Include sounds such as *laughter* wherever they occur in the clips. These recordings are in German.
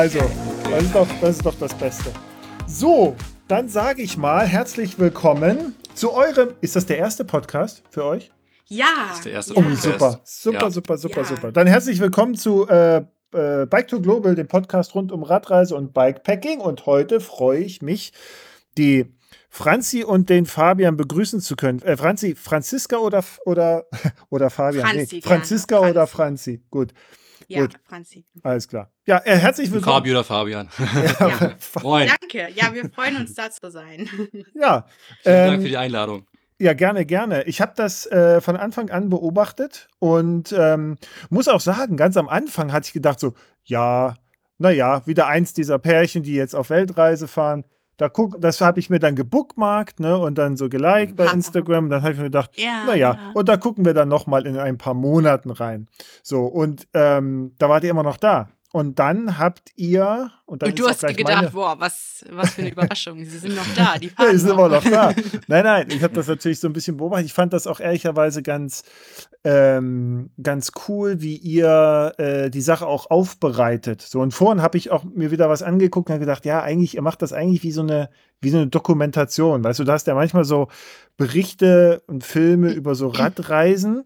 Also, das ist, doch, das ist doch das Beste. So, dann sage ich mal herzlich willkommen zu eurem. Ist das der erste Podcast für euch? Ja. Das ist der erste Oh, Podcast. super, super, Ja. super, super, Ja. super. Dann herzlich willkommen zu äh, äh, Bike to Global, dem Podcast rund um Radreise und Bikepacking. Und heute freue ich mich, die Franzi und den Fabian begrüßen zu können. Äh, Franzi, Franziska oder, oder, *laughs* oder Fabian? Franzi, nee, gerne. Franziska oder Franzi. Gut, Ja, Gut. Franzi. alles klar. Ja, äh, herzlich willkommen. Fabi oder Fabian. *laughs* *laughs* Ja. Moin. Danke. Ja, wir freuen uns, da zu sein. *laughs* Ja, Vielen Dank ähm, für die Einladung. Ja, gerne, gerne. Ich habe das äh, von Anfang an beobachtet und ähm, muss auch sagen, ganz am Anfang hatte ich gedacht so, ja, naja, wieder eins dieser Pärchen, die jetzt auf Weltreise fahren. Da guck, das habe ich mir dann gebookmarkt, ne, und dann so geliked bei Instagram. Dann habe ich mir gedacht, Ja. naja, ja. und da gucken wir dann noch mal in ein paar Monaten rein. So, und ähm, da wart ihr immer noch da. Und dann habt ihr, und dann Und du hast gedacht, boah, was, was für eine Überraschung. Sie sind noch da. Die *laughs* fahren die sind immer noch da. *laughs* Nein, nein, ich habe das natürlich so ein bisschen beobachtet. Ich fand das auch ehrlicherweise ganz, ähm, ganz cool, wie ihr äh, die Sache auch aufbereitet. So, und vorhin habe ich auch mir wieder was angeguckt und gedacht, ja, eigentlich, ihr macht das eigentlich wie so eine, wie so eine Dokumentation. Weißt du, da hast ja manchmal so Berichte und Filme über so Radreisen,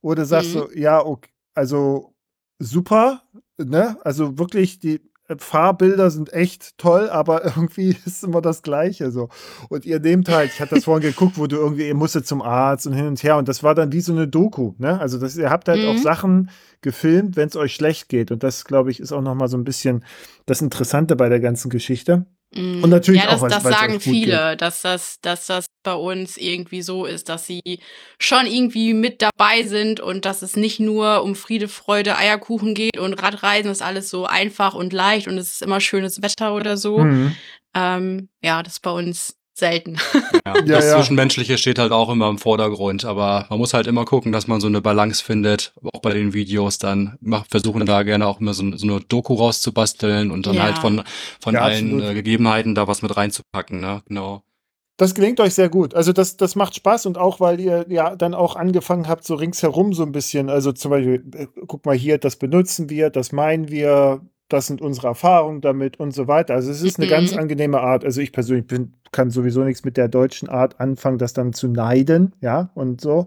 wo du sagst Mhm. so, ja, okay, also super, ne? Also wirklich, die äh, Fahrbilder sind echt toll, aber *laughs* irgendwie ist immer das Gleiche so. Und ihr nehmt halt, ich hatte das vorhin geguckt, wo du irgendwie, ihr musstet zum Arzt und hin und her und das war dann wie so eine Doku, ne? Also das, ihr habt halt auch Mhm. Sachen gefilmt, wenn es euch schlecht geht und das, glaube ich, ist auch nochmal so ein bisschen das Interessante bei der ganzen Geschichte. Mm. Und natürlich ja, auch, das, weil's- das sagen viele, dass das, dass das bei uns irgendwie so ist, dass sie schon irgendwie mit dabei sind und dass es nicht nur um Friede, Freude, Eierkuchen geht und Radreisen ist alles so einfach und leicht und es ist immer schönes Wetter oder so. Mhm. Ähm, ja, das ist bei uns selten. Ja, Ja, das ja. Zwischenmenschliche steht halt auch immer im Vordergrund, aber man muss halt immer gucken, dass man so eine Balance findet. Auch bei den Videos dann versuchen da gerne auch immer so, so eine Doku rauszubasteln und dann Ja. halt von, von Ja, allen absolut. äh, Gegebenheiten da was mit reinzupacken, ne? Genau. Das gelingt euch sehr gut. Also das, das macht Spaß und auch, weil ihr ja dann auch angefangen habt, so ringsherum so ein bisschen, also zum Beispiel, äh, guck mal hier, das benutzen wir, das meinen wir, das sind unsere Erfahrungen damit und so weiter. Also es ist eine Mhm. ganz angenehme Art. Also ich persönlich bin, kann sowieso nichts mit der deutschen Art anfangen, das dann zu neiden, ja, und so.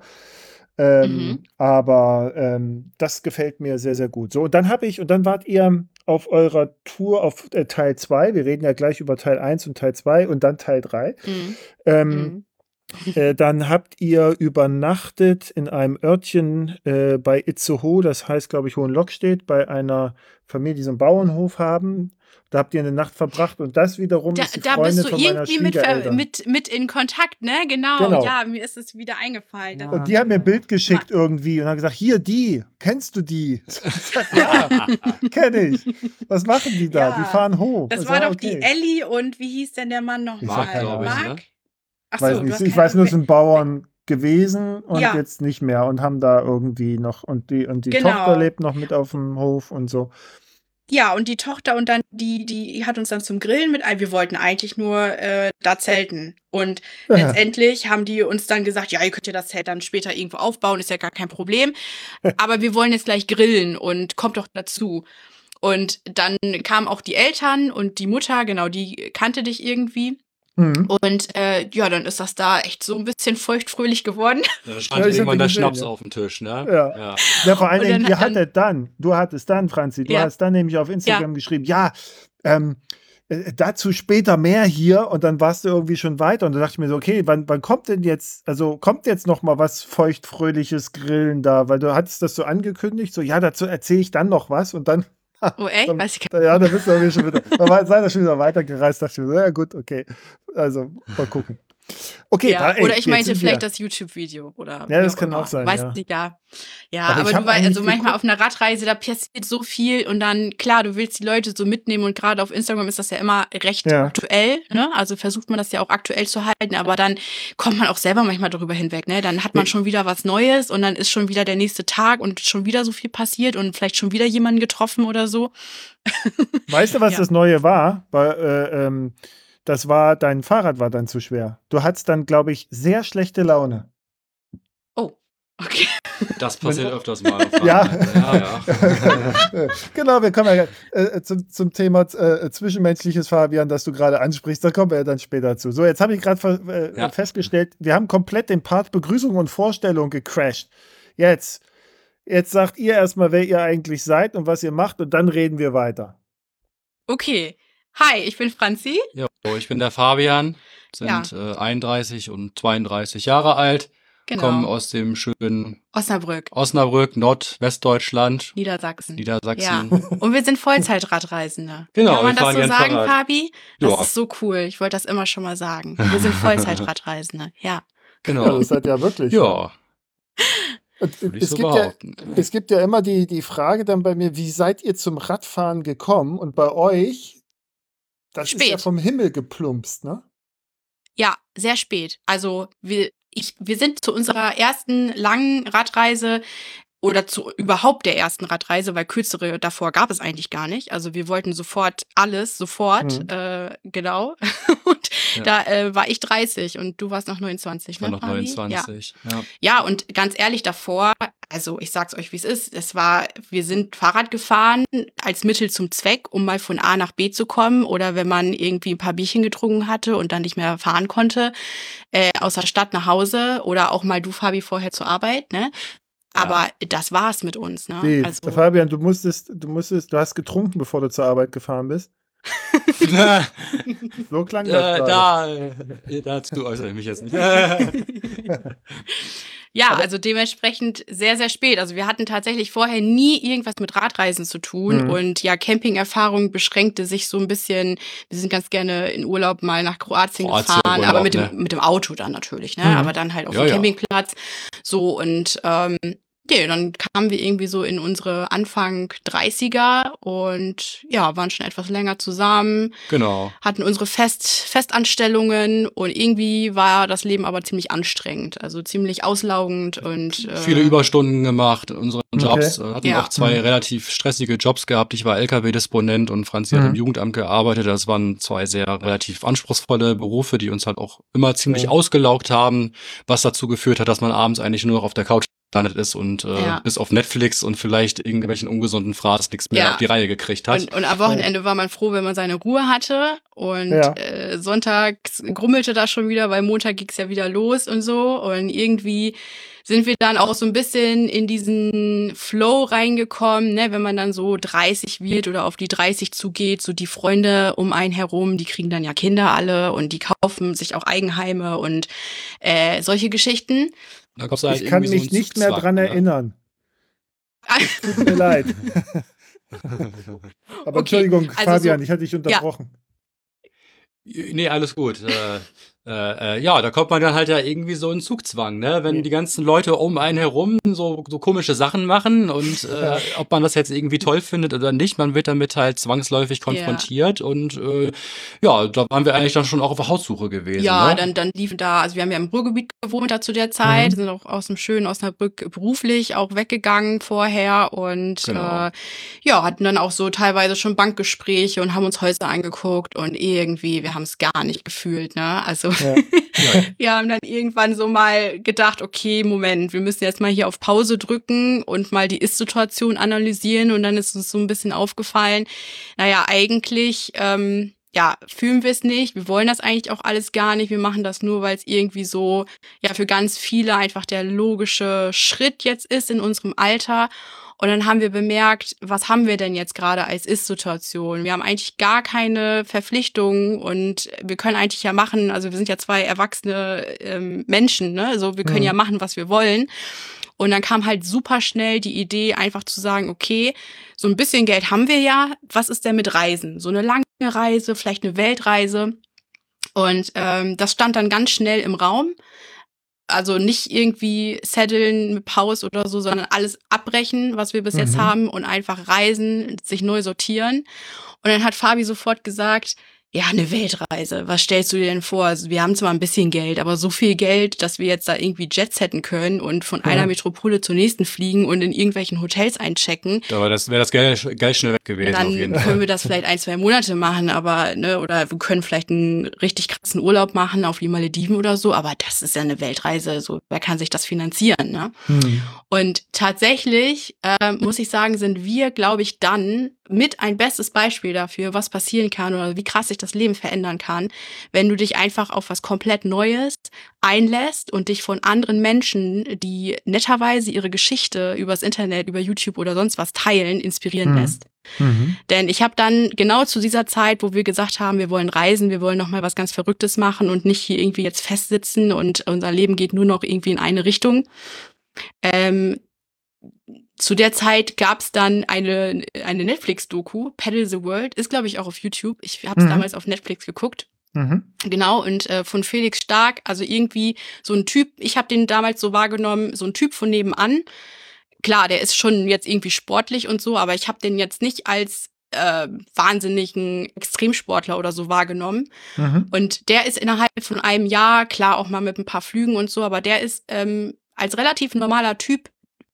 Ähm, Mhm. Aber ähm, das gefällt mir sehr, sehr gut. So, und dann habe ich, und dann wart ihr auf eurer Tour auf äh, Teil 2. Wir reden ja gleich über Teil 1 und Teil 2 und dann Teil 3. Mhm. Ähm, Mhm. Äh, dann habt ihr übernachtet in einem Örtchen äh, bei Itzehoe, das heißt, glaube ich, Hohenlockstedt, bei einer Familie, die so einen Bauernhof haben. Da habt ihr eine Nacht verbracht und das wiederum Da, ist die da Freundin bist du von meiner irgendwie mit, mit, mit in Kontakt, ne? Genau. Genau. Ja, mir ist es wieder eingefallen. Ja. und die hat mir ein Bild geschickt irgendwie und hat gesagt, hier, die, kennst du die? Sag, *laughs* ja, kenne ich. Was machen die da? Ja. Die fahren hoch. Das Ich war sag, doch okay. die Ellie und wie hieß denn der Mann noch Ich mal? sag glaube ich, ne? Ach weiß so, nicht. Ich weiß nur, es sind Bauern gewesen und Ja. jetzt nicht mehr und haben da irgendwie noch und die und die Genau. Tochter lebt noch mit auf dem Hof und so. Ja, und die Tochter und dann die, die hat uns dann zum Grillen mit ein. Wir wollten eigentlich nur äh, da zelten. Und Ja. letztendlich haben die uns dann gesagt, ja, ihr könnt ja das Zelt dann später irgendwo aufbauen, ist ja gar kein Problem. *laughs* Aber wir wollen jetzt gleich grillen und kommt doch dazu. Und dann kamen auch die Eltern und die Mutter, genau, die kannte dich irgendwie. Mhm. Und äh, ja, dann ist das da echt so ein bisschen feuchtfröhlich geworden. Da *laughs* stand Ja, irgendwann der gesehen, Schnaps ja. auf dem Tisch, ne? Ja. ja. Ja, vor allen Dingen, ihr hattet dann, du hattest dann, Franzi, du Ja. hast dann nämlich auf Instagram geschrieben, ja, ähm, äh, dazu später mehr hier und dann warst du irgendwie schon weiter und da dachte ich mir so, okay, wann, wann kommt denn jetzt, also kommt jetzt noch mal was feuchtfröhliches Grillen da, weil du hattest das so angekündigt, so ja, dazu erzähle ich dann noch was und dann Oh, echt? Dann- Weiß ich gar nicht. Ja, da bist du schon wieder. Da war, seid ihr schon wieder weitergereist. Dachte ich mir so, ja, gut, okay. Also, mal gucken. Okay, ja, da- ey, oder ich meinte vielleicht wir- das YouTube-Video oder. Ja, das auch kann immer. auch sein, Weiß ja. nicht, ja. Ja, Aber aber, du weißt, also manchmal auf einer Radreise, da passiert so viel und dann, klar, du willst die Leute so mitnehmen und gerade auf Instagram ist das ja immer recht Ja. aktuell, ne? Also versucht man das ja auch aktuell zu halten, aber dann kommt man auch selber manchmal darüber hinweg, ne? Dann hat man schon wieder was Neues und dann ist schon wieder der nächste Tag und schon wieder so viel passiert und vielleicht schon wieder jemanden getroffen oder so. Weißt du, was *laughs* das Neue war? Weil, äh, ähm, das war, dein Fahrrad war dann zu schwer. Du hattest dann, glaube ich, sehr schlechte Laune. Oh, Okay. Das passiert öfters mal. Ja. ja, ja. *laughs* genau, wir kommen ja äh, zum, zum Thema äh, Zwischenmenschliches, Fabian, das du gerade ansprichst. Da kommen wir ja dann später zu. So, jetzt habe ich gerade äh, Ja. festgestellt, wir haben komplett den Part Begrüßung und Vorstellung gecrashed. Jetzt, jetzt sagt ihr erstmal, wer ihr eigentlich seid und was ihr macht und dann reden wir weiter. Okay. Hi, ich bin Franzi. Jo, ich bin der Fabian, sind äh, 31 und 32 Jahre alt, Genau. kommen aus dem schönen Osnabrück, Osnabrück, Nordwestdeutschland, Niedersachsen. Ja. Niedersachsen. Und wir sind Vollzeitradreisende. *laughs* Genau, Kann man das so sagen, Fahrrad. Fabi? Das Ja. ist so cool. Ich wollte das immer schon mal sagen. Wir sind *laughs* Vollzeitradreisende. Ja. Ja, Genau. das seid ja wirklich. Ja, Und würde ich es, so gibt ja, es gibt ja immer die, die Frage dann bei mir, wie seid ihr zum Radfahren gekommen? Und bei euch, das ist ja Spät. vom Himmel geplumpst, ne? Ja, sehr spät. Also wir, ich, wir sind zu unserer ersten langen Radreise oder zu überhaupt der ersten Radreise, weil kürzere davor gab es eigentlich gar nicht. Also wir wollten sofort alles, sofort, Mhm. äh, genau. *laughs* Und Ja. da äh, war ich 30 und du warst noch 29, ich war ne? noch Fabi? Ja. 29. Ja. Ja, und ganz ehrlich davor, also ich sag's euch, wie es ist, es war, wir sind Fahrrad gefahren als Mittel zum Zweck, um mal von A nach B zu kommen oder wenn man irgendwie ein paar Bierchen getrunken hatte und dann nicht mehr fahren konnte, äh, aus der Stadt nach Hause oder auch mal du, Fabi, vorher zur Arbeit, ne? Aber das war's mit uns, ne? Wie, Also, Fabian, du musstest, du musstest, du hast getrunken, bevor du zur Arbeit gefahren bist. *laughs* So klang das. äh, da, dazu äußere ich mich jetzt nicht. *laughs* Ja, also dementsprechend sehr, sehr spät. Also wir hatten tatsächlich vorher nie irgendwas mit Radreisen zu tun Mhm. und ja, Campingerfahrung beschränkte sich so ein bisschen. Wir sind ganz gerne in Urlaub mal nach Kroatien, Kroatien gefahren, Urlaub, aber mit dem, ne? mit dem Auto dann natürlich, ne? Mhm. Aber dann halt auf Ja, dem ja. Campingplatz. So und ähm, ja, dann kamen wir irgendwie so in unsere Anfang 30er und ja, waren schon etwas länger zusammen, genau. hatten unsere Fest Festanstellungen und irgendwie war das Leben aber ziemlich anstrengend, also ziemlich auslaugend und äh, Viele Überstunden gemacht in unseren Okay. Jobs. äh, Hatten Ja. auch zwei Mhm. relativ stressige Jobs gehabt. Ich war LKW-Disponent und Franzi hat Mhm. im Jugendamt gearbeitet. Das waren zwei sehr relativ anspruchsvolle Berufe, die uns halt auch immer ziemlich Ja. ausgelaugt haben, was dazu geführt hat, dass man abends eigentlich nur noch auf der Couch gelandet ist und äh, Ja. bis auf Netflix und vielleicht irgendwelchen ungesunden Fraß nichts mehr Ja. auf die Reihe gekriegt hat. Und, und am Wochenende war man froh, wenn man seine Ruhe hatte. Und Ja. äh, sonntags grummelte das schon wieder, weil Montag ging's ja wieder los und so. Und irgendwie sind wir dann auch so ein bisschen in diesen Flow reingekommen, ne, wenn man dann so 30 wird oder auf die 30 zugeht, so die Freunde um einen herum, die kriegen dann ja Kinder alle und die kaufen sich auch Eigenheime und äh, solche Geschichten. Da gab's halt Ich kann so mich einen nicht mehr dran ne? erinnern. *laughs* Tut mir leid. *laughs* Aber Okay, Entschuldigung, also Fabian, so- ich hatte dich unterbrochen. Nee, alles gut. Äh, äh, ja, da kommt man dann halt ja irgendwie so in Zugzwang, ne? Wenn Ja. die ganzen Leute um einen herum so, so komische Sachen machen und *laughs* äh, ob man das jetzt irgendwie toll findet oder nicht, man wird damit halt zwangsläufig konfrontiert und äh, ja, da waren wir eigentlich dann schon auch auf der Haussuche gewesen. Ja, ne? dann, dann liefen da, also wir haben ja im Ruhrgebiet gewohnt da zu der Zeit, Mhm. sind auch aus dem schönen Osnabrück beruflich auch weggegangen vorher und Genau. äh, ja, hatten dann auch so teilweise schon Bankgespräche und haben uns Häuser angeguckt und irgendwie, wir haben es gar nicht gefühlt, ne? Also Ja. *laughs* wir haben dann irgendwann so mal gedacht, okay, Moment, wir müssen jetzt mal hier auf Pause drücken und mal die Ist-Situation analysieren und dann ist uns so ein bisschen aufgefallen, naja, eigentlich, ähm, ja, fühlen wir es nicht, wir wollen das eigentlich auch alles gar nicht, wir machen das nur, weil es irgendwie so, ja, für ganz viele einfach der logische Schritt jetzt ist in unserem Alter. Und dann haben wir bemerkt, was haben wir denn jetzt gerade als Ist-Situation? Wir haben eigentlich gar keine Verpflichtungen und wir können eigentlich ja machen, also wir sind ja zwei erwachsene ähm, Menschen, ne? Also wir können Mhm. ja machen, was wir wollen. Und dann kam halt super schnell die Idee, einfach zu sagen, okay, so ein bisschen Geld haben wir ja, was ist denn mit Reisen? So eine lange Reise, vielleicht eine Weltreise. Und ähm, das stand dann ganz schnell im Raum. Also nicht irgendwie setteln mit Pause oder so, sondern alles abbrechen, was wir bis jetzt Mhm. haben und einfach reisen, sich neu sortieren. Und dann hat Fabi sofort gesagt, ja, eine Weltreise. Was stellst du dir denn vor? Also wir haben zwar ein bisschen Geld, aber so viel Geld, dass wir jetzt da irgendwie Jets hätten können und von einer Metropole zur nächsten fliegen und in irgendwelchen Hotels einchecken. Aber das wäre das Geld, Geld schnell weg gewesen. Dann können Fall. wir das vielleicht ein, zwei Monate machen, aber, ne, oder wir können vielleicht einen richtig krassen Urlaub machen auf die Malediven oder so, aber das ist ja eine Weltreise. So, wer kann sich das finanzieren, ne? Hm. Und tatsächlich, äh, muss ich sagen, sind wir, glaube ich, dann mit ein bestes Beispiel dafür, was passieren kann oder wie krass sich das Leben verändern kann, wenn du dich einfach auf was komplett Neues einlässt und dich von anderen Menschen, die netterweise ihre Geschichte übers Internet, über YouTube oder sonst was teilen, inspirieren Mhm. lässt. Mhm. Denn ich habe dann genau zu dieser Zeit, wo wir gesagt haben, wir wollen reisen, wir wollen noch mal was ganz Verrücktes machen und nicht hier irgendwie jetzt festsitzen und unser Leben geht nur noch irgendwie in eine Richtung. Ähm, zu der Zeit gab es dann eine, eine Netflix-Doku, Paddle the World, ist glaube ich auch auf YouTube. Ich habe es Mhm. damals auf Netflix geguckt. Mhm. Genau, und äh, von Felix Stark, also irgendwie so ein Typ, ich habe den damals so wahrgenommen, so ein Typ von nebenan. Klar, der ist schon jetzt irgendwie sportlich und so, aber ich habe den jetzt nicht als äh, wahnsinnigen Extremsportler oder so wahrgenommen. Mhm. Und der ist innerhalb von einem Jahr, klar auch mal mit ein paar Flügen und so, aber der ist ähm, als relativ normaler Typ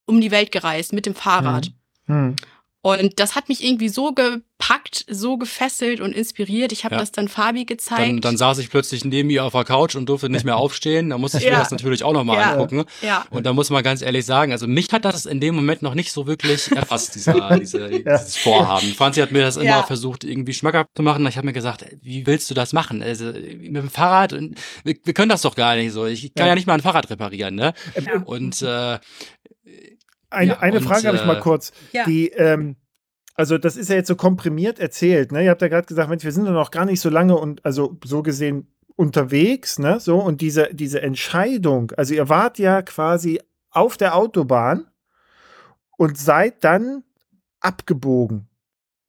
um die Welt gereist mit dem Fahrrad. Mhm. Und das hat mich irgendwie so gepackt, so gefesselt und inspiriert. Ich habe Ja. das dann Fabi gezeigt. Dann, dann saß ich plötzlich neben ihr auf der Couch und durfte nicht mehr *laughs* aufstehen. Da musste ich mir Ja. das natürlich auch nochmal Ja. angucken. ja. Und da muss man ganz ehrlich sagen, also mich hat das in dem Moment noch nicht so wirklich erfasst, dieser, *laughs* diese, dieses Vorhaben. Franzi hat mir das immer versucht, irgendwie schmackhaft zu machen. Ich habe mir gesagt, wie willst du das machen? Also mit dem Fahrrad, und wir, wir können das doch gar nicht so. Ich kann ja, nicht mal ein Fahrrad reparieren, ne? Und äh, Eine, Ja, eine und, Frage habe ich mal äh, kurz. Ja. Die, ähm, also das ist ja jetzt so komprimiert erzählt, ne? Ihr habt ja gerade gesagt, Mensch, wir sind ja noch gar nicht so lange und also so gesehen unterwegs, ne? So, und diese, diese Entscheidung, also ihr wart ja quasi auf der Autobahn und seid dann abgebogen.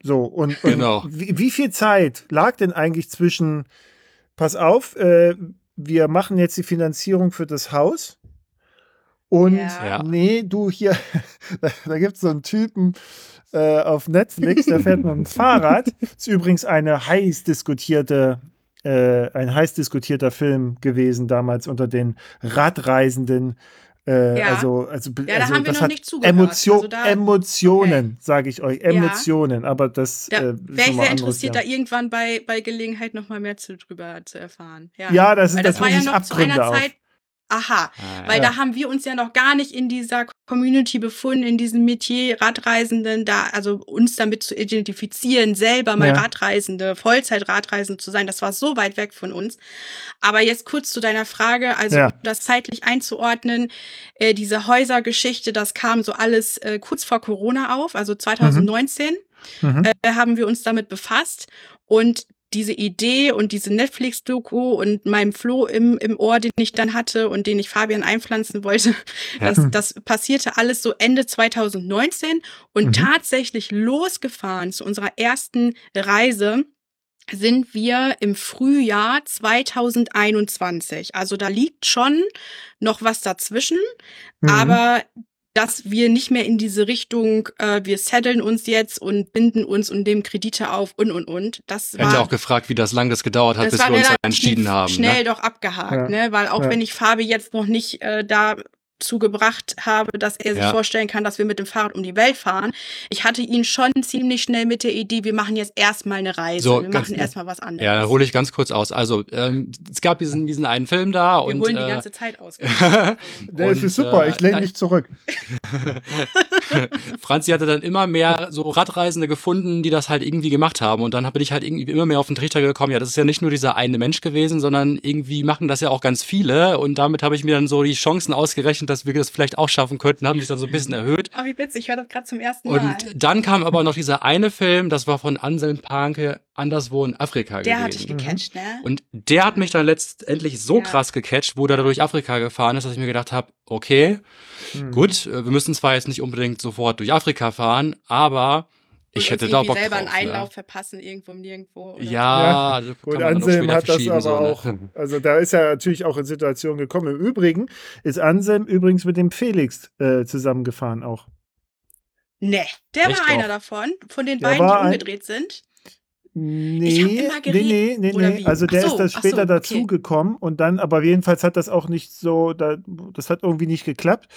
So, und, und Genau. wie, wie viel Zeit lag denn eigentlich zwischen, pass auf, äh, wir machen jetzt die Finanzierung für das Haus und Ja. Ja. nee, du hier, *laughs* da, da gibt es so einen Typen äh, auf Netflix, der fährt mit dem *laughs* Fahrrad. Ist übrigens eine heiß diskutierte, äh, ein heiß diskutierter Film gewesen damals unter den Radreisenden. Äh, Ja. Also, also, Ja, da also haben wir noch nicht zugehört. Emotio Also da- Emotionen, sage ich euch, Emotionen. Aber das Da äh, wäre ich sehr interessiert, Jahr. da irgendwann bei, bei Gelegenheit noch mal mehr zu, drüber zu erfahren. Ja, Ja, das ist das war ja natürlich zu Abgründe auf. Aha, äh, weil Ja. da haben wir uns ja noch gar nicht in dieser Community befunden, in diesem Metier Radreisenden, da also uns damit zu identifizieren, selber mal Ja. Radreisende, Vollzeit-Radreisende zu sein, das war so weit weg von uns. Aber jetzt kurz zu deiner Frage, also Ja. das zeitlich einzuordnen, äh, diese Häusergeschichte, das kam so alles äh, kurz vor Corona auf, also 2019 Mhm. äh, haben wir uns damit befasst und diese Idee und diese Netflix-Doku und meinem Floh im, im Ohr, den ich dann hatte und den ich Fabian einpflanzen wollte, Ja. das, das passierte alles so Ende 2019 und Mhm. tatsächlich losgefahren zu unserer ersten Reise sind wir im Frühjahr 2021. Also da liegt schon noch was dazwischen. Mhm. Aber dass wir nicht mehr in diese Richtung, äh, wir setteln uns jetzt und binden uns und nehmen Kredite auf und und und. Das Er hat ja war, auch gefragt, wie das lang das gedauert hat, das bis war wir uns entschieden haben. schnell Ne? doch abgehakt, Ja. ne? Weil auch Ja. wenn ich Fabi jetzt noch nicht äh, dazu gebracht habe, dass er sich Ja. vorstellen kann, dass wir mit dem Fahrrad um die Welt fahren, ich hatte ihn schon ziemlich schnell mit der Idee, wir machen jetzt erstmal eine Reise, So, wir machen erstmal was anderes. Ja, da hole ich ganz kurz aus. Also, ähm, es gab diesen, diesen einen Film da wir und holen die äh, ganze Zeit aus. *laughs* Der und, ist super, äh, ich lehne mich zurück. *laughs* Franzi hatte dann immer mehr so Radreisende gefunden, die das halt irgendwie gemacht haben. Und dann bin ich halt irgendwie immer mehr auf den Trichter gekommen. Ja, das ist ja nicht nur dieser eine Mensch gewesen, sondern irgendwie machen das ja auch ganz viele. Und damit habe ich mir dann so die Chancen ausgerechnet, dass wir das vielleicht auch schaffen könnten, haben sich dann so ein bisschen erhöht. Oh, wie witzig, ich höre das gerade zum ersten Mal. Und dann kam aber noch dieser eine Film, das war von Anselm Panke, anderswo in Afrika Der gewesen. hat dich gecatcht, ne? Und der hat mich dann letztendlich so Ja. krass gecatcht, wo der da durch Afrika gefahren ist, dass ich mir gedacht habe, okay, Mhm. gut, äh, wir müssen zwar jetzt nicht unbedingt sofort durch Afrika fahren, aber ich hätte da irgendwie Bock selber drauf. einen ne? Einlauf verpassen irgendwo nirgendwo. oder Ja, also Gut, Anselm hat das aber so, ne? auch. Also da ist er natürlich auch in Situationen gekommen. Im Übrigen ist Anselm übrigens mit dem Felix äh, zusammengefahren auch. Nee, der Echt war einer auch? davon, von den Der beiden, die umgedreht sind. Nee, nee, nee, nee, nee. Also der so, ist da später so, dazugekommen okay. und dann, aber jedenfalls hat das auch nicht so, da, das hat irgendwie nicht geklappt.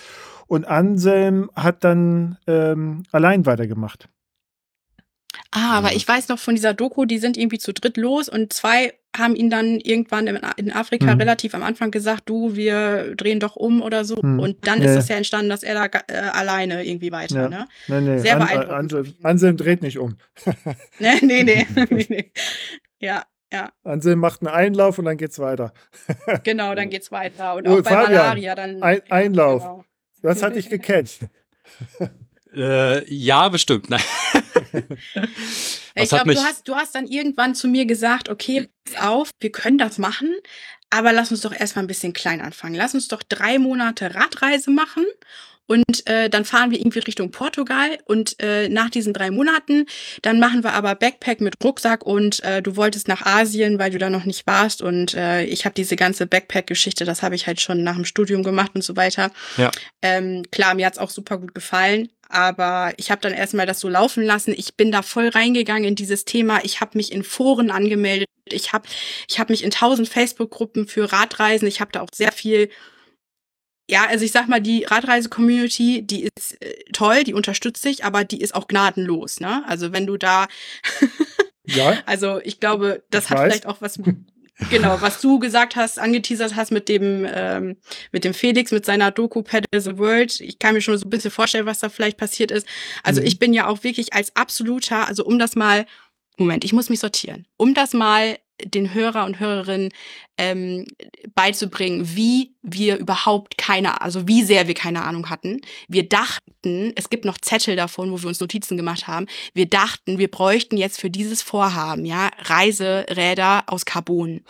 Und Anselm hat dann ähm, allein weitergemacht. Ah, aber ich weiß noch von dieser Doku, die sind irgendwie zu dritt los und zwei haben ihn dann irgendwann in Afrika hm. relativ am Anfang gesagt, du, wir drehen doch um oder so. Hm. Und dann nee. ist es ja entstanden, dass er da äh, alleine irgendwie weiter, ja. ne? Nee, nee. Sehr An, beeindruckend. Anselm, Anselm dreht nicht um. *laughs* *laughs* nee, nee, nee, *laughs* nee, nee. Ja, ja. Anselm macht einen Einlauf und dann geht's weiter. genau, dann geht's weiter. Und oh, auch bei Fabian, Malaria dann. Ein, Einlauf. Genau. Das hatte ich gecatcht. äh, ja, bestimmt. Nein. *laughs* ich glaube, du hast, du hast dann irgendwann zu mir gesagt, okay, pass auf, wir können das machen, aber lass uns doch erstmal ein bisschen klein anfangen. Lass uns doch drei Monate Radreise machen und äh, dann fahren wir irgendwie Richtung Portugal und äh, nach diesen drei Monaten, dann machen wir aber Backpack mit Rucksack und äh, du wolltest nach Asien, weil du da noch nicht warst und äh, ich habe diese ganze Backpack-Geschichte, das habe ich halt schon nach dem Studium gemacht und so weiter. Ja. Ähm, klar, mir hat's auch super gut gefallen, aber ich habe dann erstmal das so laufen lassen. Ich bin da voll reingegangen in dieses Thema. Ich habe mich in Foren angemeldet. Ich habe ich hab mich in tausend Facebook-Gruppen für Radreisen. Ich habe da auch sehr viel ja, also ich sag mal, die Radreise-Community, die ist äh, toll, die unterstützt sich, aber die ist auch gnadenlos, ne? Also wenn du da Ja. *laughs* Also ich glaube, das ich hat weiß. vielleicht auch was *laughs* Genau, was du gesagt hast, angeteasert hast mit dem, ähm, mit dem Felix, mit seiner Doku Paddle the World. Ich kann mir schon so ein bisschen vorstellen, was da vielleicht passiert ist. Also mhm. ich bin ja auch wirklich als absoluter, also um das mal, Moment, ich muss mich sortieren, um das mal den Hörer und Hörerinnen ähm, beizubringen, wie wir überhaupt keine, also wie sehr wir keine Ahnung hatten. Wir dachten, es gibt noch Zettel davon, wo wir uns Notizen gemacht haben. Wir dachten, wir bräuchten jetzt für dieses Vorhaben, ja, Reiseräder aus Carbon.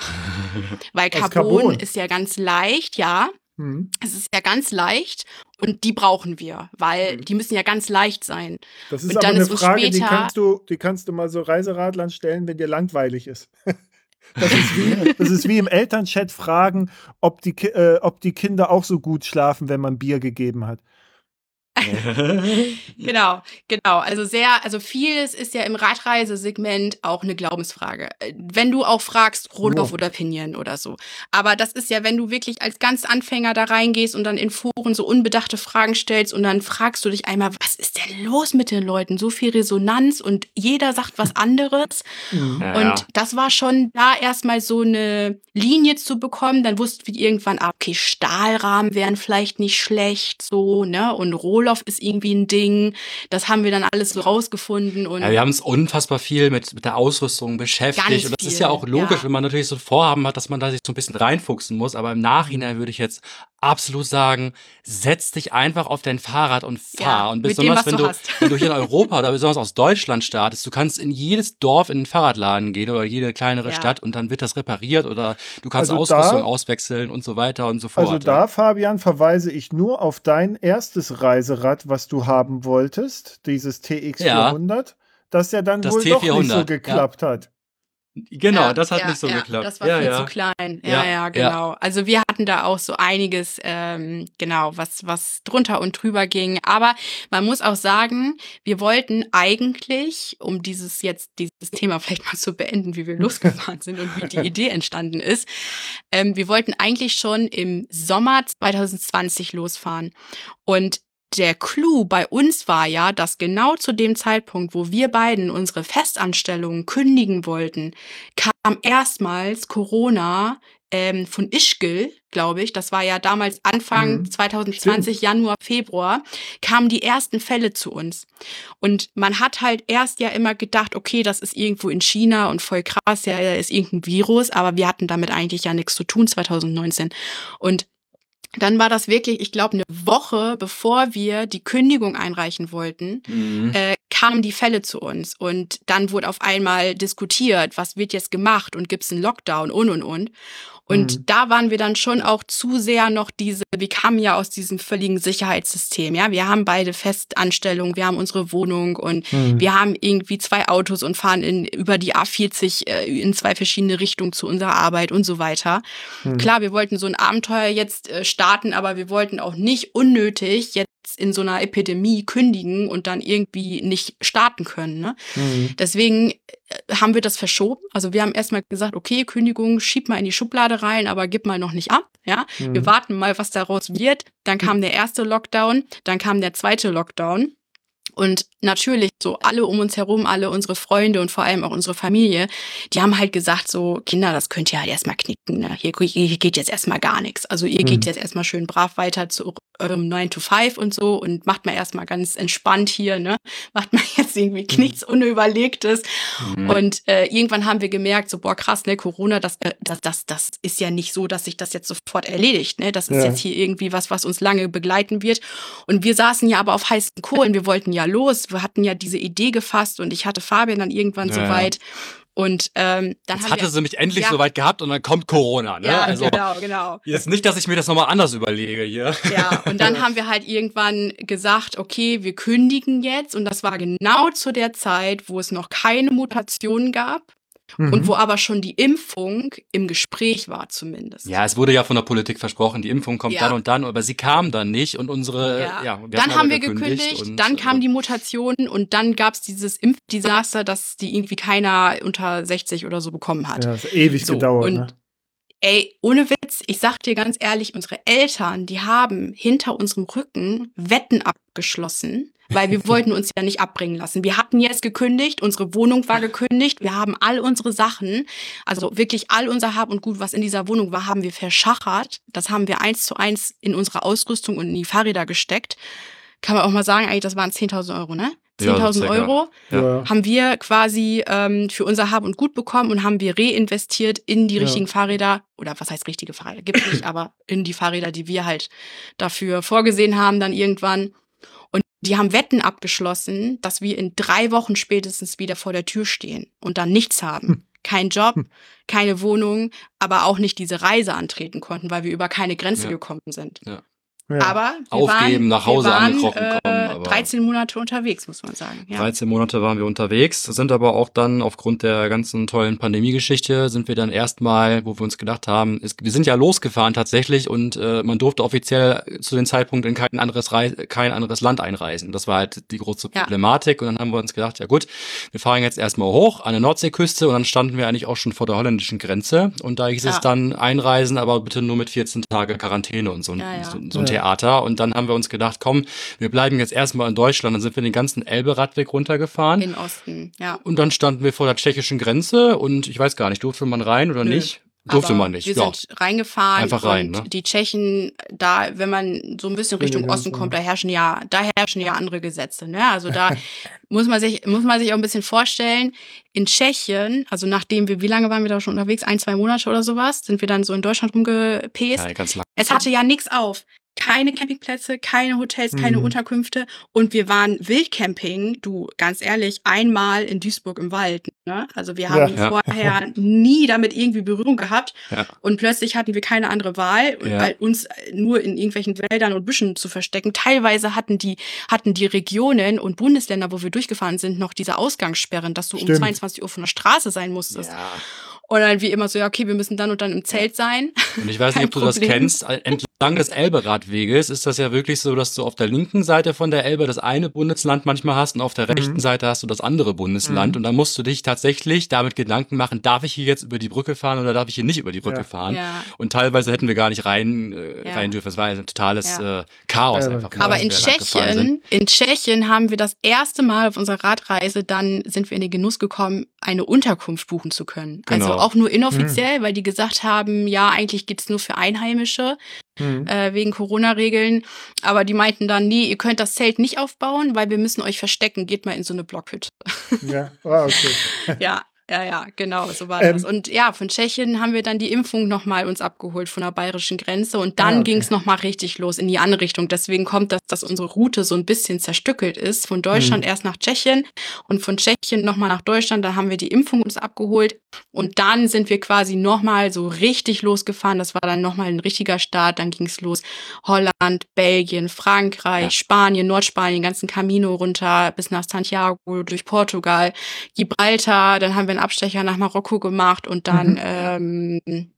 *laughs* Weil Carbon, Carbon, ist ja ganz leicht, ja. Mhm. Es ist ja ganz leicht und die brauchen wir, weil mhm. die müssen ja ganz leicht sein. Das ist und aber eine Frage, die kannst, du, die kannst du mal so Reiseradlern stellen, wenn dir langweilig ist. *laughs* Das ist wie, *laughs* das ist wie im Elternchat fragen, ob die, äh, ob die Kinder auch so gut schlafen, wenn man Bier gegeben hat. *laughs* genau, genau. Also sehr, also vieles ist ja im Radreisesegment auch eine Glaubensfrage. Wenn du auch fragst, Rotlauf ja. oder Pinion oder so. Aber das ist ja, wenn du wirklich als ganz Anfänger da reingehst und dann in Foren so unbedachte Fragen stellst und dann fragst du dich einmal, was ist denn los mit den Leuten? So viel Resonanz und jeder sagt was anderes. Mhm. Ja, und ja. das war schon da erstmal so eine Linie zu bekommen. Dann wussten wir irgendwann, ah, okay, Stahlrahmen wären vielleicht nicht schlecht, so, ne? Und Rot Rohloff ist irgendwie ein Ding. Das haben wir dann alles so rausgefunden. Und ja, wir haben uns unfassbar viel mit, mit der Ausrüstung beschäftigt. und das ist ja auch logisch, ja. wenn man natürlich so ein Vorhaben hat, dass man da sich so ein bisschen reinfuchsen muss. Aber im Nachhinein würde ich jetzt absolut sagen, setz dich einfach auf dein Fahrrad und fahr. Ja, und besonders, dem, wenn, du, wenn du hier in *laughs* Europa oder besonders aus Deutschland startest, du kannst in jedes Dorf in den Fahrradladen gehen oder jede kleinere ja. Stadt und dann wird das repariert oder du kannst also Ausrüstung da, auswechseln und so weiter und so fort. Also da, Fabian, verweise ich nur auf dein erstes Reiserad, was du haben wolltest, dieses TX400, ja. das ja dann das wohl T400, doch nicht so geklappt hat. Genau, ja, das hat ja, nicht so ja, geklappt. Das war ja, viel zu klein. Ja, ja, genau. Also wir hatten da auch so einiges, ähm, genau, was, was drunter und drüber ging. Aber man muss auch sagen, wir wollten eigentlich, um dieses jetzt, dieses Thema vielleicht mal zu beenden, wie wir *laughs* losgefahren sind und wie die Idee entstanden ist, ähm, wir wollten eigentlich schon im Sommer 2020 losfahren. Und der Clou bei uns war ja, dass genau zu dem Zeitpunkt, wo wir beiden unsere Festanstellungen kündigen wollten, kam erstmals Corona ähm, von Ischgl, glaube ich, das war ja damals Anfang mhm. 2020, Stimmt. Januar, Februar, kamen die ersten Fälle zu uns. Und man hat halt erst ja immer gedacht, okay, das ist irgendwo in China und voll krass, ja, ist irgendein Virus, aber wir hatten damit eigentlich ja nichts zu tun 2019. Und dann war das wirklich, ich glaube, eine Woche bevor wir die Kündigung einreichen wollten, mhm. äh, kamen die Fälle zu uns. Und dann wurde auf einmal diskutiert, was wird jetzt gemacht und gibt es einen Lockdown und und und. Und mhm. da waren wir dann schon auch zu sehr noch diese, wir kamen ja aus diesem völligen Sicherheitssystem, ja. Wir haben beide Festanstellungen, wir haben unsere Wohnung und mhm. wir haben irgendwie zwei Autos und fahren in, über die A40 äh, in zwei verschiedene Richtungen zu unserer Arbeit und so weiter. Mhm. Klar, wir wollten so ein Abenteuer jetzt äh, starten, aber wir wollten auch nicht unnötig jetzt jetzt in so einer Epidemie kündigen und dann irgendwie nicht starten können. Ne? Mhm. Deswegen äh, haben wir das verschoben. Also wir haben erstmal gesagt, okay, Kündigung, schieb mal in die Schublade rein, aber gib mal noch nicht ab. Ja, mhm. wir warten mal, was daraus wird. Dann kam der erste Lockdown, dann kam der zweite Lockdown. Und natürlich so alle um uns herum, alle unsere Freunde und vor allem auch unsere Familie, die haben halt gesagt so, Kinder, das könnt ihr halt erstmal knicken. Ne? Hier, hier geht jetzt erstmal gar nichts. Also ihr mhm. geht jetzt erstmal schön brav weiter zu eurem 9 to 5 und so und macht mal erstmal ganz entspannt hier, ne? Macht mal *laughs* jetzt irgendwie mhm. nichts Unüberlegtes. Mhm. Und äh, irgendwann haben wir gemerkt, so, boah, krass, ne, Corona, das, äh, das, das, das ist ja nicht so, dass sich das jetzt sofort erledigt. Ne? Das ist ja. jetzt hier irgendwie was, was uns lange begleiten wird. Und wir saßen ja aber auf heißen Kohlen, wir wollten ja los, wir hatten ja diese Idee gefasst und ich hatte Fabian dann irgendwann ja. soweit. Und ähm, dann Jetzt hatte wir, sie mich endlich ja. soweit gehabt und dann kommt Corona. Ne? Ja, also, genau, genau. Jetzt nicht, dass ich mir das nochmal anders überlege hier. Ja, und dann *laughs* haben wir halt irgendwann gesagt, okay, wir kündigen jetzt. Und das war genau zu der Zeit, wo es noch keine Mutationen gab. Mhm. Und wo aber schon die Impfung im Gespräch war zumindest. Ja, es wurde ja von der Politik versprochen, die Impfung kommt ja. dann und dann, aber sie kam dann nicht und unsere, ja, ja dann haben wir gekündigt, und, dann kamen äh, die Mutationen und dann gab es dieses Impfdesaster, dass die irgendwie keiner unter 60 oder so bekommen hat. Ja, das hat ewig so, gedauert. Und, ne? Ey, ohne Witz, ich sag dir ganz ehrlich, unsere Eltern, die haben hinter unserem Rücken Wetten abgeschlossen, weil wir *laughs* wollten uns ja nicht abbringen lassen. Wir hatten jetzt gekündigt, unsere Wohnung war gekündigt, wir haben all unsere Sachen, also wirklich all unser Hab und Gut, was in dieser Wohnung war, haben wir verschachert. Das haben wir eins zu eins in unsere Ausrüstung und in die Fahrräder gesteckt. Kann man auch mal sagen, eigentlich, das waren 10.000 Euro, ne? 10.000 ja, Euro ja. haben wir quasi ähm, für unser Hab und Gut bekommen und haben wir reinvestiert in die richtigen ja. Fahrräder oder was heißt richtige Fahrräder gibt es nicht, *clears throat* aber in die Fahrräder, die wir halt dafür vorgesehen haben dann irgendwann. Die haben Wetten abgeschlossen, dass wir in drei Wochen spätestens wieder vor der Tür stehen und dann nichts haben. Hm. Kein Job, hm. keine Wohnung, aber auch nicht diese Reise antreten konnten, weil wir über keine Grenze ja. gekommen sind. Ja. Ja. Aber wir aufgeben, waren, nach Hause waren, angekrochen äh, kommen. 13 Monate unterwegs, muss man sagen. Ja. 13 Monate waren wir unterwegs, sind aber auch dann aufgrund der ganzen tollen Pandemiegeschichte sind wir dann erstmal, wo wir uns gedacht haben, ist, wir sind ja losgefahren tatsächlich und äh, man durfte offiziell zu dem Zeitpunkt in kein anderes Reis, kein anderes Land einreisen. Das war halt die große Problematik ja. und dann haben wir uns gedacht, ja gut, wir fahren jetzt erstmal hoch an der Nordseeküste und dann standen wir eigentlich auch schon vor der holländischen Grenze und da hieß ja. es dann einreisen, aber bitte nur mit 14 Tage Quarantäne und so, so, so ein Theater. Und dann haben wir uns gedacht, komm, wir bleiben jetzt erstmal in Deutschland. Dann sind wir den ganzen Elbe-Radweg runtergefahren. In Osten, ja. Und dann standen wir vor der tschechischen Grenze und ich weiß gar nicht, durfte man rein oder Nö. nicht? Durfte man nicht. Wir ja. sind reingefahren. Einfach rein, ne? Die Tschechen, da, wenn man so ein bisschen Richtung Osten kommt, da herrschen ja, da herrschen ja andere Gesetze, ne? Also da *laughs* muss man sich, muss man sich auch ein bisschen vorstellen. In Tschechien, also nachdem wir, wie lange waren wir da schon unterwegs? Ein, zwei Monate oder sowas, sind wir dann so in Deutschland rumgepäst. Ja, ganz lang. Es hatte ja nichts auf keine Campingplätze, keine Hotels, keine mhm. Unterkünfte und wir waren Wildcamping, du, ganz ehrlich, einmal in Duisburg im Wald. Ne? Also wir haben ja, vorher ja. *laughs* nie damit irgendwie Berührung gehabt ja. und plötzlich hatten wir keine andere Wahl, weil uns nur in irgendwelchen Wäldern und Büschen zu verstecken. Teilweise hatten die, hatten die Regionen und Bundesländer, wo wir durchgefahren sind, noch diese Ausgangssperren, dass du Stimmt. um 22 Uhr von der Straße sein musstest. Und dann wie immer so, ja, okay, wir müssen dann und dann im Zelt sein. Und ich weiß nicht, ob du Problem. das kennst. Entlang des Elbe-Radweges ist das ja wirklich so, dass du auf der linken Seite von der Elbe das eine Bundesland manchmal hast und auf der rechten mhm. Seite hast du das andere Bundesland. Mhm. Und dann musst du dich tatsächlich damit Gedanken machen, darf ich hier jetzt über die Brücke fahren oder darf ich hier nicht über die Brücke ja. fahren? Ja. Und teilweise hätten wir gar nicht rein, äh, ja. rein dürfen. Es war ein totales äh, Chaos einfach. Aber in Tschechien, in Tschechien haben wir das erste Mal auf unserer Radreise, dann sind wir in den Genuss gekommen, eine Unterkunft buchen zu können. Also genau. Also auch nur inoffiziell, mhm. weil die gesagt haben, ja, eigentlich gibt's nur für Einheimische mhm. äh, wegen Corona-Regeln. Aber die meinten dann, nee, ihr könnt das Zelt nicht aufbauen, weil wir müssen euch verstecken. Geht mal in so eine Blockhütte. Ja, ah, okay. *laughs* ja, ja, ja, genau, so war ähm, das. Und ja, von Tschechien haben wir dann die Impfung nochmal uns abgeholt von der bayerischen Grenze und dann ah, okay. ging es nochmal richtig los in die andere Richtung. Deswegen kommt das, dass unsere Route so ein bisschen zerstückelt ist. Von Deutschland mhm. erst nach Tschechien und von Tschechien nochmal nach Deutschland. Da haben wir die Impfung uns abgeholt und dann sind wir quasi nochmal so richtig losgefahren. Das war dann nochmal ein richtiger Start. Dann ging es los. Holland, Belgien, Frankreich, ja. Spanien, Nordspanien, ganzen Camino runter bis nach Santiago, durch Portugal, Gibraltar. Dann haben wir einen Abstecher nach Marokko gemacht und dann mhm. ähm,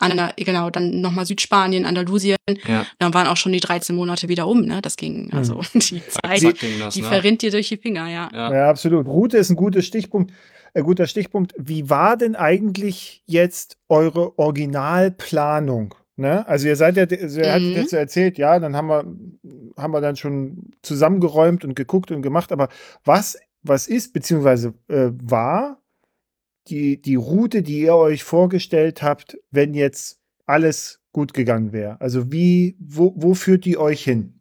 An, genau, dann nochmal Südspanien, Andalusien. Ja. Dann waren auch schon die 13 Monate wieder um, ne? Das ging, hm. also mhm. *laughs* die Zeit, das, die ne? verrinnt dir durch die Finger, ja. ja. Ja, absolut. Route ist ein guter Stichpunkt. Ein guter Stichpunkt. Wie war denn eigentlich jetzt eure Originalplanung? Ne? Also ihr seid ja, also ihr mhm. jetzt erzählt, ja, dann haben wir, haben wir dann schon zusammengeräumt und geguckt und gemacht, aber was, was ist, beziehungsweise äh, war die, die Route, die ihr euch vorgestellt habt, wenn jetzt alles gut gegangen wäre? Also wie, wo, wo führt die euch hin?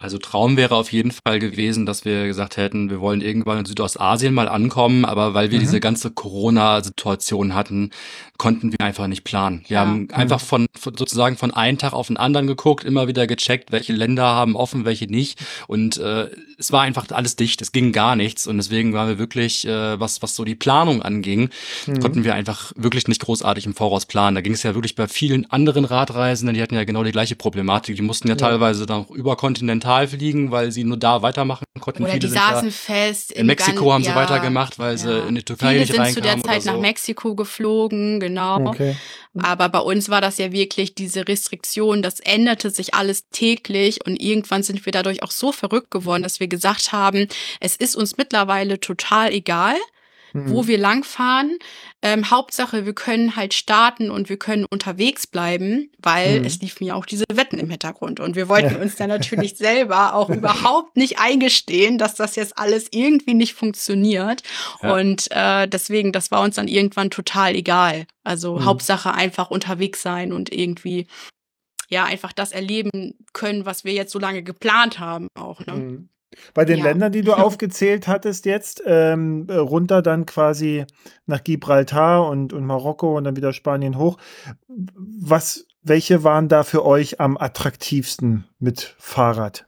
Also Traum wäre auf jeden Fall gewesen, dass wir gesagt hätten, wir wollen irgendwann in Südostasien mal ankommen, aber weil wir mhm. diese ganze Corona-Situation hatten, konnten wir einfach nicht planen. Wir ja. haben mhm. einfach von, von, sozusagen von einem Tag auf den anderen geguckt, immer wieder gecheckt, welche Länder haben offen, welche nicht. Und äh, es war einfach alles dicht, es ging gar nichts. Und deswegen waren wir wirklich, äh, was, was so die Planung anging, mhm. konnten wir einfach wirklich nicht großartig im Voraus planen. Da ging es ja wirklich bei vielen anderen Radreisenden, die hatten ja genau die gleiche Problematik. Die mussten ja, ja. teilweise dann auch überkontinental Nepal fliegen, weil sie nur da weitermachen konnten. Oder Viele die saßen fest. In Mexiko haben sie ja, weitergemacht, weil ja. sie in die Türkei Viele nicht sind zu der Zeit so. nach Mexiko geflogen, genau. Okay. Aber bei uns war das ja wirklich diese Restriktion, das änderte sich alles täglich und irgendwann sind wir dadurch auch so verrückt geworden, dass wir gesagt haben, es ist uns mittlerweile total egal mhm. wo wir langfahren. Ähm, Hauptsache, wir können halt starten und wir können unterwegs bleiben, weil mhm. es liefen ja auch diese Wetten im Hintergrund. Und wir wollten ja. uns dann natürlich *laughs* selber auch überhaupt nicht eingestehen, dass das jetzt alles irgendwie nicht funktioniert. Ja. Und äh, deswegen, das war uns dann irgendwann total egal. Also mhm. Hauptsache einfach unterwegs sein und irgendwie ja einfach das erleben können, was wir jetzt so lange geplant haben auch. Ne? Bei den ja. Ländern, die du *laughs* aufgezählt hattest jetzt, ähm, äh, runter dann quasi nach Gibraltar und, und Marokko und dann wieder Spanien hoch. Was, welche waren da für euch am attraktivsten mit Fahrrad?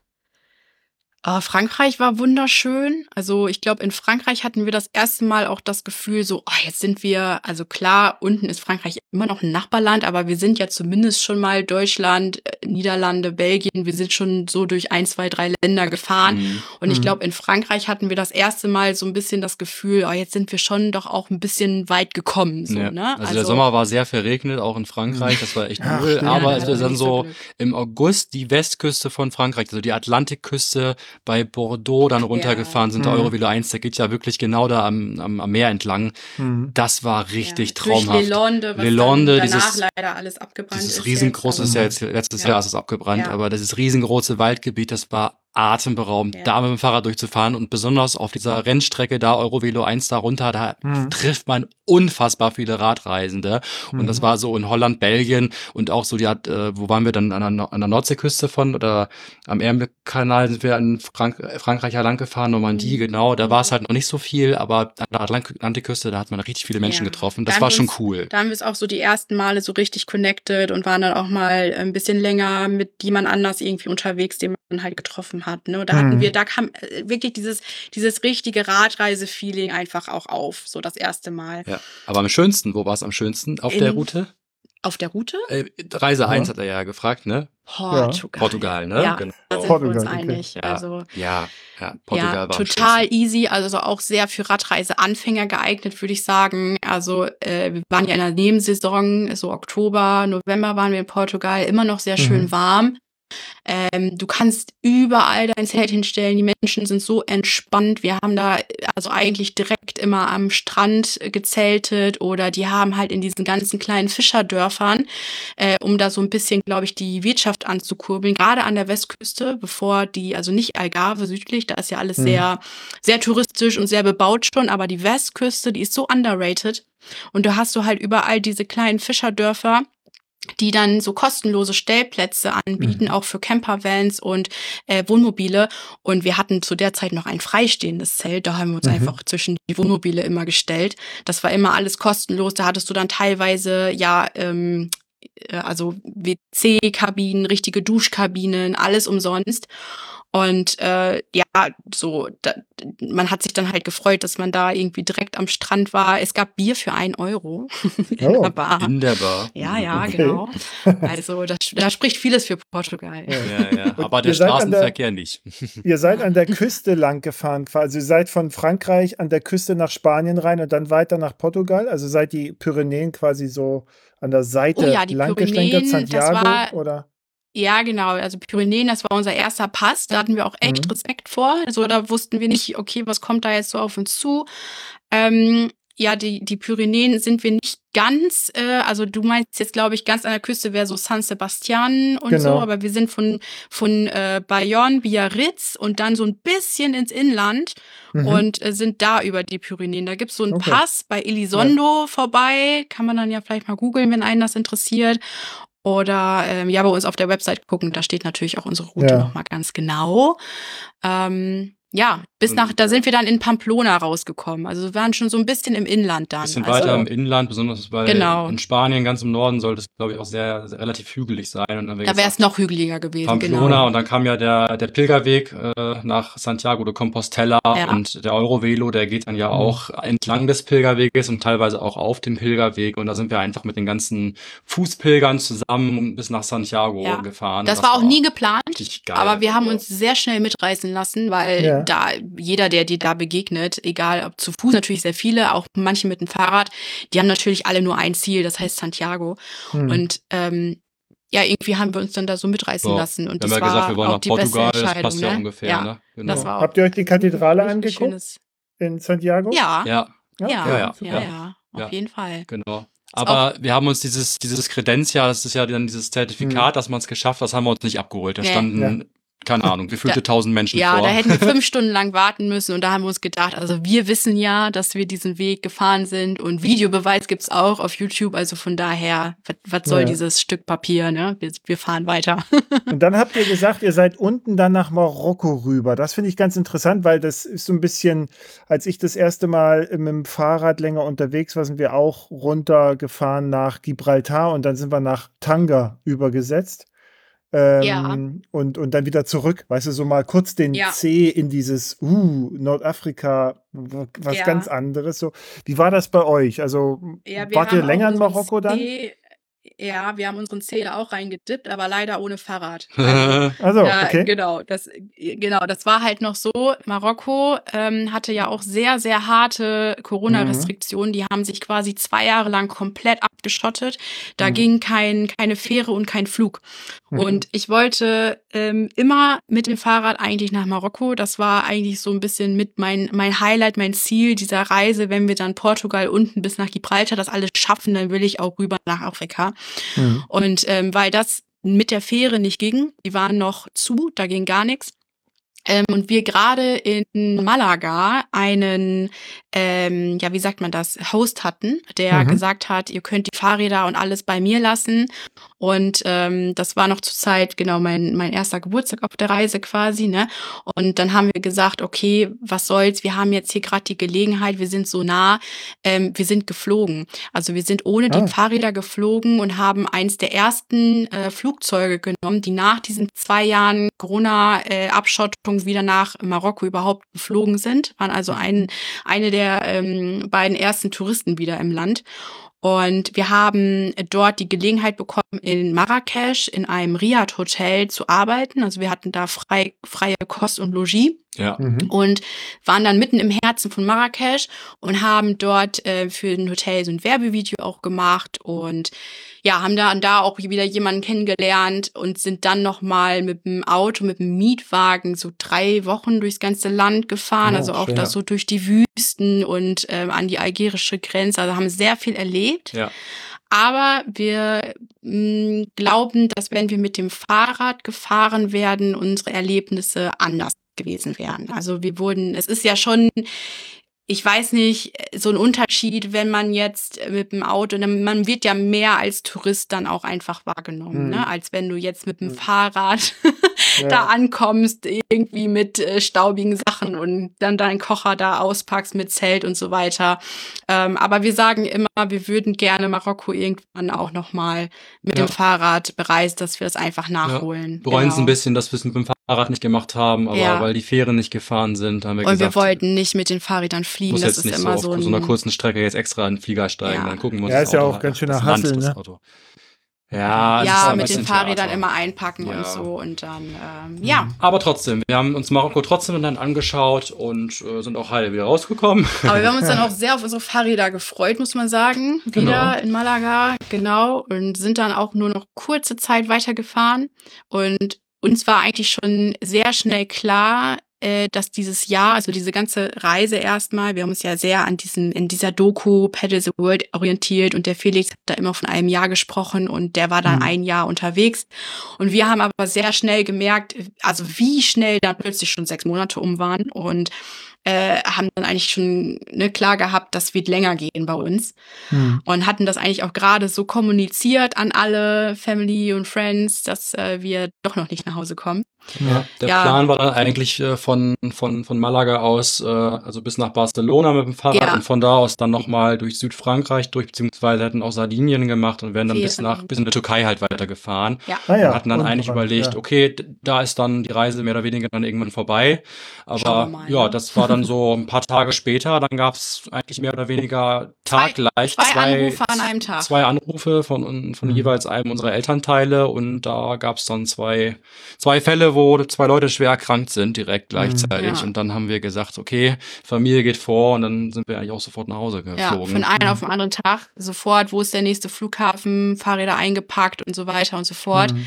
Uh, Frankreich war wunderschön. Also ich glaube, in Frankreich hatten wir das erste Mal auch das Gefühl, so, oh, jetzt sind wir, also klar, unten ist Frankreich immer noch ein Nachbarland, aber wir sind ja zumindest schon mal Deutschland, äh, Niederlande, Belgien, wir sind schon so durch ein, zwei, drei Länder gefahren. Mhm. Und ich mhm. glaube, in Frankreich hatten wir das erste Mal so ein bisschen das Gefühl, oh, jetzt sind wir schon doch auch ein bisschen weit gekommen. So, ja. ne? also, also, der Sommer war sehr verregnet, auch in Frankreich, das war echt cool. Ach, aber es ja, dann so im August die Westküste von Frankreich, also die Atlantikküste, bei Bordeaux dann runtergefahren ja. sind, der mhm. Eurovelo 1, der geht ja wirklich genau da am, am, am Meer entlang. Mhm. Das war richtig ja. traumhaft. Durch Lelonde, was Lelonde, danach dieses, leider alles abgebrannt dieses ist. riesengroße, ist ja jetzt letztes Jahr ist es abgebrannt, aber das ist riesengroße Waldgebiet, das war atemberaubend, ja. da mit dem Fahrrad durchzufahren und besonders auf dieser Rennstrecke da Eurovelo 1 da runter, da mhm. trifft man unfassbar viele Radreisende mhm. und das mhm. war so in Holland, Belgien und auch so die hat, äh, wo waren wir dann an der, an der Nordseeküste von oder am Ärmelkanal sind wir in Frank Frankreich lang gefahren, Normandie, mhm. genau, da war es halt noch nicht so viel, aber an der Atlantikküste, da hat man richtig viele Menschen ja. getroffen, das da war schon cool. Da haben wir es auch so die ersten Male so richtig connected und waren dann auch mal ein bisschen länger mit jemand anders irgendwie unterwegs, den man halt getroffen hat. Ne? Da hatten hm. wir, da kam äh, wirklich dieses, dieses richtige Radreise-Feeling einfach auch auf, so das erste Mal. Ja, aber am schönsten, wo war es am schönsten auf In, der Route? Auf der Route? Äh, Reise 1 hat er ja gefragt, ne? Portugal. Portugal, ne? Ja, genau. da sind Portugal, wir uns einig. Okay. Also, ja, ja, Portugal ja, war total easy, also auch sehr für Radreiseanfänger geeignet, würde ich sagen. Also äh, wir waren ja in der Nebensaison, so Oktober, November waren wir in Portugal, immer noch sehr schön mhm. warm. Ähm, du kannst überall dein Zelt hinstellen. Die Menschen sind so entspannt. Wir haben da also eigentlich direkt immer am Strand gezeltet oder die haben halt in diesen ganzen kleinen Fischerdörfern, äh, um da so ein bisschen, glaube ich, die Wirtschaft anzukurbeln. Gerade an der Westküste, bevor die, also nicht Algarve südlich, da ist ja alles mhm. sehr, sehr touristisch und sehr bebaut schon, aber die Westküste, die ist so underrated. Und du hast du halt überall diese kleinen Fischerdörfer die dann so kostenlose Stellplätze anbieten, mhm. auch für Campervans und äh, Wohnmobile. Und wir hatten zu der Zeit noch ein freistehendes Zelt. Da haben wir uns mhm. einfach zwischen die Wohnmobile immer gestellt. Das war immer alles kostenlos. Da hattest du dann teilweise ja ähm, äh, also WC-Kabinen, richtige Duschkabinen, alles umsonst. Und äh, ja, so, da, man hat sich dann halt gefreut, dass man da irgendwie direkt am Strand war. Es gab Bier für ein Euro *laughs* Oh. in der Bar. In der Bar. Ja, ja, Okay. genau. *laughs* Also das, da spricht vieles für Portugal. Ja. Ja, ja. Aber der an der- Straßenverkehr nicht. *laughs* Ihr seid an der Küste lang gefahren, quasi. Ihr seid von Frankreich an der Küste nach Spanien rein und dann weiter nach Portugal. Also seid die Pyrenäen quasi so an der Seite Oh ja, die lang Pyrenäen, das Santiago war- oder? Ja, genau. Also Pyrenäen, das war unser erster Pass. Da hatten wir auch echt Mhm. Respekt vor. Also da wussten wir nicht, okay, was kommt da jetzt so auf uns zu? Ähm, ja, die, die Pyrenäen sind wir nicht ganz, äh, also du meinst jetzt, glaube ich, ganz an der Küste wäre so San Sebastian und so, Genau. aber wir sind von, von äh, Bayonne, Biarritz und dann so ein bisschen ins Inland Mhm. und äh, sind da über die Pyrenäen. Da gibt's so einen Okay. Pass bei Elizondo vorbei. Kann man dann ja vielleicht mal googeln, wenn einen das interessiert. Oder ähm, ja, bei uns auf der Website gucken, da steht natürlich auch unsere Route Ja. nochmal ganz genau. Ähm, ja, bis Und- nach, da sind wir dann in Pamplona rausgekommen. Also wir waren schon so ein bisschen im Inland dann. bisschen also, weiter im Inland, besonders weil Genau. in Spanien, ganz im Norden, sollte es, glaube ich, auch sehr, sehr relativ hügelig sein. Und dann Da wäre es noch hügeliger gewesen, Pamplona genau. und dann kam ja der, der Pilgerweg äh, nach Santiago de Compostela Ja. und der Eurovelo, der geht dann ja Mhm. auch entlang des Pilgerweges und teilweise auch auf dem Pilgerweg und da sind wir einfach mit den ganzen Fußpilgern zusammen bis nach Santiago Ja. gefahren. Das war auch nie geplant. richtig geil. Aber wir haben uns sehr schnell mitreißen lassen, weil Ja. Da jeder, der dir da begegnet, egal ob zu Fuß natürlich sehr viele, auch manche mit dem Fahrrad, die haben natürlich alle nur ein Ziel, das heißt Santiago. Hm. Und ähm, ja, irgendwie haben wir uns dann da so mitreißen So, lassen. Und wir das haben ja war gesagt, wir wollen auch nach die Portugal, beste das Entscheidung. passt ja ne? ungefähr, ja, ne? Genau. Das war auch Habt ihr euch die Kathedrale angeguckt schönes- in Santiago? Ja, Ja, ja, Ja, ja, ja, ja, ja. auf Ja. jeden Fall. Genau. Aber wir haben uns dieses, dieses Kredenz ja, das ist ja dann dieses Zertifikat, dass man es geschafft hat, das haben wir uns nicht abgeholt. Da Nee. standen, keine Ahnung, gefühlte tausend Menschen Ja, vor. da hätten wir *laughs* fünf Stunden lang warten müssen und da haben wir uns gedacht, also wir wissen ja, dass wir diesen Weg gefahren sind und Videobeweis gibt's auch auf YouTube, also von daher, was, was soll Ja. dieses Stück Papier, ne? Wir, wir fahren weiter. Und dann habt ihr gesagt, ihr seid unten dann nach Marokko rüber. Das finde ich ganz interessant, weil das ist so ein bisschen, als ich das erste Mal mit dem Fahrrad länger unterwegs war, sind wir auch runtergefahren nach Gibraltar und dann sind wir nach Tanga übergesetzt. Ähm, Ja. und, und dann wieder zurück, weißt du, so mal kurz den Ja. C in dieses, uh, Nordafrika, was Ja. ganz anderes. So, wie war das bei euch? Also, wart ihr länger in Marokko dann? C- Ja, wir haben unseren da auch reingedippt, aber leider ohne Fahrrad. *laughs* Also, Ja, okay. genau. Das, genau, das war halt noch so. Marokko ähm, hatte ja auch sehr, sehr harte Corona-Restriktionen. Die haben sich quasi zwei Jahre lang komplett abgeschottet. Da Mhm. ging kein, keine Fähre und kein Flug. Mhm. Und ich wollte ähm, immer mit dem Fahrrad eigentlich nach Marokko. Das war eigentlich so ein bisschen mit mein, mein Highlight, mein Ziel dieser Reise. Wenn wir dann Portugal unten bis nach Gibraltar das alles schaffen, dann will ich auch rüber nach Afrika. Mhm. Und ähm, weil das mit der Fähre nicht ging, die waren noch zu, da ging gar nichts. Ähm, und wir gerade in Malaga einen, ähm, ja, wie sagt man das, Host hatten, der Mhm. gesagt hat, ihr könnt die Fahrräder und alles bei mir lassen. Und ähm, das war noch zur Zeit, genau, mein, mein erster Geburtstag auf der Reise quasi, ne? Und dann haben wir gesagt, okay, was soll's, wir haben jetzt hier gerade die Gelegenheit, wir sind so nah, ähm, wir sind geflogen. Also wir sind ohne Ah. die Fahrräder geflogen und haben eins der ersten äh, Flugzeuge genommen, die nach diesen zwei Jahren Corona-Abschottung wieder nach Marokko überhaupt geflogen sind. Waren also ein, eine der ähm, beiden ersten Touristen wieder im Land. Und wir haben dort die Gelegenheit bekommen, in Marrakesch in einem Riad-Hotel zu arbeiten. Also wir hatten da frei, freie Kost und Logis ja. Mhm. und waren dann mitten im Herzen von Marrakesch und haben dort äh, für ein Hotel so ein Werbevideo auch gemacht und ja, haben da, da auch wieder jemanden kennengelernt und sind dann nochmal mit dem Auto, mit dem Mietwagen so drei Wochen durchs ganze Land gefahren, Ja, also auch schön, da ja. so durch die Wüsten und ähm, an die algerische Grenze, also haben sehr viel erlebt. Ja. Aber wir mh, glauben, dass wenn wir mit dem Fahrrad gefahren werden, unsere Erlebnisse anders gewesen wären. Also wir wurden, es ist ja schon, ich weiß nicht, so ein Unterschied, wenn man jetzt mit dem Auto, man wird ja mehr als Tourist dann auch einfach wahrgenommen, Mhm. ne? als wenn du jetzt mit dem Mhm. Fahrrad *laughs* Ja. da ankommst, irgendwie mit äh, staubigen Sachen und dann deinen Kocher da auspackst mit Zelt und so weiter. Ähm, aber wir sagen immer, wir würden gerne Marokko irgendwann auch nochmal mit Ja. dem Fahrrad bereisen, dass wir das einfach nachholen. Bereuen es Genau. ein bisschen, dass wir es mit dem Fahrrad Fahrrad nicht gemacht haben, aber Ja. weil die Fähren nicht gefahren sind, haben wir Und gesagt, wir wollten nicht mit den Fahrrädern fliegen. muss Das jetzt ist nicht so immer auf so so einer ein. kurzen Strecke jetzt extra in den Flieger steigen, Ja. dann gucken wir uns Ja, das ist ja Auto auch ganz an, schöner Hassel, ne? Auto. Ja, ja, ein mit den Fahrrädern Theater. immer einpacken Ja. und so und dann, ähm, ja. Aber trotzdem, wir haben uns Marokko trotzdem dann angeschaut und äh, sind auch heil wieder rausgekommen. Aber wir haben uns dann *laughs* auch sehr auf unsere Fahrräder gefreut, muss man sagen. Wieder Genau. in Malaga, genau. Und sind dann auch nur noch kurze Zeit weitergefahren. Und uns war eigentlich schon sehr schnell klar, äh, dass dieses Jahr, also diese ganze Reise erstmal, wir haben uns ja sehr an diesen, in dieser Doku Paddle the World orientiert und der Felix hat da immer von einem Jahr gesprochen und der war dann Mhm. ein Jahr unterwegs. Und wir haben aber sehr schnell gemerkt, also wie schnell dann plötzlich schon sechs Monate um waren und äh, haben dann eigentlich schon ne, klar gehabt, das wird länger gehen bei uns Hm. und hatten das eigentlich auch gerade so kommuniziert an alle Family und Friends, dass äh, wir doch noch nicht nach Hause kommen. Ja. Der Ja. Plan war dann eigentlich äh, von, von, von Malaga aus, äh, also bis nach Barcelona mit dem Fahrrad Ja. und von da aus dann nochmal durch Südfrankreich durch, beziehungsweise hätten auch Sardinien gemacht und wären dann bis nach, bis in die Türkei halt weitergefahren. Ja. Ah, ja. Wir hatten dann eigentlich wunderbar, überlegt, ja. okay, da ist dann die Reise mehr oder weniger dann irgendwann vorbei. Aber mal, ja, das war dann so ein paar Tage später. Dann gab es eigentlich mehr oder weniger taggleich Zwei Anrufe an einem Tag. zwei Anrufe von, von Mhm. jeweils einem unserer Elternteile und da gab es dann zwei, zwei Fälle, wo zwei Leute schwer erkrankt sind, direkt gleichzeitig. Mhm. Ja. Und dann haben wir gesagt, okay, Familie geht vor und dann sind wir eigentlich auch sofort nach Hause Ja, geflogen. von einem auf den anderen Tag sofort, wo ist der nächste Flughafen, Fahrräder eingepackt und so weiter und so fort. Mhm.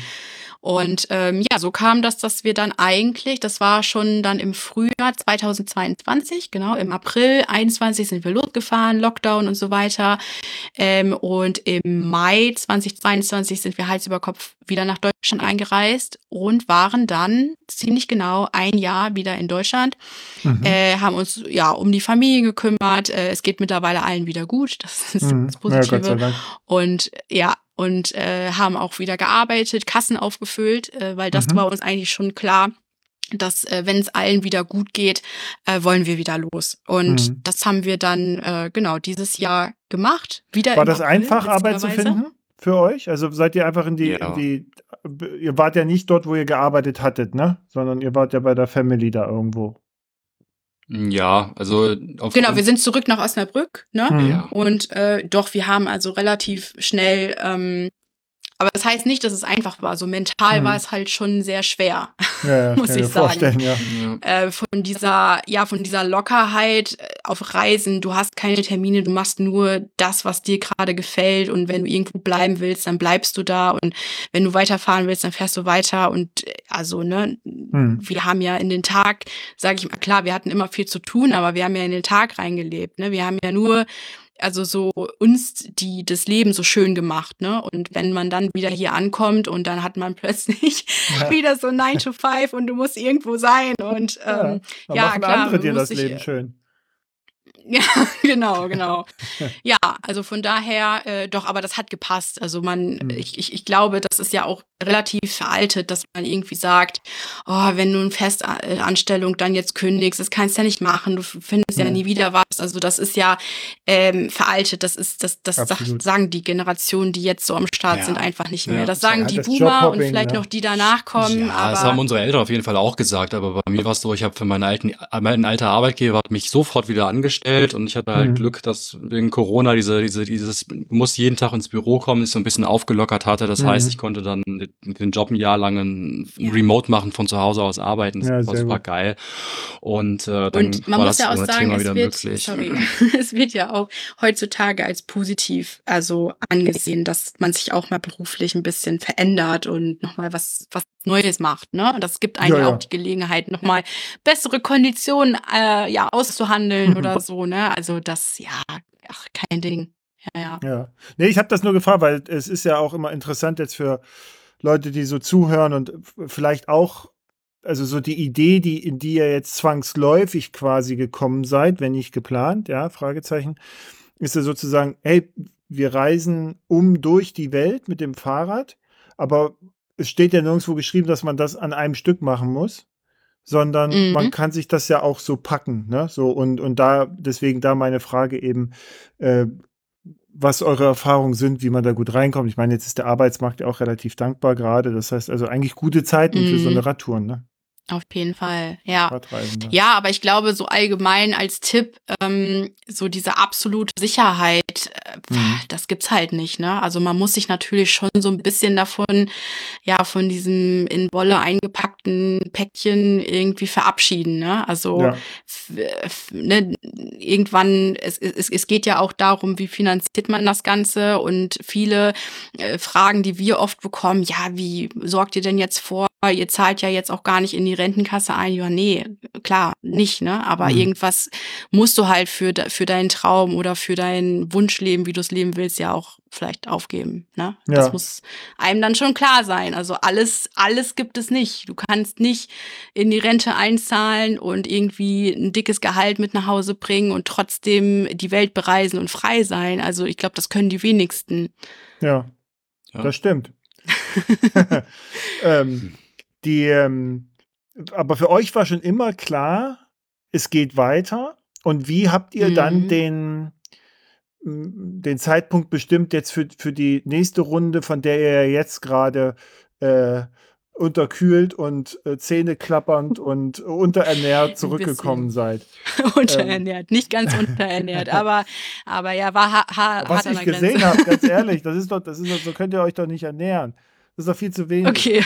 Und ähm, ja, so kam das, dass wir dann eigentlich, das war schon dann im Frühjahr 2022, genau, im April 21 sind wir losgefahren, Lockdown und so weiter. Ähm, und im Mai 2022 sind wir Hals über Kopf wieder nach Deutschland eingereist und waren dann ziemlich genau ein Jahr wieder in Deutschland Mhm. äh, haben uns ja um die Familie gekümmert. Äh, es geht mittlerweile allen wieder gut. Das ist Mhm. das Ja, Positive. Dank. und ja, und äh, haben auch wieder gearbeitet, Kassen aufgefüllt, äh, weil das Mhm. war uns eigentlich schon klar, dass äh, wenn es allen wieder gut geht, äh, wollen wir wieder los. Und Mhm. das haben wir dann äh, genau dieses Jahr gemacht. Wieder War das April, einfach, Arbeit zu finden für euch? Also seid ihr einfach in die, Ja. in die, ihr wart ja nicht dort, wo ihr gearbeitet hattet, ne? Sondern ihr wart ja bei der Family da irgendwo. Ja, also auf Genau, wir sind zurück nach Osnabrück, ne? Mhm. ja. Und äh, doch, wir haben also relativ schnell, ähm, aber das heißt nicht, dass es einfach war. So mental Mhm. war es halt schon sehr schwer. Ja, ja, *laughs* Muss ich sagen. ja. Äh, von dieser, ja, von dieser Lockerheit äh, auf Reisen. Du hast keine Termine, du machst nur das, was dir gerade gefällt. Und wenn du irgendwo bleiben willst, dann bleibst du da. Und wenn du weiterfahren willst, dann fährst du weiter. Und äh, also, ne, Hm. wir haben ja in den Tag, sage ich mal, klar, wir hatten immer viel zu tun, aber wir haben ja in den Tag reingelebt. Ne? Wir haben ja nur, also so uns die das Leben so schön gemacht. Ne? Und wenn man dann wieder hier ankommt und dann hat man *laughs* plötzlich Ja. wieder so 9 to 5 und du musst irgendwo sein und Ja, ähm, ja, machen klar, andere dir das Leben äh, schön. *laughs* ja, genau, *laughs* genau. Ja, also von daher, äh, doch, aber das hat gepasst. Also man, Mhm. ich, ich, ich glaube, das ist ja auch relativ veraltet, dass man irgendwie sagt, oh, wenn du eine Festanstellung dann jetzt kündigst, das kannst du ja nicht machen, du findest ja Mhm. nie wieder was. Also das ist ja ähm, veraltet. Das ist, das, das Absolut. sagen die Generationen, die jetzt so am Start Ja. sind, einfach nicht Ja. mehr. Das sagen Ja, die das Boomer und vielleicht ne? noch die danach kommen. Ja, aber das haben unsere Eltern auf jeden Fall auch gesagt, aber bei mir war es so, ich habe für meinen alten, mein alter Arbeitgeber hat mich sofort wieder angestellt und ich hatte halt Mhm. Glück, dass wegen Corona diese, diese, dieses, du musst jeden Tag ins Büro kommen, sich so ein bisschen aufgelockert hatte. Das Mhm. heißt, ich konnte dann den Job ein Jahr lang. Remote machen, von zu Hause aus arbeiten. Das Ja, war super gut. geil. Und äh, dann Und man war muss das ja auch sagen, Thema es wieder wird, möglich. sorry, *laughs* es wird ja auch heutzutage als positiv also angesehen, dass man sich auch mal beruflich ein bisschen verändert und nochmal was, was Neues macht. Ne? Das gibt einem Ja, ja, auch die Gelegenheit, nochmal bessere Konditionen äh, ja, auszuhandeln Mhm. *laughs* oder so. Ne? Also das, ja, ach, kein Ding. Ja, ja. Ja. Nee, ich habe das nur gefragt, weil es ist ja auch immer interessant jetzt für Leute, die so zuhören und vielleicht auch, also so die Idee, die, in die ihr jetzt zwangsläufig quasi gekommen seid, wenn nicht geplant, ja, Fragezeichen, ist ja sozusagen, hey, wir reisen um durch die Welt mit dem Fahrrad, aber es steht ja nirgendwo geschrieben, dass man das an einem Stück machen muss, sondern Mhm. man kann sich das ja auch so packen, ne? So und und da deswegen da meine Frage eben, äh, was eure Erfahrungen sind, wie man da gut reinkommt. Ich meine, jetzt ist der Arbeitsmarkt ja auch relativ dankbar gerade. Das heißt also eigentlich gute Zeiten für so Mhm. eine Radtour, ne? Auf jeden Fall, ja. Ja, aber ich glaube, so allgemein als Tipp, ähm, so diese absolute Sicherheit, äh, mhm. das gibt's halt nicht, ne? Also man muss sich natürlich schon so ein bisschen davon, ja, von diesem in Wolle eingepackten Päckchen irgendwie verabschieden, ne? Also ja. ne, irgendwann, es, es, es geht ja auch darum, wie finanziert man das Ganze und viele äh, Fragen, die wir oft bekommen, ja, wie sorgt ihr denn jetzt vor, ihr zahlt ja jetzt auch gar nicht in die Rentenkasse ein. Ja, nee, klar, nicht, ne? Aber mhm. irgendwas musst du halt für, für deinen Traum oder für dein Wunschleben, wie du es leben willst, ja auch vielleicht aufgeben, ne? Ja. Das muss einem dann schon klar sein. Also alles, alles gibt es nicht. Du kannst nicht in die Rente einzahlen und irgendwie ein dickes Gehalt mit nach Hause bringen und trotzdem die Welt bereisen und frei sein. Also ich glaube, das können die wenigsten. Ja, ja. das stimmt. *laughs* *laughs* ähm, die, ähm, aber für euch war schon immer klar, es geht weiter. Und wie habt ihr mhm. dann den, den Zeitpunkt bestimmt jetzt für, für die nächste Runde, von der ihr jetzt gerade äh, unterkühlt und äh, Zähne klappernd *laughs* und unterernährt zurückgekommen seid. *laughs* unterernährt, ähm. nicht ganz unterernährt, aber, aber ja, war ha, ha, Was ich gesehen habe, ganz *laughs* ehrlich, das ist doch, das ist doch, so könnt ihr euch doch nicht ernähren. Das ist doch viel zu wenig. Okay.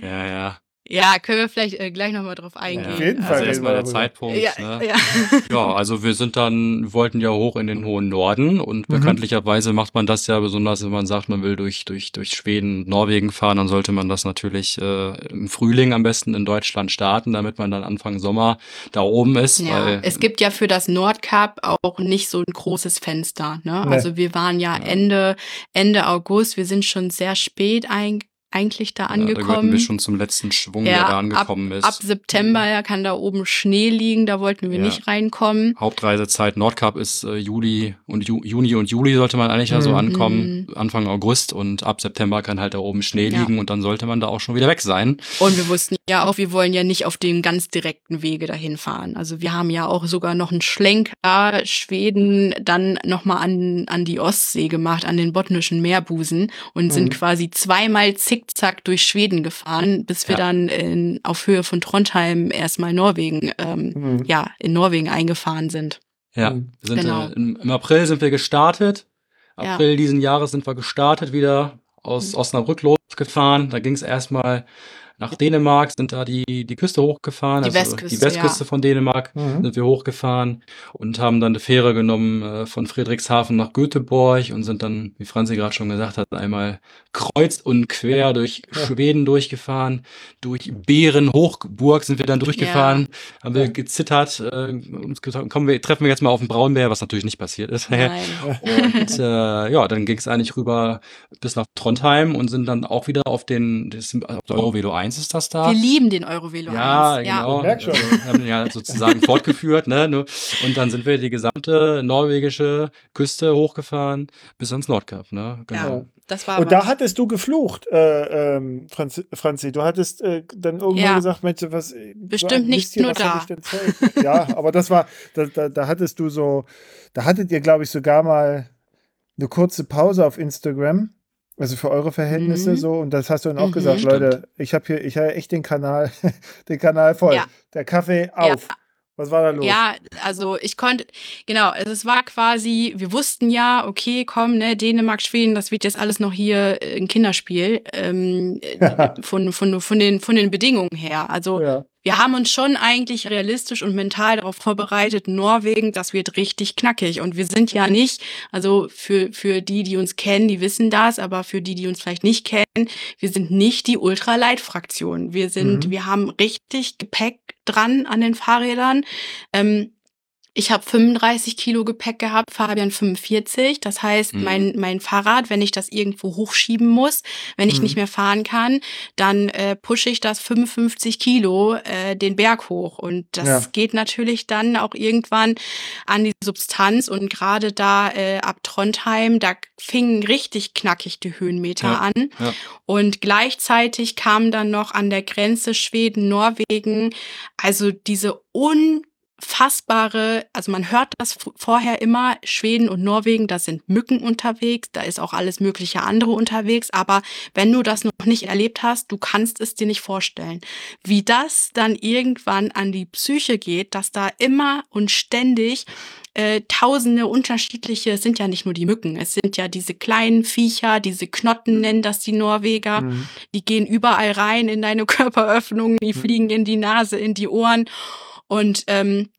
Ja, ja. Ja, können wir vielleicht äh, gleich nochmal drauf eingehen. Ja, auf jeden Fall. Also erstmal der Zeitpunkt. Ja, ne? ja. *laughs* ja, also wir sind dann, wollten ja hoch in den hohen Norden und mhm. bekanntlicherweise macht man das ja besonders, wenn man sagt, man will durch, durch, durch Schweden und Norwegen fahren, dann sollte man das natürlich äh, im Frühling am besten in Deutschland starten, damit man dann Anfang Sommer da oben ist. Ja, weil, es gibt ja für das Nordkap auch nicht so ein großes Fenster. Ne? Nee. Also wir waren ja, ja Ende, Ende August, wir sind schon sehr spät eingegangen eigentlich da angekommen. Ja, da wir schon zum letzten Schwung, ja, der da angekommen ab, ist. Ab September ja, kann da oben Schnee liegen, da wollten wir ja. nicht reinkommen. Hauptreisezeit Nordkap ist äh, Juli und Ju Juni und Juli sollte man eigentlich mhm. ja so ankommen, mhm. Anfang August und ab September kann halt da oben Schnee liegen und dann sollte man da auch schon wieder weg sein. Und wir wussten ja auch, wir wollen ja nicht auf dem ganz direkten Wege dahin fahren. Also wir haben ja auch sogar noch einen Schlenk da, Schweden, dann nochmal an, an die Ostsee gemacht, an den botnischen Meerbusen und mhm. sind quasi zweimal zick zickzack durch Schweden gefahren, bis wir ja. dann in, auf Höhe von Trondheim erstmal Norwegen, ähm, mhm. ja, in Norwegen eingefahren sind. Ja, mhm. wir sind genau. äh, im, im, April sind wir gestartet. April ja. diesen Jahres sind wir gestartet, wieder aus mhm. Osnabrück losgefahren. Da ging es erstmal nach Dänemark, sind da die, die Küste hochgefahren, die also Westküste, die Westküste ja. von Dänemark mhm. sind wir hochgefahren und haben dann eine Fähre genommen äh, von Friedrichshafen nach Göteborg und sind dann, wie Franzi gerade schon gesagt hat, einmal kreuz und quer durch ja. Schweden durchgefahren, durch Bärenhochburg sind wir dann durchgefahren, ja. haben wir gezittert, äh, uns gesagt, kommen wir, treffen wir jetzt mal auf den Braunbär, was natürlich nicht passiert ist. *laughs* und äh, ja, dann ging es eigentlich rüber bis nach Trondheim und sind dann auch wieder auf den das, auf der Eurovelo 1 1 ist das da. Wir lieben den Eurovelo ja, 1. Genau. Ja, genau. Wir haben ja sozusagen *laughs* fortgeführt, ne? Und dann sind wir die gesamte norwegische Küste hochgefahren bis ans Nordkap, ne? Genau. Ja. Das war und da hattest du geflucht, äh, ähm, Franz, Franzi. Du hattest äh, dann irgendwann ja. gesagt, Mensch, was. Bestimmt nicht nur da. ja, aber das war, da, da, da hattest du so, da hattet ihr, glaube ich, sogar mal eine kurze Pause auf Instagram. Also für eure Verhältnisse mhm. so, und das hast du dann auch mhm. gesagt, Leute, ich habe hier, ich habe echt den Kanal, *laughs* den Kanal voll. Ja. Der Kaffee auf. Ja. Was war da los? Ja, also ich konnte, genau, also es war quasi, wir wussten ja, okay, komm, ne, Dänemark, Schweden, das wird jetzt alles noch hier ein Kinderspiel ähm, *laughs* von, von, von, den, von den Bedingungen her. Also ja wir haben uns schon eigentlich realistisch und mental darauf vorbereitet, Norwegen, das wird richtig knackig. Und wir sind ja nicht, also für, für die, die uns kennen, die wissen das, aber für die, die uns vielleicht nicht kennen, wir sind nicht die Ultralight-Fraktion. Wir sind, mhm. wir haben richtig Gepäck dran an den Fahrrädern. Ähm, ich habe 35 Kilo Gepäck gehabt, Fabian 45. Das heißt, mhm. mein, mein Fahrrad, wenn ich das irgendwo hochschieben muss, wenn ich mhm. nicht mehr fahren kann, dann äh, pushe ich das 55 Kilo äh, den Berg hoch. Und das ja. geht natürlich dann auch irgendwann an die Substanz. Und gerade da äh, ab Trondheim, da fingen richtig knackig die Höhenmeter ja. an. Ja. Und gleichzeitig kam dann noch an der Grenze Schweden, Norwegen, also diese un unfassbare, also man hört das vorher immer, Schweden und Norwegen, da sind Mücken unterwegs, da ist auch alles mögliche andere unterwegs, aber wenn du das noch nicht erlebt hast, du kannst es dir nicht vorstellen, wie das dann irgendwann an die Psyche geht, dass da immer und ständig äh, tausende unterschiedliche, es sind ja nicht nur die Mücken, es sind ja diese kleinen Viecher, diese Knotten nennen das die Norweger, mhm. die gehen überall rein in deine *laughs* Körperöffnungen, die mhm. fliegen in die Nase, in die Ohren und ähm,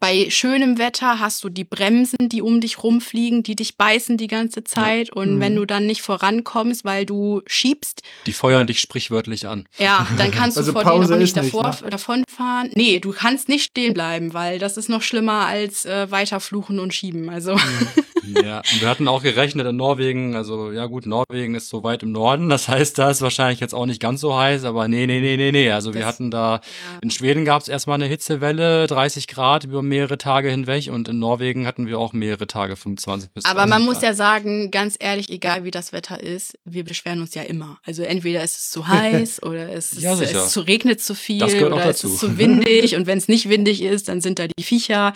bei schönem Wetter hast du die Bremsen, die um dich rumfliegen, die dich beißen die ganze Zeit. Und mhm. wenn du dann nicht vorankommst, weil du schiebst. Die feuern dich sprichwörtlich an. Ja, dann *laughs* kannst also du vor Pause denen auch nicht, davor, nicht ne? davonfahren. Nee, du kannst nicht stehen bleiben, weil das ist noch schlimmer als äh, weiter fluchen und schieben. Also. Mhm. *laughs* Ja, und wir hatten auch gerechnet in Norwegen, also ja gut, Norwegen ist so weit im Norden, das heißt, da ist wahrscheinlich jetzt auch nicht ganz so heiß, aber nee, nee, nee, nee, nee. Also das, wir hatten da, ja. in Schweden gab es erstmal eine Hitzewelle, 30 Grad über mehrere Tage hinweg und in Norwegen hatten wir auch mehrere Tage, 25 bis Aber man Grad. muss ja sagen, ganz ehrlich, egal wie das Wetter ist, wir beschweren uns ja immer. Also entweder ist es zu *laughs* heiß oder es, ist, ja, es zu regnet zu viel oder es ist zu windig *laughs* und wenn es nicht windig ist, dann sind da die Viecher.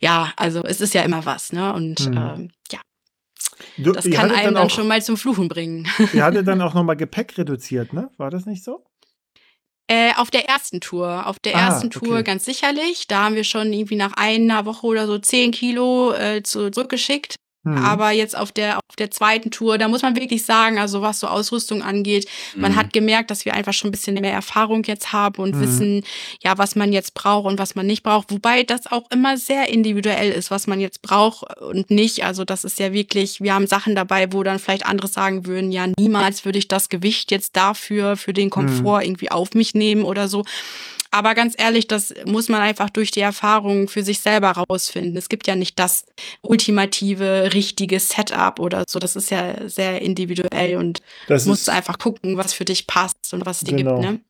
Ja, also es ist ja immer was, ne? Und hm. ähm, ja. Du, das kann einem dann, auch, schon mal zum Fluchen bringen. Ihr hattet dann *laughs* auch nochmal Gepäck reduziert, ne? War das nicht so? Äh, auf der ersten Tour. Auf der ah, ersten Tour okay. ganz sicherlich. Da haben wir schon irgendwie nach einer Woche oder so zehn Kilo äh, zurückgeschickt. Mhm. Aber jetzt auf der, auf der zweiten Tour, da muss man wirklich sagen, also was so Ausrüstung angeht, mhm. man hat gemerkt, dass wir einfach schon ein bisschen mehr Erfahrung jetzt haben und mhm. wissen, ja, was man jetzt braucht und was man nicht braucht. Wobei das auch immer sehr individuell ist, was man jetzt braucht und nicht. Also das ist ja wirklich, wir haben Sachen dabei, wo dann vielleicht andere sagen würden, ja, niemals würde ich das Gewicht jetzt dafür, für den Komfort mhm. irgendwie auf mich nehmen oder so. Aber ganz ehrlich, das muss man einfach durch die Erfahrung für sich selber rausfinden. Es gibt ja nicht das ultimative, richtige Setup oder so. Das ist ja sehr individuell und du musst einfach gucken, was für dich passt und was es dir genau. gibt. Ne?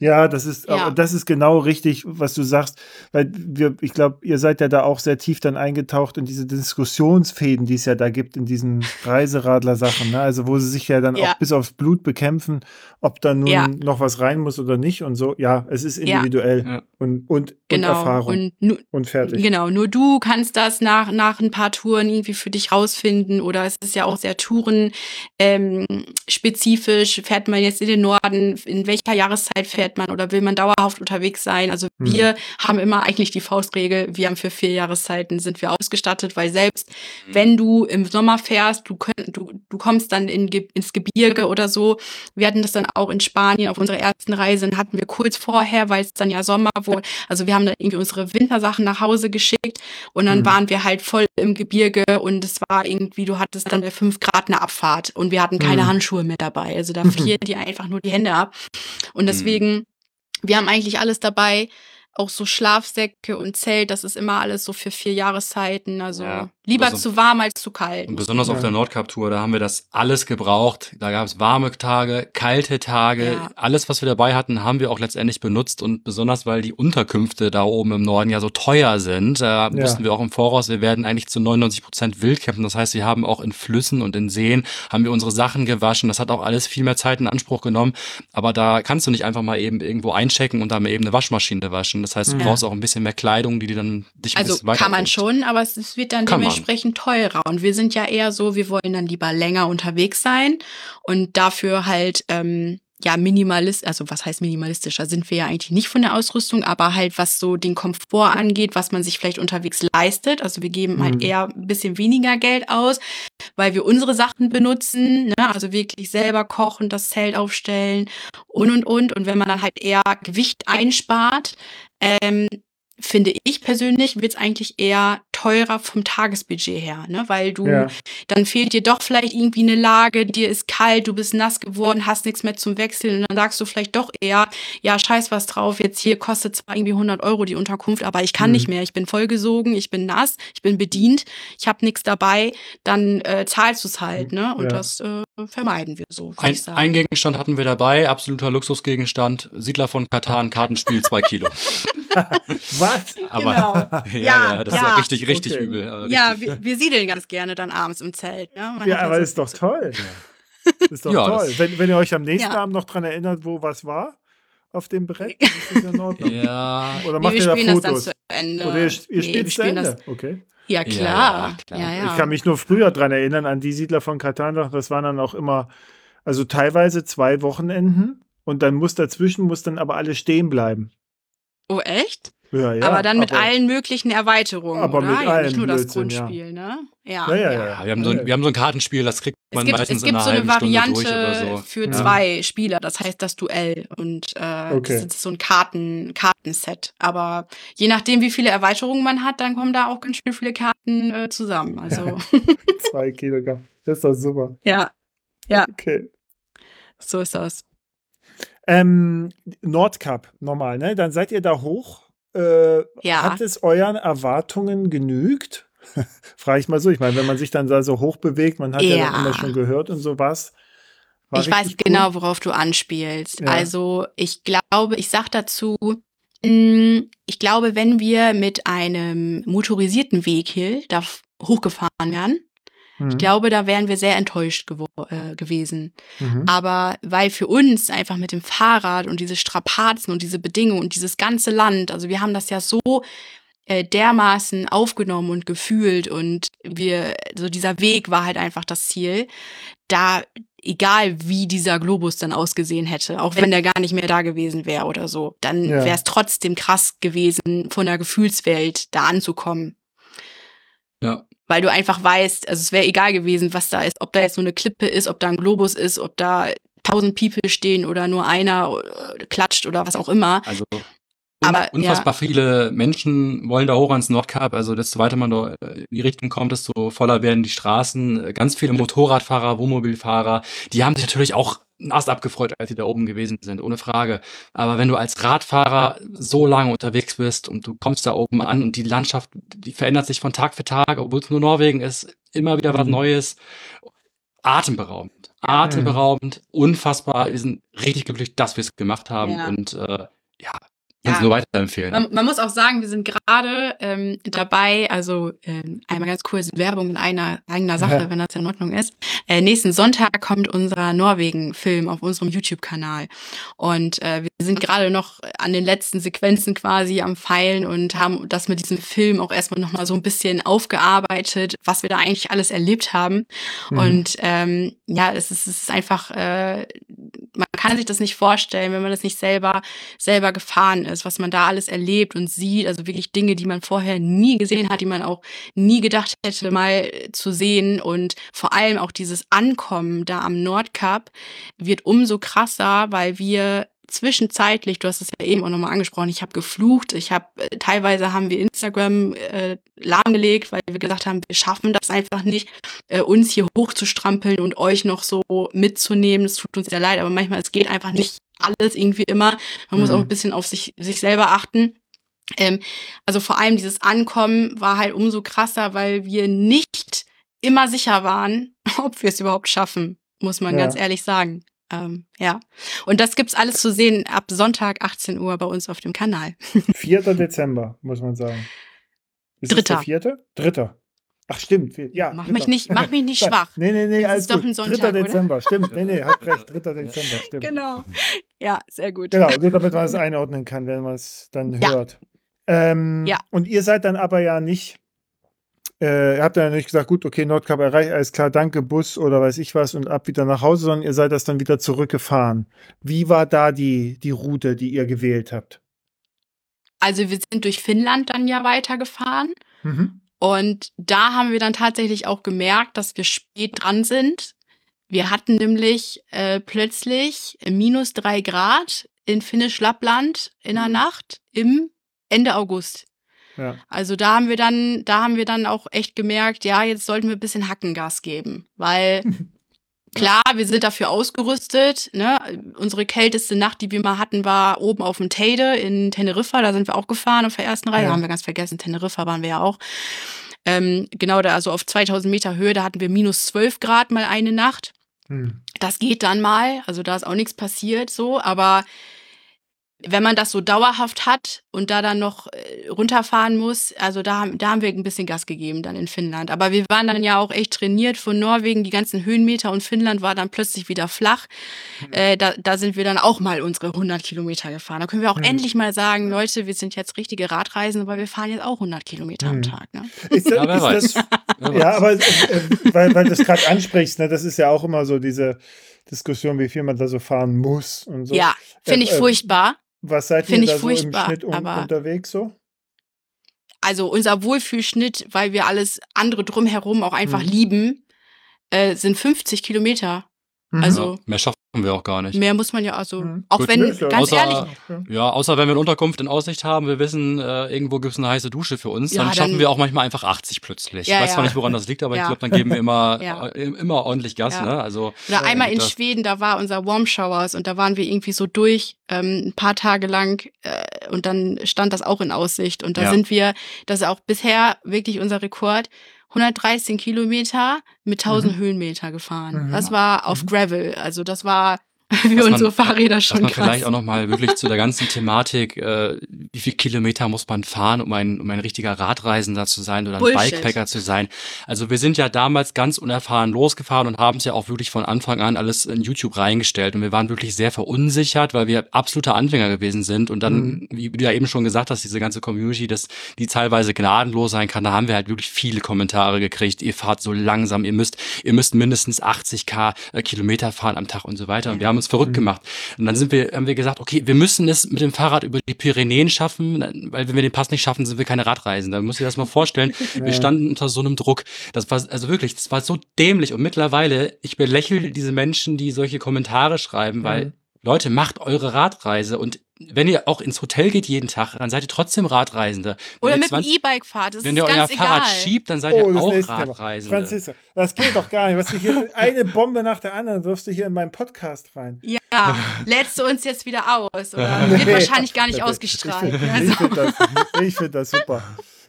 Ja, das ist, ja. das ist genau richtig, was du sagst, weil wir, ich glaube, ihr seid ja da auch sehr tief dann eingetaucht in diese Diskussionsfäden, die es ja da gibt in diesen *laughs* Reiseradler-Sachen, ne? Also, wo sie sich ja dann ja. auch bis aufs Blut bekämpfen, ob da nun ja. noch was rein muss oder nicht und so. Ja, es ist individuell und, und, genau. und Erfahrung und, und fertig. Genau, nur du kannst das nach, nach ein paar Touren irgendwie für dich rausfinden oder es ist ja auch sehr Touren ähm, spezifisch. Fährt man jetzt in den Norden, in welcher Jahreszeit fährt fährt man oder will man dauerhaft unterwegs sein? Also mhm. wir haben immer eigentlich die Faustregel, wir haben für vier Jahreszeiten sind wir ausgestattet, weil selbst mhm. wenn du im Sommer fährst, du, könnt, du, du kommst dann in, ins Gebirge oder so. Wir hatten das dann auch in Spanien auf unserer ersten Reise, dann hatten wir kurz vorher, weil es dann ja Sommer wurde, also wir haben dann irgendwie unsere Wintersachen nach Hause geschickt und dann mhm. waren wir halt voll im Gebirge und es war irgendwie, du hattest dann bei fünf Grad eine Abfahrt und wir hatten keine mhm. Handschuhe mehr dabei. Also da *laughs* frieren die einfach nur die Hände ab. Und mhm. deswegen wir haben eigentlich alles dabei, auch so Schlafsäcke und Zelt, das ist immer alles so für vier Jahreszeiten. Also ja. Lieber also, zu warm als zu kalt. Und besonders ja. auf der Nordkap-Tour, da haben wir das alles gebraucht. Da gab es warme Tage, kalte Tage. Ja. Alles, was wir dabei hatten, haben wir auch letztendlich benutzt. Und besonders, weil die Unterkünfte da oben im Norden ja so teuer sind, da wussten wir auch im Voraus, wir werden eigentlich zu 99 Prozent wild campen. Das heißt, wir haben auch in Flüssen und in Seen, haben wir unsere Sachen gewaschen. Das hat auch alles viel mehr Zeit in Anspruch genommen. Aber da kannst du nicht einfach mal eben irgendwo einchecken und dann mal eben eine Waschmaschine waschen. Das heißt, du ja. brauchst auch ein bisschen mehr Kleidung, die dir dann dich ein also kann man schon, aber es wird dann kann dementsprechend teurer. Und wir sind ja eher so, wir wollen dann lieber länger unterwegs sein und dafür halt ähm, ja, minimalist, also was heißt minimalistischer, sind wir ja eigentlich nicht von der Ausrüstung, aber halt was so den Komfort angeht, was man sich vielleicht unterwegs leistet. Also wir geben halt mhm. halt eher ein bisschen weniger Geld aus, weil wir unsere Sachen benutzen, ne? also wirklich selber kochen, das Zelt aufstellen und und und. Und wenn man dann halt eher Gewicht einspart, ähm, finde ich persönlich, wird es eigentlich eher teurer vom Tagesbudget her, ne? Weil du, ja. dann fehlt dir doch vielleicht irgendwie eine Lage, dir ist kalt, du bist nass geworden, hast nichts mehr zum Wechseln und dann sagst du vielleicht doch eher, ja, scheiß was drauf, jetzt hier kostet zwar irgendwie 100 Euro die Unterkunft, aber ich kann mhm. nicht mehr, ich bin vollgesogen, ich bin nass, ich bin bedient, ich habe nichts dabei, dann äh, zahlst du es halt, ne? Und ja. das äh, vermeiden wir so. Ein, ein, Gegenstand hatten wir dabei, absoluter Luxusgegenstand, Siedler von Katan, Kartenspiel, zwei Kilo. *laughs* *laughs* Was? Aber, genau. *laughs* ja, ja, ja, das ja. ist richtig, richtig okay. übel. Richtig. Ja, wir, wir, siedeln ganz gerne dann abends im Zelt. Ne? ja, aber ist doch toll. *laughs* ist doch toll. Wenn, wenn ihr euch am nächsten Abend noch dran erinnert, wo was war. auf dem Brett? Ist das in Ordnung? Ja. Oder Nee, macht wir ihr da spielen das dann Fotos? zu Ende. Oder ihr, ihr Nee, spielt zu Ende? das. Okay. Ja, Ja, klar. ja, klar. Ja, ja. Ich kann mich nur früher dran erinnern, an die Siedler von Katan, das waren dann auch immer, also teilweise zwei Wochenenden und dann muss dazwischen, muss dann aber alles stehen bleiben. Oh, echt? Ja, ja, aber dann mit aber- allen möglichen Erweiterungen, Aber oder? mit ja, allen nicht nur das Blödsinn, ja. Grundspiel, ne? Ja, Ja, ja, Ja, ja. wir haben, so ein, wir haben so ein Kartenspiel, das kriegt Es man gibt, meistens es gibt in so einer eine halben Stunde Variante durch oder so. für Ja. zwei Spieler, das heißt das Duell. Und äh, Okay. das ist so ein Karten, Kartenset. Aber je nachdem, wie viele Erweiterungen man hat, dann kommen da auch ganz schön viele Karten äh, zusammen. *laughs* Also Zwei Kilogramm. Das ist doch super. ja, Okay. so ist das. Ähm, Nordkap, normal, ne? Dann seid ihr da hoch. Äh, Ja. Hat es euren Erwartungen genügt? *laughs* Frage ich mal so. Ich meine, wenn man sich dann da so hoch bewegt, man hat ja, Ja. immer schon gehört und sowas. War ich weiß cool. genau, worauf du anspielst. Ja. Also ich glaube, ich sag dazu, mh, ich glaube, wenn wir mit einem motorisierten Vehikel da hochgefahren wären, Mhm. ich glaube, da wären wir sehr enttäuscht äh, gewesen. Mhm. Aber weil für uns einfach mit dem Fahrrad und diese Strapazen und diese Bedingungen und dieses ganze Land, also wir haben das ja so äh, dermaßen aufgenommen und gefühlt und wir, so dieser Weg war halt einfach das Ziel. Da, egal wie dieser Globus dann ausgesehen hätte, auch wenn der gar nicht mehr da gewesen wäre oder so, dann Ja. wäre es trotzdem krass gewesen, von der Gefühlswelt da anzukommen Ja. Weil du einfach weißt, also es wäre egal gewesen, was da ist, ob da jetzt nur eine Klippe ist, ob da ein Globus ist, ob da tausend People stehen oder nur einer äh, klatscht oder was auch immer. Also Aber, unfassbar viele Menschen wollen da hoch ans Nordkap. Also desto weiter man da äh, in die Richtung kommt, desto voller werden die Straßen. Äh, Ganz viele Motorradfahrer, Wohnmobilfahrer, die haben sich natürlich auch einen Ast abgefreut, als sie da oben gewesen sind, ohne Frage. Aber wenn du als Radfahrer so lange unterwegs bist und du kommst da oben an und die Landschaft, die verändert sich von Tag für Tag, obwohl es nur Norwegen ist, immer wieder was Mhm. Neues. Atemberaubend. Atemberaubend, unfassbar. Wir sind richtig glücklich, dass wir es gemacht haben. Ja. Und äh, ja, Ja. nur weiterempfehlen. Man, man muss auch sagen, wir sind gerade ähm, dabei, also ähm, einmal ganz kurz Werbung in einer eigener *laughs* Sache, Ja. wenn das in Ordnung ist. Äh, nächsten Sonntag kommt unser Norwegen-Film auf unserem YouTube-Kanal. Und äh, wir sind gerade noch an den letzten Sequenzen quasi am Feilen und haben das mit diesem Film auch erstmal nochmal so ein bisschen aufgearbeitet, was wir da eigentlich alles erlebt haben. Mhm. Und ähm, ja, es ist, es ist einfach, äh, man kann sich das nicht vorstellen, wenn man das nicht selber, selber gefahren ist, was man da alles erlebt und sieht. Also wirklich Dinge, die man vorher nie gesehen hat, die man auch nie gedacht hätte, mal zu sehen. Und vor allem auch dieses Ankommen da am Nordkap wird umso krasser, weil wir zwischenzeitlich, du hast es ja eben auch nochmal angesprochen, ich habe geflucht, ich habe äh, teilweise haben wir Instagram äh, lahmgelegt, weil wir gesagt haben, wir schaffen das einfach nicht, äh, uns hier hochzustrampeln und euch noch so mitzunehmen. Es tut uns sehr leid, aber manchmal es geht einfach nicht alles irgendwie immer. Man muss Mhm. auch ein bisschen auf sich sich selber achten. Ähm, also vor allem dieses Ankommen war halt umso krasser, weil wir nicht immer sicher waren, *laughs* ob wir es überhaupt schaffen, muss man Ja. ganz ehrlich sagen. Ähm, ja. Und das gibt's alles zu sehen ab Sonntag 18 Uhr bei uns auf dem Kanal. *laughs* 4. Dezember, muss man sagen. Ist Dritter. Der vierte? Dritter. Ach, stimmt. Ja, Mach dritter. mich nicht, mach mich nicht schwach. Nee, nee, nee, alles ist doch ein Sonntag, 3. oder? Dezember, stimmt. Nee, nee, hat recht. *laughs* 3. Dezember, stimmt. Genau. Ja, sehr gut. Genau, nur damit man es einordnen kann, wenn man es dann Ja. hört. Ähm, Ja. Und ihr seid dann aber ja nicht, äh, ihr habt dann nicht gesagt, gut, okay, Nordkap erreicht, alles klar, danke, Bus oder weiß ich was und ab wieder nach Hause, sondern ihr seid das dann wieder zurückgefahren. Wie war da die, die Route, die ihr gewählt habt? Also wir sind durch Finnland dann ja weitergefahren. Mhm. Und da haben wir dann tatsächlich auch gemerkt, dass wir spät dran sind. Wir hatten nämlich äh, plötzlich minus drei Grad in Finnisch-Lappland in der Nacht im Ende August. Ja. Also da haben wir dann, da haben wir dann auch echt gemerkt, ja, jetzt sollten wir ein bisschen Hackengas geben, weil *laughs* klar, wir sind dafür ausgerüstet. Ne? Unsere kälteste Nacht, die wir mal hatten, war oben auf dem Teide in Teneriffa. Da sind wir auch gefahren auf der ersten Reihe. Ja. Haben wir ganz vergessen. Teneriffa waren wir ja auch. Ähm, genau da, also auf 2000 Meter Höhe, da hatten wir minus 12 Grad mal eine Nacht. Hm. Das geht dann mal, also da ist auch nichts passiert so, aber wenn man das so dauerhaft hat und da dann noch äh, runterfahren muss, also da, da haben wir ein bisschen Gas gegeben dann in Finnland. Aber wir waren dann ja auch echt trainiert von Norwegen, die ganzen Höhenmeter und Finnland war dann plötzlich wieder flach. Mhm. Äh, da, da sind wir dann auch mal unsere 100 Kilometer gefahren. Da können wir auch mhm. endlich mal sagen, Leute, wir sind jetzt richtige Radreisen, aber wir fahren jetzt auch 100 Kilometer mhm. am Tag. Ne? Ist, *laughs* ja, ist das, ja, *laughs* aber äh, weil, weil du das gerade ansprichst, ne, das ist ja auch immer so diese Diskussion, wie viel man da so fahren muss und so. Ja, finde ich äh, furchtbar. Was seid ihr da so im Schnitt un unterwegs so? Also unser Wohlfühlschnitt, weil wir alles andere drumherum auch einfach mhm. lieben, äh, sind 50 Kilometer. Mhm. Also ja, mehr schaffen wir auch gar nicht. Mehr muss man ja also, mhm. auch Gut, wenn, ganz außer, ehrlich. Ja, außer wenn wir eine Unterkunft in Aussicht haben, wir wissen, äh, irgendwo gibt es eine heiße Dusche für uns, ja, dann, dann schaffen wir auch manchmal einfach 80 plötzlich. Ja, ich weiß zwar nicht, woran das liegt, aber ich glaube, dann geben wir immer, *laughs* äh, immer ordentlich Gas. Ne? Also, Oder einmal in Schweden, da war unser Warm Showers und da waren wir irgendwie so durch, ähm, ein paar Tage lang äh, und dann stand das auch in Aussicht und da sind wir, das ist auch bisher wirklich unser Rekord, 113 Kilometer mit 1000 mhm. Höhenmeter gefahren. Mhm. Das war auf mhm. Gravel. Also das war wie unsere Fahrräder schon. Was man krass. vielleicht auch nochmal wirklich zu der ganzen Thematik, äh, wie viel Kilometer muss man fahren, um ein, um ein richtiger Radreisender zu sein oder ein Bullshit. Bikepacker zu sein. Also wir sind ja damals ganz unerfahren losgefahren und haben es ja auch wirklich von Anfang an alles in YouTube reingestellt und wir waren wirklich sehr verunsichert, weil wir absolute Anfänger gewesen sind und dann, mhm. wie du ja eben schon gesagt hast, diese ganze Community, das, die teilweise gnadenlos sein kann, da haben wir halt wirklich viele Kommentare gekriegt. Ihr fahrt so langsam, ihr müsst, ihr müsst mindestens 80 k äh, Kilometer fahren am Tag und so weiter und wir haben uns verrückt mhm. gemacht. Und dann sind wir, haben wir gesagt, okay, wir müssen es mit dem Fahrrad über die Pyrenäen schaffen, weil wenn wir den Pass nicht schaffen, sind wir keine Radreisen. Da muss ich das mal vorstellen. *laughs* Ja. Wir standen unter so einem Druck. Das war, also wirklich, das war so dämlich. Und mittlerweile, ich belächle diese Menschen, die solche Kommentare schreiben, weil mhm. Leute, macht eure Radreise und wenn ihr auch ins Hotel geht jeden Tag, dann seid ihr trotzdem Radreisende. Wenn Oder mit dem E-Bike fahrt. Das wenn ihr euer Fahrrad schiebt, dann seid oh, ihr auch Radreisende. Franziska, das geht doch gar nicht. Was du hier, eine Bombe nach der anderen wirfst du hier in meinen Podcast rein. Ja, lädst du uns jetzt wieder aus? Oder nee, *laughs* wird wahrscheinlich gar nicht ausgestrahlt. Ich, finde das, find das super.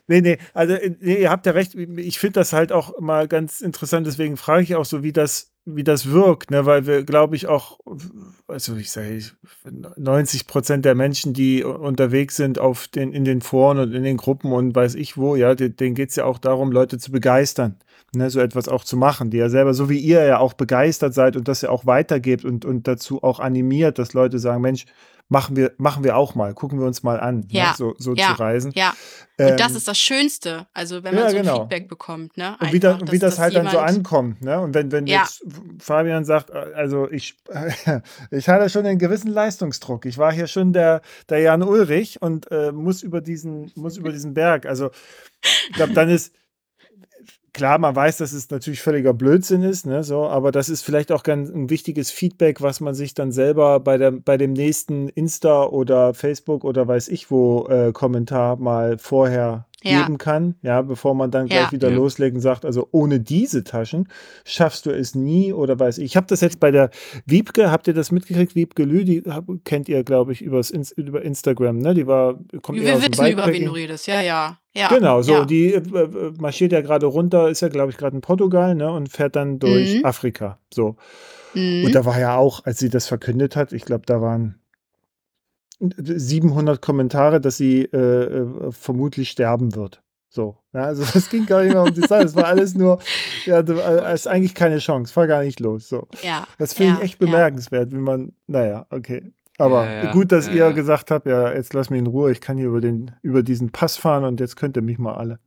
Nee, nee, also nee, ihr habt ja recht. Ich finde das halt auch mal ganz interessant. Deswegen frage ich auch so, wie das wie das wirkt, ne? weil wir, glaube ich, auch, also ich sage, 90 Prozent der Menschen, die unterwegs sind auf den, in den Foren und in den Gruppen und weiß ich wo, ja, denen geht es ja auch darum, Leute zu begeistern, ne? so etwas auch zu machen, die ja selber, so wie ihr ja auch begeistert seid und das ja auch weitergebt und, und dazu auch animiert, dass Leute sagen, Mensch, machen wir, machen wir auch mal, gucken wir uns mal an, ne, ja, ne, so, so ja, zu reisen. Ja. Und ähm, das ist das Schönste, also wenn man ja, so genau. Feedback bekommt, ne? und wie, da, und wie das, das halt dann so ankommt, ne? Und wenn, wenn jetzt Fabian sagt, äh, also ich, *laughs* ich hatte schon einen gewissen Leistungsdruck. Ich war hier schon der, der Jan Ulrich und äh, muss über diesen, muss über diesen Berg. Also ich glaube, dann ist, klar, man weiß, dass es natürlich völliger Blödsinn ist, ne, so, aber das ist vielleicht auch ganz ein wichtiges Feedback, was man sich dann selber bei, der, bei dem nächsten Insta oder Facebook oder weiß ich wo äh, Kommentar mal vorher ja. geben kann, ja, bevor man dann gleich ja. wieder ja. loslegt und sagt, also ohne diese Taschen schaffst du es nie oder weiß ich. Ich habe das jetzt bei der Wiebke, habt ihr das mitgekriegt? Wiebke Lü, die hab, kennt ihr, glaube ich, übers, über Instagram, ne? Die war, kommt Wir wissen, über wen du redest, ja, ja. Ja, genau, so, die äh, äh, marschiert ja gerade runter, ist ja, glaube ich, gerade in Portugal, ne, und fährt dann durch mhm. Afrika, so. Mhm. Und da war ja auch, als sie das verkündet hat, ich glaube, da waren 700 Kommentare, dass sie äh, äh, vermutlich sterben wird. So, ja, also *laughs* es ging gar nicht mehr um die Zeit, es war alles nur, ja, *laughs* es ist eigentlich keine Chance, fahr gar nicht los. So. Ja, das finde ja, ich echt bemerkenswert, ja. wie man, naja, okay. Aber ja, gut, dass ihr gesagt habt, ja, jetzt lass mich in Ruhe, ich kann hier über den, über diesen Pass fahren und jetzt könnt ihr mich mal alle.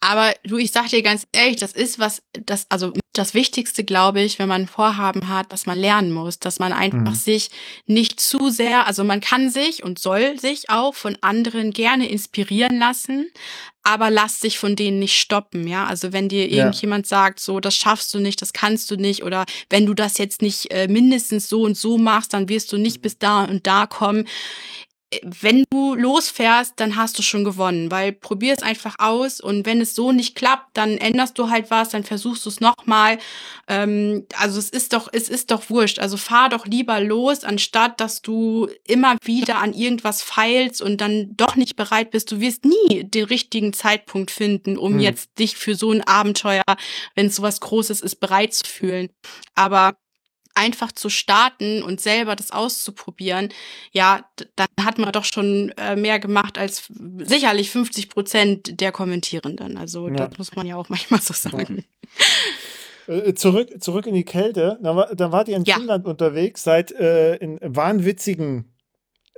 Aber du, ich sag dir ganz ehrlich, das ist was, das, also das Wichtigste, glaube ich, wenn man ein Vorhaben hat, dass man lernen muss, dass man einfach mhm. sich nicht zu sehr, also man kann sich und soll sich auch von anderen gerne inspirieren lassen, aber lass dich von denen nicht stoppen, ja. Also wenn dir irgendjemand ja. sagt, so, das schaffst du nicht, das kannst du nicht, oder wenn du das jetzt nicht äh, mindestens so und so machst, dann wirst du nicht bis da und da kommen wenn du losfährst, dann hast du schon gewonnen, weil probier es einfach aus und wenn es so nicht klappt, dann änderst du halt was, dann versuchst du es nochmal. Ähm, also es ist doch, es ist doch wurscht. Also fahr doch lieber los, anstatt dass du immer wieder an irgendwas feilst und dann doch nicht bereit bist. Du wirst nie den richtigen Zeitpunkt finden, um hm. jetzt dich für so ein Abenteuer, wenn es sowas Großes ist, bereit zu fühlen. Aber einfach zu starten und selber das auszuprobieren, ja, dann hat man doch schon äh, mehr gemacht als sicherlich 50 Prozent der Kommentierenden. Also ja. das muss man ja auch *laughs* manchmal so sagen. Äh, zurück, zurück in die Kälte. Dann, war, dann wart ihr in ja. Finnland unterwegs, seid äh, in wahnwitzigen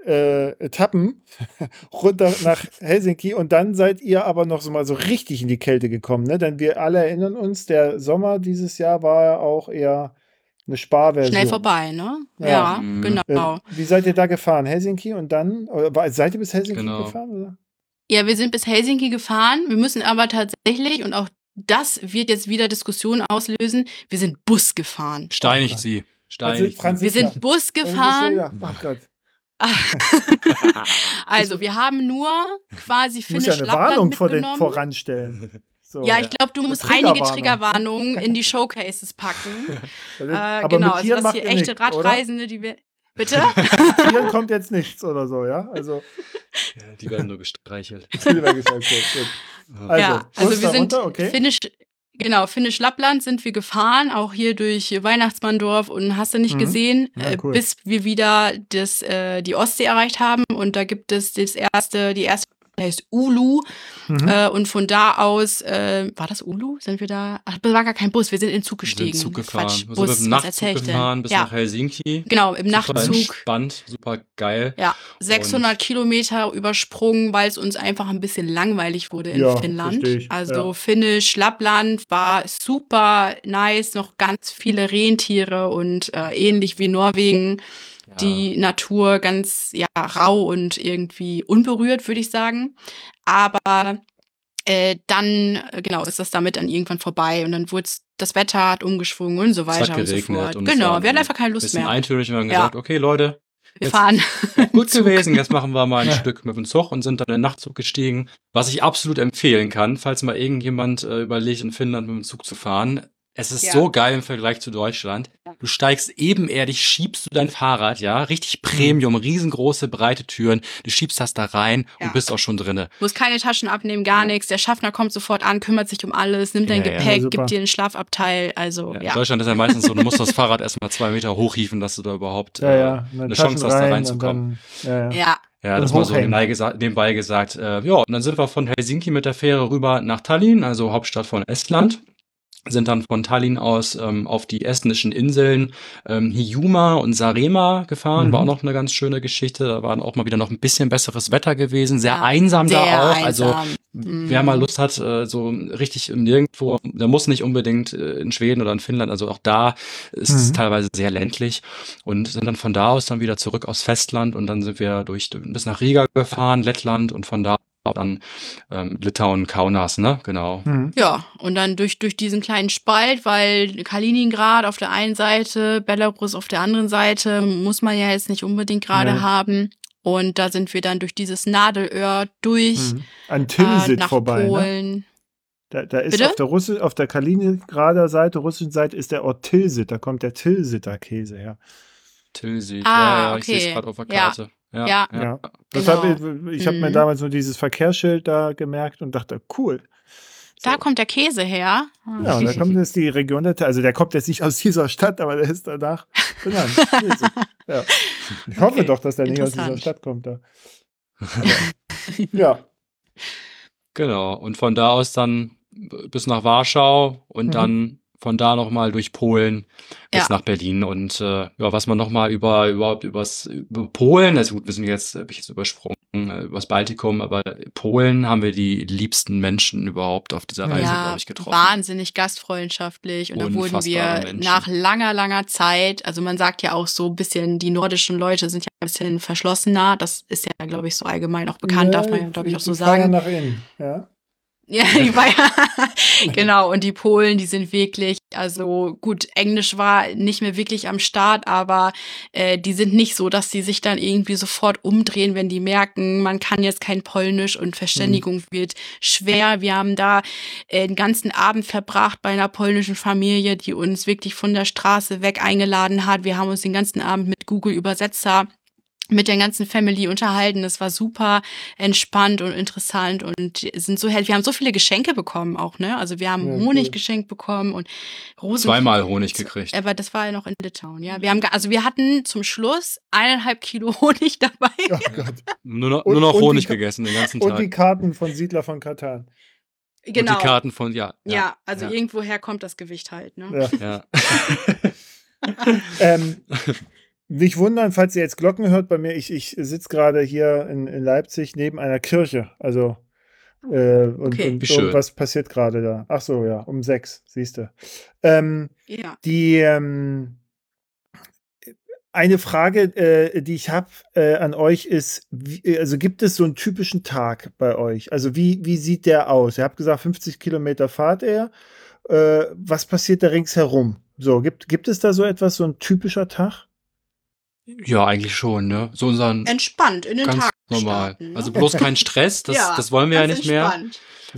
äh, Etappen *laughs* runter nach Helsinki und dann seid ihr aber noch so mal so richtig in die Kälte gekommen, ne? Denn wir alle erinnern uns, der Sommer dieses Jahr war ja auch eher eine Sparversion. Schnell vorbei, ne? Ja, ja mhm. genau. Äh, wie seid ihr da gefahren? Helsinki und dann? Oder seid ihr bis Helsinki genau. gefahren? Oder? Ja, wir sind bis Helsinki gefahren. Wir müssen aber tatsächlich, und auch das wird jetzt wieder Diskussionen auslösen, wir sind Bus gefahren. Steinigt sie. Steinigt. Also, wir sind Bus gefahren. Oh Gott. *laughs* also, wir haben nur quasi Finnisch Muss ja eine Warnung vor den voranstellen. So, ja, ich glaube, du musst einige Triggerwarnungen in die Showcases packen. *laughs* äh, genau, also das hier echte nicht, Radreisende, oder? die wir. *laughs* Bitte? Hier kommt jetzt nichts oder so, ja? Also. Ja, die werden nur gestreichelt. *laughs* die werden gestreichelt. Also, ja, also wir sind okay. Finnisch, Genau, Finnisch Lappland sind wir gefahren, auch hier durch Weihnachtsmanndorf und hast du nicht mhm. gesehen, ja, äh, cool. bis wir wieder das, äh, die Ostsee erreicht haben. Und da gibt es das erste, die erste heißt Ulu. Mhm. Äh, und von da aus, äh, war das Ulu? Sind wir da? Ach, das war gar kein Bus, wir sind in den Zug gestiegen. Wir sind Zug gefahren. Quatsch, Bus, also mit dem Nachtzug gefahren bis ja. nach Helsinki. Genau, im super Nachtzug. Spannend, super geil. Ja, 600 und Kilometer übersprungen, weil es uns einfach ein bisschen langweilig wurde in ja, Finnland. Also ja. Finnisch, Lappland war super nice, noch ganz viele Rentiere und äh, ähnlich wie Norwegen die Natur ganz ja rau und irgendwie unberührt, würde ich sagen. Aber äh, dann, äh, genau, ist das damit dann irgendwann vorbei und dann wurde das Wetter hat umgeschwungen und so weiter und so fort. Und genau, wir hatten einfach keine Lust mehr. eintönig und haben ja. gesagt, okay, Leute, wir fahren. Gut *laughs* gewesen, jetzt machen wir mal ein ja. *laughs* Stück mit dem Zug und sind dann in den Nachtzug gestiegen. Was ich absolut empfehlen kann, falls mal irgendjemand äh, überlegt, in Finnland mit dem Zug zu fahren. Es ist ja. so geil im Vergleich zu Deutschland. Du steigst ebenerdig, schiebst du dein Fahrrad, ja, richtig Premium, mhm. riesengroße, breite Türen. Du schiebst das da rein ja. und bist auch schon drinne. Du musst keine Taschen abnehmen, gar nichts. Der Schaffner kommt sofort an, kümmert sich um alles, nimmt dein Gepäck, gibt dir ein Schlafabteil. Also, ja. In Deutschland ist ja meistens so, du musst das Fahrrad erstmal zwei Meter hochhieven, dass du da überhaupt äh, eine Chance hast, da reinzukommen. Dann, ja. Ja, das war so nebenbei gesagt, nebenbei gesagt äh, ja, und dann sind wir von Helsinki mit der Fähre rüber nach Tallinn, also Hauptstadt von Estland sind dann von Tallinn aus ähm, auf die estnischen Inseln ähm, Hiiumaa und Saaremaa gefahren. Mhm. War auch noch eine ganz schöne Geschichte. Da war auch mal wieder noch ein bisschen besseres Wetter gewesen. Sehr ja, einsam sehr da auch. Also, einsam. Also mhm. wer mal Lust hat, äh, so richtig nirgendwo, der muss nicht unbedingt äh, in Schweden oder in Finnland. Also auch da ist mhm. es teilweise sehr ländlich und sind dann von da aus dann wieder zurück aufs Festland und dann sind wir durch bis nach Riga gefahren, Lettland und von da dann ähm, Litauen, Kaunas, ne? Genau. Mhm. Ja, und dann durch, durch diesen kleinen Spalt, weil Kaliningrad auf der einen Seite, Belarus auf der anderen Seite, muss man ja jetzt nicht unbedingt gerade nee. haben. Und da sind wir dann durch dieses Nadelöhr durch. Mhm. An Tilsit äh, vorbei. Ne? Polen. Ne? Da, da ist Bitte? auf der, Russi auf der Kaliningrader Seite, russischen Seite, ist der Ort Tilsit. Da kommt der Tilsiter Käse her. Tilsit, ah, ja, ja, okay. ich sehe es gerade auf der Karte. Ja. Ja. ja. ja. Das genau. hab ich ich habe mir mhm. damals nur dieses Verkehrsschild da gemerkt und dachte, cool. So. Da kommt der Käse her. Ja, da kommt *laughs* jetzt die Region, also der kommt jetzt nicht aus dieser Stadt, aber der ist danach benannt. ja. Ich hoffe okay. doch, dass der nicht aus dieser Stadt kommt. Da. *laughs* ja. Genau. Und von da aus dann bis nach Warschau und mhm. dann von da nochmal durch Polen bis ja. nach Berlin und äh, ja, was man nochmal über überhaupt übers über Polen, also gut, wir sind jetzt, habe ich jetzt übersprungen, äh, übers Baltikum, aber Polen haben wir die liebsten Menschen überhaupt auf dieser Reise, ja, glaube ich, getroffen. Wahnsinnig gastfreundschaftlich und da wurden wir Menschen. nach langer, langer Zeit, also man sagt ja auch so ein bisschen, die nordischen Leute sind ja ein bisschen verschlossener, das ist ja, glaube ich, so allgemein auch bekannt, ja, darf man ja, glaube ich, auch so sagen. Nach innen, ja. Ja, *laughs* die Bayern. genau. Und die Polen, die sind wirklich, also gut, Englisch war nicht mehr wirklich am Start, aber äh, die sind nicht so, dass sie sich dann irgendwie sofort umdrehen, wenn die merken, man kann jetzt kein Polnisch und Verständigung mhm. wird schwer. Wir haben da äh, den ganzen Abend verbracht bei einer polnischen Familie, die uns wirklich von der Straße weg eingeladen hat. Wir haben uns den ganzen Abend mit Google Übersetzer mit der ganzen Family unterhalten. Es war super entspannt und interessant und sind so Wir haben so viele Geschenke bekommen auch, ne? Also wir haben ja, Honig cool. geschenkt bekommen und Rosen. Zweimal Honig gekriegt. Aber das war ja noch in Litauen, ja. Wir haben, also wir hatten zum Schluss eineinhalb Kilo *laughs* Honig dabei. Oh Gott. nur noch, nur noch Honig gegessen den ganzen Tag. Und die Karten von Siedler von Katan. Genau. Und die genau. Karten von, ja. Ja, ja also ja. irgendwoher kommt das Gewicht halt, ne? Ja. ja. *laughs* *laughs* ähm, nicht wundern, falls ihr jetzt Glocken hört bei mir. Ich, ich sitze gerade hier in, in Leipzig neben einer Kirche. Also äh, und, okay. und irgendwas passiert gerade da. Ach so, ja, um sechs, siehst du. Ähm, ja. Die ähm, eine Frage, äh, die ich habe äh, an euch ist, wie, also gibt es so einen typischen Tag bei euch? Also wie, wie sieht der aus? Ihr habt gesagt, 50 Kilometer fahrt er. Äh, was passiert da ringsherum? So, gibt, gibt es da so etwas, so ein typischer Tag? Ja, eigentlich schon, ne? So unseren entspannt in den ganz Tag normal. Starten, ne? Also bloß kein Stress, das, ja, das wollen wir ja nicht entspannt. mehr.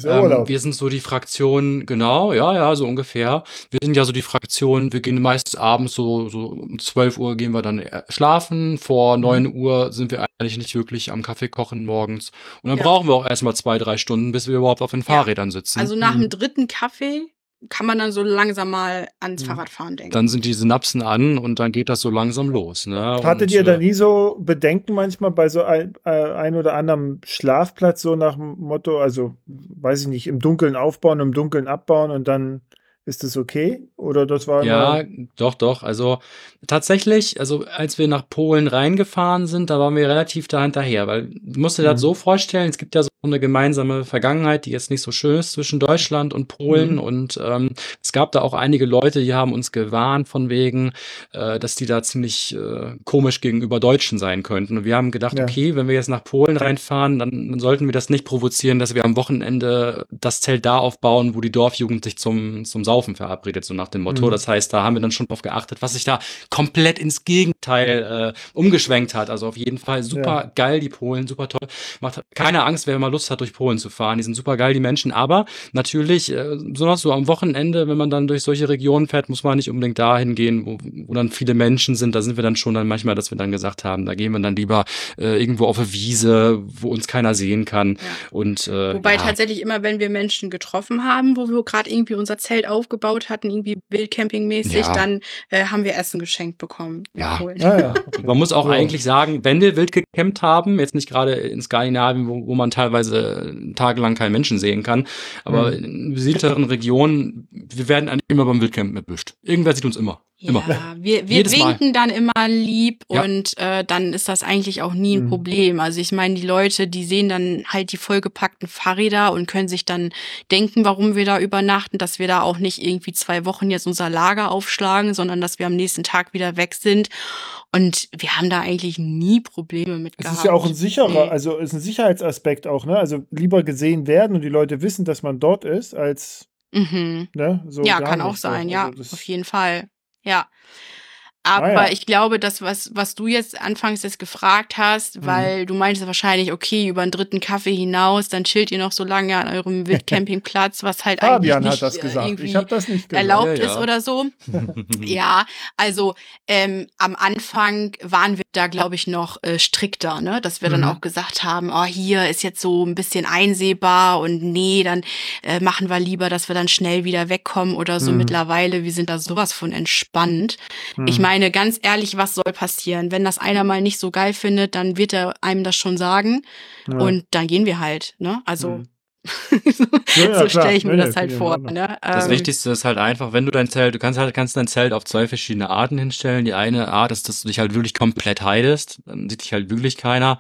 Ähm, wir sind so die Fraktion, genau, ja, ja, so ungefähr. Wir sind ja so die Fraktion, wir gehen meistens abends so, so um 12 Uhr gehen wir dann äh, schlafen. Vor 9 mhm. Uhr sind wir eigentlich nicht wirklich am Kaffee kochen morgens. Und dann ja. brauchen wir auch erstmal zwei, drei Stunden, bis wir überhaupt auf den Fahrrädern sitzen. Also nach mhm. dem dritten Kaffee kann man dann so langsam mal ans mhm. Fahrradfahren denken. Dann sind die Synapsen an und dann geht das so langsam los. Ne? Hattet und, ihr da äh, nie so Bedenken manchmal bei so ein, äh, ein oder anderem Schlafplatz, so nach dem Motto, also weiß ich nicht, im Dunkeln aufbauen, im Dunkeln abbauen und dann ist das okay? Oder das war. Ja, doch, doch. Also tatsächlich, also als wir nach Polen reingefahren sind, da waren wir relativ da hinterher, weil du musst dir mhm. das so vorstellen, es gibt ja so eine gemeinsame Vergangenheit, die jetzt nicht so schön ist zwischen Deutschland und Polen. Mhm. Und ähm, es gab da auch einige Leute, die haben uns gewarnt von wegen, äh, dass die da ziemlich äh, komisch gegenüber Deutschen sein könnten. Und wir haben gedacht, ja. okay, wenn wir jetzt nach Polen reinfahren, dann, dann sollten wir das nicht provozieren, dass wir am Wochenende das Zelt da aufbauen, wo die Dorfjugend sich zum, zum Saufen Saufen verabredet, so nach dem Motto. Mhm. Das heißt, da haben wir dann schon drauf geachtet, was sich da komplett ins Gegenteil äh, umgeschwenkt hat. Also auf jeden Fall super ja. geil, die Polen, super toll. Macht keine Angst, wer mal Lust hat, durch Polen zu fahren. Die sind super geil, die Menschen. Aber natürlich, äh, besonders so am Wochenende, wenn man dann durch solche Regionen fährt, muss man nicht unbedingt dahin gehen, wo, wo dann viele Menschen sind. Da sind wir dann schon dann manchmal, dass wir dann gesagt haben, da gehen wir dann lieber äh, irgendwo auf eine Wiese, wo uns keiner sehen kann. Ja. Und, äh, Wobei ja. tatsächlich immer, wenn wir Menschen getroffen haben, wo wir gerade irgendwie unser Zelt auf aufgebaut hatten, irgendwie Wildcamping-mäßig, ja. dann äh, haben wir Essen geschenkt bekommen. Ja. ja, ja. *laughs* Man muss auch ja. eigentlich sagen, wenn wir wild gecampt haben, jetzt nicht gerade in Skandinavien, wo, wo man teilweise tagelang keinen Menschen sehen kann, aber mhm. in besiedelteren Regionen, wir werden eigentlich immer beim Wildcamp erwischt. Irgendwer sieht uns immer. Immer. Ja, wir, wir winken dann immer lieb ja. und äh, dann ist das eigentlich auch nie ein mhm. Problem. Also ich meine, die Leute, die sehen dann halt die vollgepackten Fahrräder und können sich dann denken, warum wir da übernachten, dass wir da auch nicht irgendwie zwei Wochen jetzt unser Lager aufschlagen, sondern dass wir am nächsten Tag wieder weg sind. Und wir haben da eigentlich nie Probleme mit es gehabt. Es ist ja auch ein sicherer, also ist ein Sicherheitsaspekt auch, ne? Also lieber gesehen werden und die Leute wissen, dass man dort ist, als Mhm. Ne? So ja, kann auch sein, so. ja, also auf jeden Fall. Ja. Aber ah, ja. ich glaube, das, was, was du jetzt anfangs jetzt gefragt hast, mhm. weil du meintest wahrscheinlich, okay, über einen dritten Kaffee hinaus, dann chillt ihr noch so lange an eurem *laughs* Wildcampingplatz, was halt Fabian eigentlich nicht, äh, irgendwie nicht erlaubt ja, ja. ist oder so. *laughs* ja, also ähm, am Anfang waren wir da, glaube ich, noch äh, strikter, ne? dass wir mhm. dann auch gesagt haben, oh, hier ist jetzt so ein bisschen einsehbar und nee, dann äh, machen wir lieber, dass wir dann schnell wieder wegkommen oder so. Mhm. Mittlerweile, wir sind da sowas von entspannt. Ich meine, meine, ganz ehrlich, was soll passieren? Wenn das einer mal nicht so geil findet, dann wird er einem das schon sagen. Ja. Und dann gehen wir halt, ne? Also. Mhm. *laughs* so, ja, so stelle ich mir nee, das halt vor. Ne? Das ähm, Wichtigste ist halt einfach, wenn du dein Zelt, du kannst halt kannst dein Zelt auf zwei verschiedene Arten hinstellen. Die eine Art ist, dass du dich halt wirklich komplett heidest, dann sieht dich halt wirklich keiner.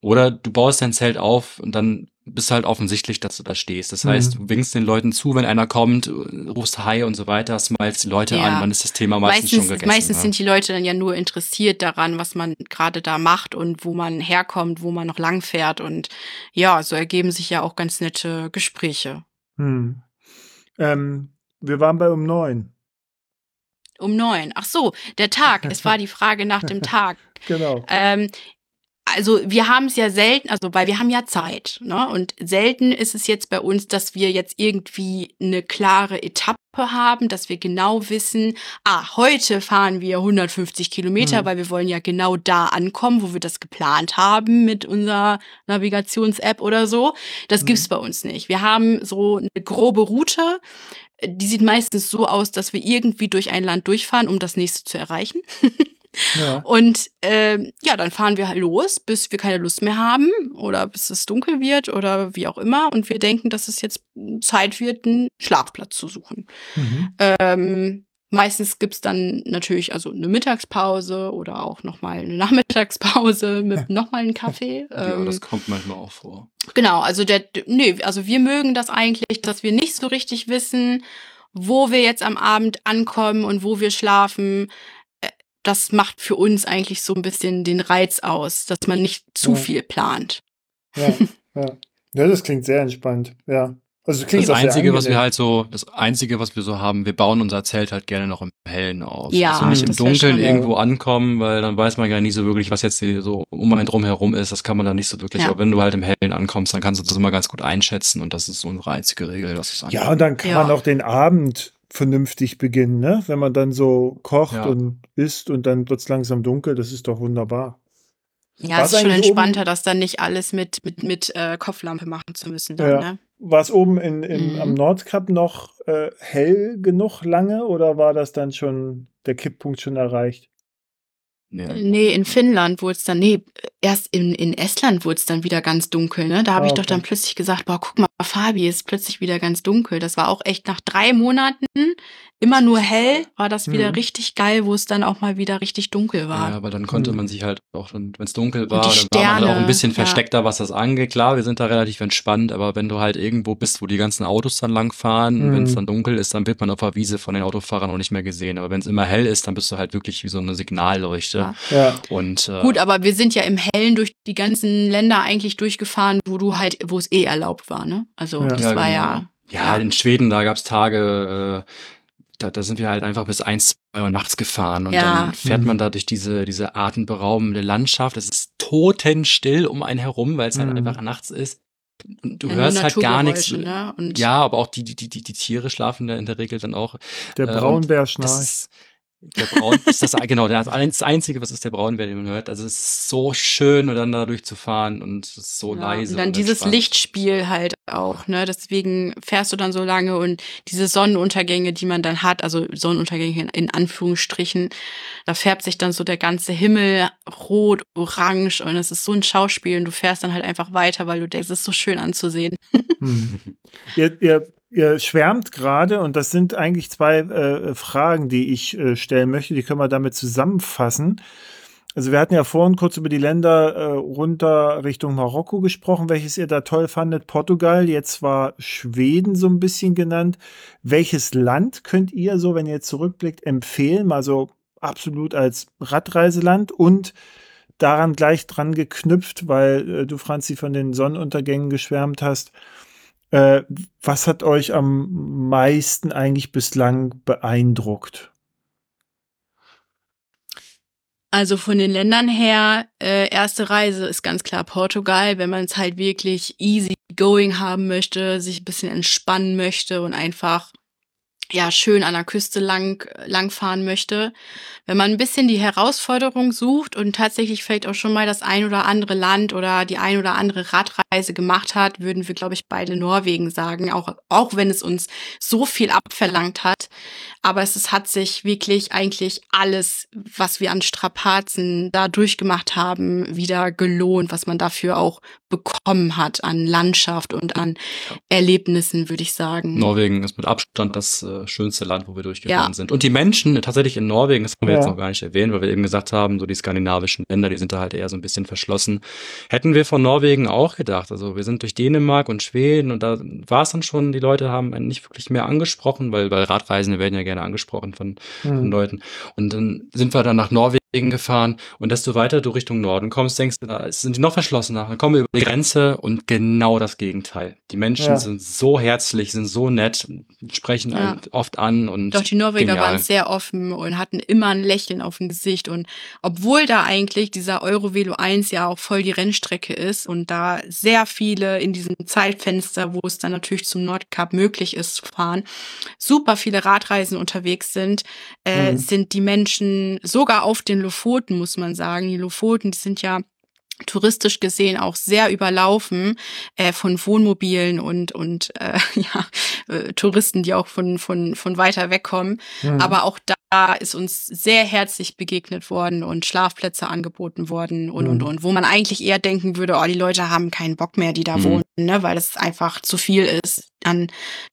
Oder du baust dein Zelt auf und dann bist halt offensichtlich, dass du da stehst. Das heißt, mhm. du winkst den Leuten zu, wenn einer kommt, rufst Hi und so weiter, smilest die Leute ja. an, dann ist das Thema meistens, meistens schon gegessen. Meistens ja. sind die Leute dann ja nur interessiert daran, was man gerade da macht und wo man herkommt, wo man noch lang fährt und ja, so ergeben sich ja auch ganz nette Gespräche. Hm. Ähm, wir waren bei um neun. Um neun. Ach so, der Tag. es war die Frage nach dem *laughs* Tag. Genau. Ähm, also wir haben es ja selten, also weil wir haben ja Zeit, ne? Und selten ist es jetzt bei uns, dass wir jetzt irgendwie eine klare Etappe haben, dass wir genau wissen, ah, heute fahren wir 150 Kilometer, mhm. weil wir wollen ja genau da ankommen, wo wir das geplant haben mit unserer Navigations-App oder so. Das mhm. gibt's bei uns nicht. Wir haben so eine grobe Route. Die sieht meistens so aus, dass wir irgendwie durch ein Land durchfahren, um das nächste zu erreichen. *laughs* Ja. Und äh, ja, dann fahren wir halt los, bis wir keine Lust mehr haben oder bis es dunkel wird oder wie auch immer. Und wir denken, dass es jetzt Zeit wird, einen Schlafplatz zu suchen. Mhm. Ähm, meistens gibt's dann natürlich also eine Mittagspause oder auch nochmal eine Nachmittagspause *laughs* mit nochmal einem Kaffee. Ja, ähm, das kommt manchmal auch vor. Genau, also der, nee, also wir mögen das eigentlich, dass wir nicht so richtig wissen, wo wir jetzt am Abend ankommen und wo wir schlafen das macht für uns eigentlich so ein bisschen den Reiz aus, dass man nicht zu ja. viel plant. Ja, *laughs* ja. ja, das klingt sehr entspannt, ja. Also klingt das Einzige, was wir halt so, das Einzige, was wir so haben, wir bauen unser Zelt halt gerne noch im Hellen auf. Ja, also nicht im Dunkeln irgendwo ankommen, weil dann weiß man ja nie so wirklich, was jetzt so um einen drum herum ist. Das kann man dann nicht so wirklich. Ja. Aber wenn du halt im Hellen ankommst, dann kannst du das immer ganz gut einschätzen und das ist so eine einzige Regel, was es Ja, und dann kann ja. man auch den Abend vernünftig beginnen, ne? Wenn man dann so kocht ja. und isst und dann wird es langsam dunkel, das ist doch wunderbar. Ja, es ist schon entspannter, das dann nicht alles mit, mit, mit äh, Kopflampe machen zu müssen. Dann, ja. ne? War es oben in, in, mhm. am Nordkap noch äh, hell genug lange oder war das dann schon der Kipppunkt schon erreicht? Ja. Nee, in Finnland wurde es dann, nee, erst in, in Estland wurde es dann wieder ganz dunkel, ne? Da habe ah, ich doch dann plötzlich gesagt, boah, guck mal, Fabi ist plötzlich wieder ganz dunkel. Das war auch echt nach drei Monaten immer nur hell, war das wieder mhm. richtig geil, wo es dann auch mal wieder richtig dunkel war. Ja, aber dann konnte mhm. man sich halt auch, wenn es dunkel war, dann Sterne, war man halt auch ein bisschen versteckter, ja. was das angeht. Klar, wir sind da relativ entspannt, aber wenn du halt irgendwo bist, wo die ganzen Autos dann langfahren, mhm. wenn es dann dunkel ist, dann wird man auf der Wiese von den Autofahrern auch nicht mehr gesehen. Aber wenn es immer hell ist, dann bist du halt wirklich wie so eine Signalleuchte. Ja. ja. Und, äh, Gut, aber wir sind ja im Hellen durch die ganzen Länder eigentlich durchgefahren, wo du halt, wo es eh erlaubt war, ne? Also ja. das war genau. ja. Ja, in Schweden, da gab's Tage, äh, da, da sind wir halt einfach bis eins, zwei Uhr nachts gefahren und ja. dann fährt man mhm. da durch diese, diese atemberaubende Landschaft. Es ist totenstill um einen herum, weil es halt mhm. einfach nachts ist. Und du ja, hörst halt gar nichts. Ne? ja, aber auch die, die, die, die Tiere schlafen da in der Regel dann auch. Der äh, Braunbär schnarcht. Der Braun ist das, genau, das Einzige, was ist der Braunbär, den man hört. Also es ist so schön, und dann da durchzufahren und es ist so ja, leise. Und dann und dieses Lichtspiel halt auch, ne? Deswegen fährst du dann so lange und diese Sonnenuntergänge, die man dann hat, also Sonnenuntergänge in, in Anführungsstrichen, da färbt sich dann so der ganze Himmel rot, orange und es ist so ein Schauspiel und du fährst dann halt einfach weiter, weil du denkst, es ist so schön anzusehen. Hm. ihr, ihr ihr schwärmt gerade, und das sind eigentlich zwei äh, Fragen, die ich äh, stellen möchte, die können wir damit zusammenfassen. Also wir hatten ja vorhin kurz über die Länder äh, runter Richtung Marokko gesprochen, welches ihr da toll fandet. Portugal, jetzt war Schweden so ein bisschen genannt. Welches Land könnt ihr so, wenn ihr zurückblickt, empfehlen? Mal so absolut als Radreiseland und daran gleich dran geknüpft, weil äh, du, Franzi, von den Sonnenuntergängen geschwärmt hast. Äh, was hat euch am meisten eigentlich bislang beeindruckt? Also von den Ländern her, äh, erste Reise ist ganz klar Portugal, wenn man es halt wirklich easy going haben möchte, sich ein bisschen entspannen möchte und einfach ja schön an der Küste lang langfahren möchte. Wenn man ein bisschen die Herausforderung sucht und tatsächlich vielleicht auch schon mal das ein oder andere Land oder die ein oder andere Radreise gemacht hat, würden wir glaube ich beide Norwegen sagen, auch auch wenn es uns so viel abverlangt hat, aber es, es hat sich wirklich eigentlich alles, was wir an Strapazen da durchgemacht haben, wieder gelohnt, was man dafür auch bekommen hat an Landschaft und an Erlebnissen, würde ich sagen. Norwegen ist mit Abstand das äh, schönste Land, wo wir durchgefahren ja. sind. Und die Menschen tatsächlich in Norwegen, das haben wir ja. jetzt noch gar nicht erwähnt, weil wir eben gesagt haben, so die skandinavischen Länder, die sind da halt eher so ein bisschen verschlossen. Hätten wir von Norwegen auch gedacht. Also wir sind durch Dänemark und Schweden und da war es dann schon, die Leute haben einen nicht wirklich mehr angesprochen, weil, weil Radreisende werden ja gerne angesprochen von, mhm. von Leuten. Und dann sind wir dann nach Norwegen Norwegen gefahren und desto weiter du Richtung Norden kommst, denkst du, da sind die noch verschlossener. Dann kommen wir über die Grenze und genau das Gegenteil. Die Menschen Ja. sind so herzlich, sind so nett, sprechen Ja. oft an und Doch die Norweger genial. waren sehr offen und hatten immer ein Lächeln auf dem Gesicht. Und obwohl da eigentlich dieser Eurovelo 1 ja auch voll die Rennstrecke ist und da sehr viele in diesem Zeitfenster, wo es dann natürlich zum Nordkap möglich ist zu fahren, super viele Radreisen unterwegs sind, äh, Mhm. sind die Menschen sogar auf den Lofoten, muss man sagen. Die Lofoten, die sind ja touristisch gesehen auch sehr überlaufen äh, von Wohnmobilen und und äh, *laughs* ja äh, Touristen, die auch von von von weiter weg kommen. Mhm. Aber auch da ist uns sehr herzlich begegnet worden und Schlafplätze angeboten worden und und Mhm. und, wo man eigentlich eher denken würde, oh die Leute haben keinen Bock mehr, die da Mhm. wohnen, ne, weil es einfach zu viel ist an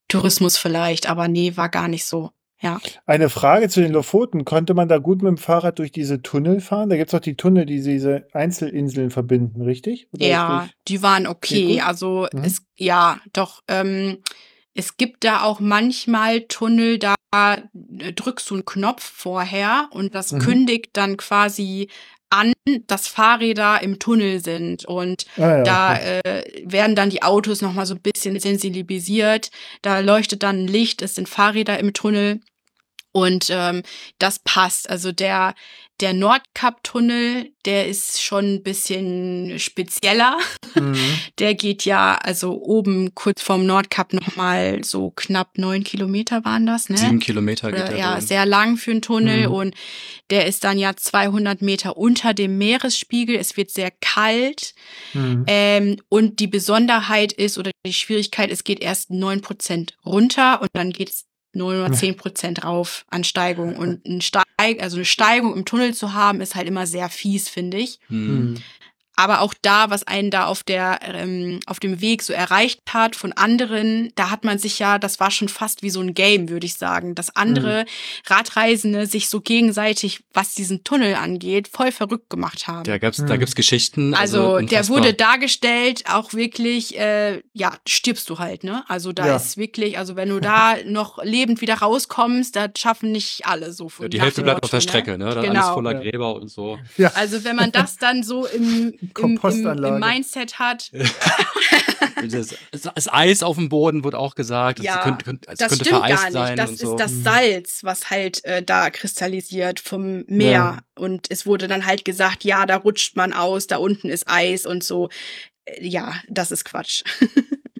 Tourismus vielleicht. Aber nee, war gar nicht so. Ja. Eine Frage zu den Lofoten. Konnte man da gut mit dem Fahrrad durch diese Tunnel fahren? Da gibt es doch die Tunnel, die diese Einzelinseln verbinden, richtig? Oder Ja, die waren okay. Also Mhm. es, ja, doch, ähm, es gibt da auch manchmal Tunnel, da äh, drückst du einen Knopf vorher und das Mhm. kündigt dann quasi an, dass Fahrräder im Tunnel sind und ah, ja, da okay. äh, werden dann die Autos noch mal so ein bisschen sensibilisiert. Da leuchtet dann ein Licht, es sind Fahrräder im Tunnel und ähm, das passt. Also der der Nordkap-Tunnel, der ist schon ein bisschen spezieller. Mhm. Der geht ja also oben kurz vorm Nordkap noch mal so knapp neun Kilometer waren das, ne? sieben Kilometer geht Oder, der ja, wohl. sehr lang für einen Tunnel Mhm. und der ist dann ja 200 Meter unter dem Meeresspiegel. Es wird sehr kalt Mhm. ähm, und die Besonderheit ist oder die Schwierigkeit, es geht erst 9% runter und dann geht's nur noch 10% rauf an Steigung. Und ein Steig, also eine Steigung im Tunnel zu haben, ist halt immer sehr fies, finde ich. Hm. Mhm. Aber auch da, was einen da auf der ähm, auf dem Weg so erreicht hat von anderen, da hat man sich ja, das war schon fast wie so ein Game, würde ich sagen, dass andere Radreisende sich so gegenseitig, was diesen Tunnel angeht, voll verrückt gemacht haben. Da gibt's, da Hm. gibt's Geschichten. Also, Also, der wurde dargestellt, auch wirklich, äh, ja, stirbst du halt, ne? Also da Ja. ist wirklich, also wenn du da *laughs* noch lebend wieder rauskommst, das schaffen nicht alle so von Die nach Hälfte bleibt auf der Strecke, ne? Dann Genau. alles voller Ja. Gräber und so. Ja. Also wenn man das dann so im, *laughs* im, im, Kompostanlage. im Mindset hat, *laughs* Das, das Eis auf dem Boden wurde auch gesagt. Ja, das könnte, das könnte stimmt vereist gar nicht. sein Das ist so. das Salz, was halt äh, da kristallisiert vom Meer. Ja. Und es wurde dann halt gesagt, ja, da rutscht man aus, da unten ist Eis und so. Äh, Ja, das ist Quatsch. *laughs*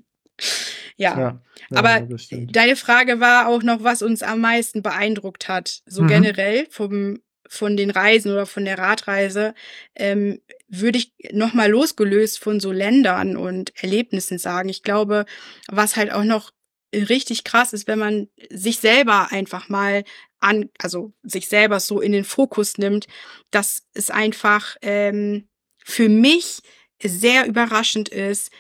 ja. Ja, ja, Aber. Deine Frage war auch noch, was uns am meisten beeindruckt hat. So Mhm. generell vom, von den Reisen oder von der Radreise ähm, würde ich noch mal losgelöst von so Ländern und Erlebnissen sagen. Ich glaube, was halt auch noch richtig krass ist, wenn man sich selber einfach mal an, also sich selber so in den Fokus nimmt, dass es einfach ähm, für mich sehr überraschend ist,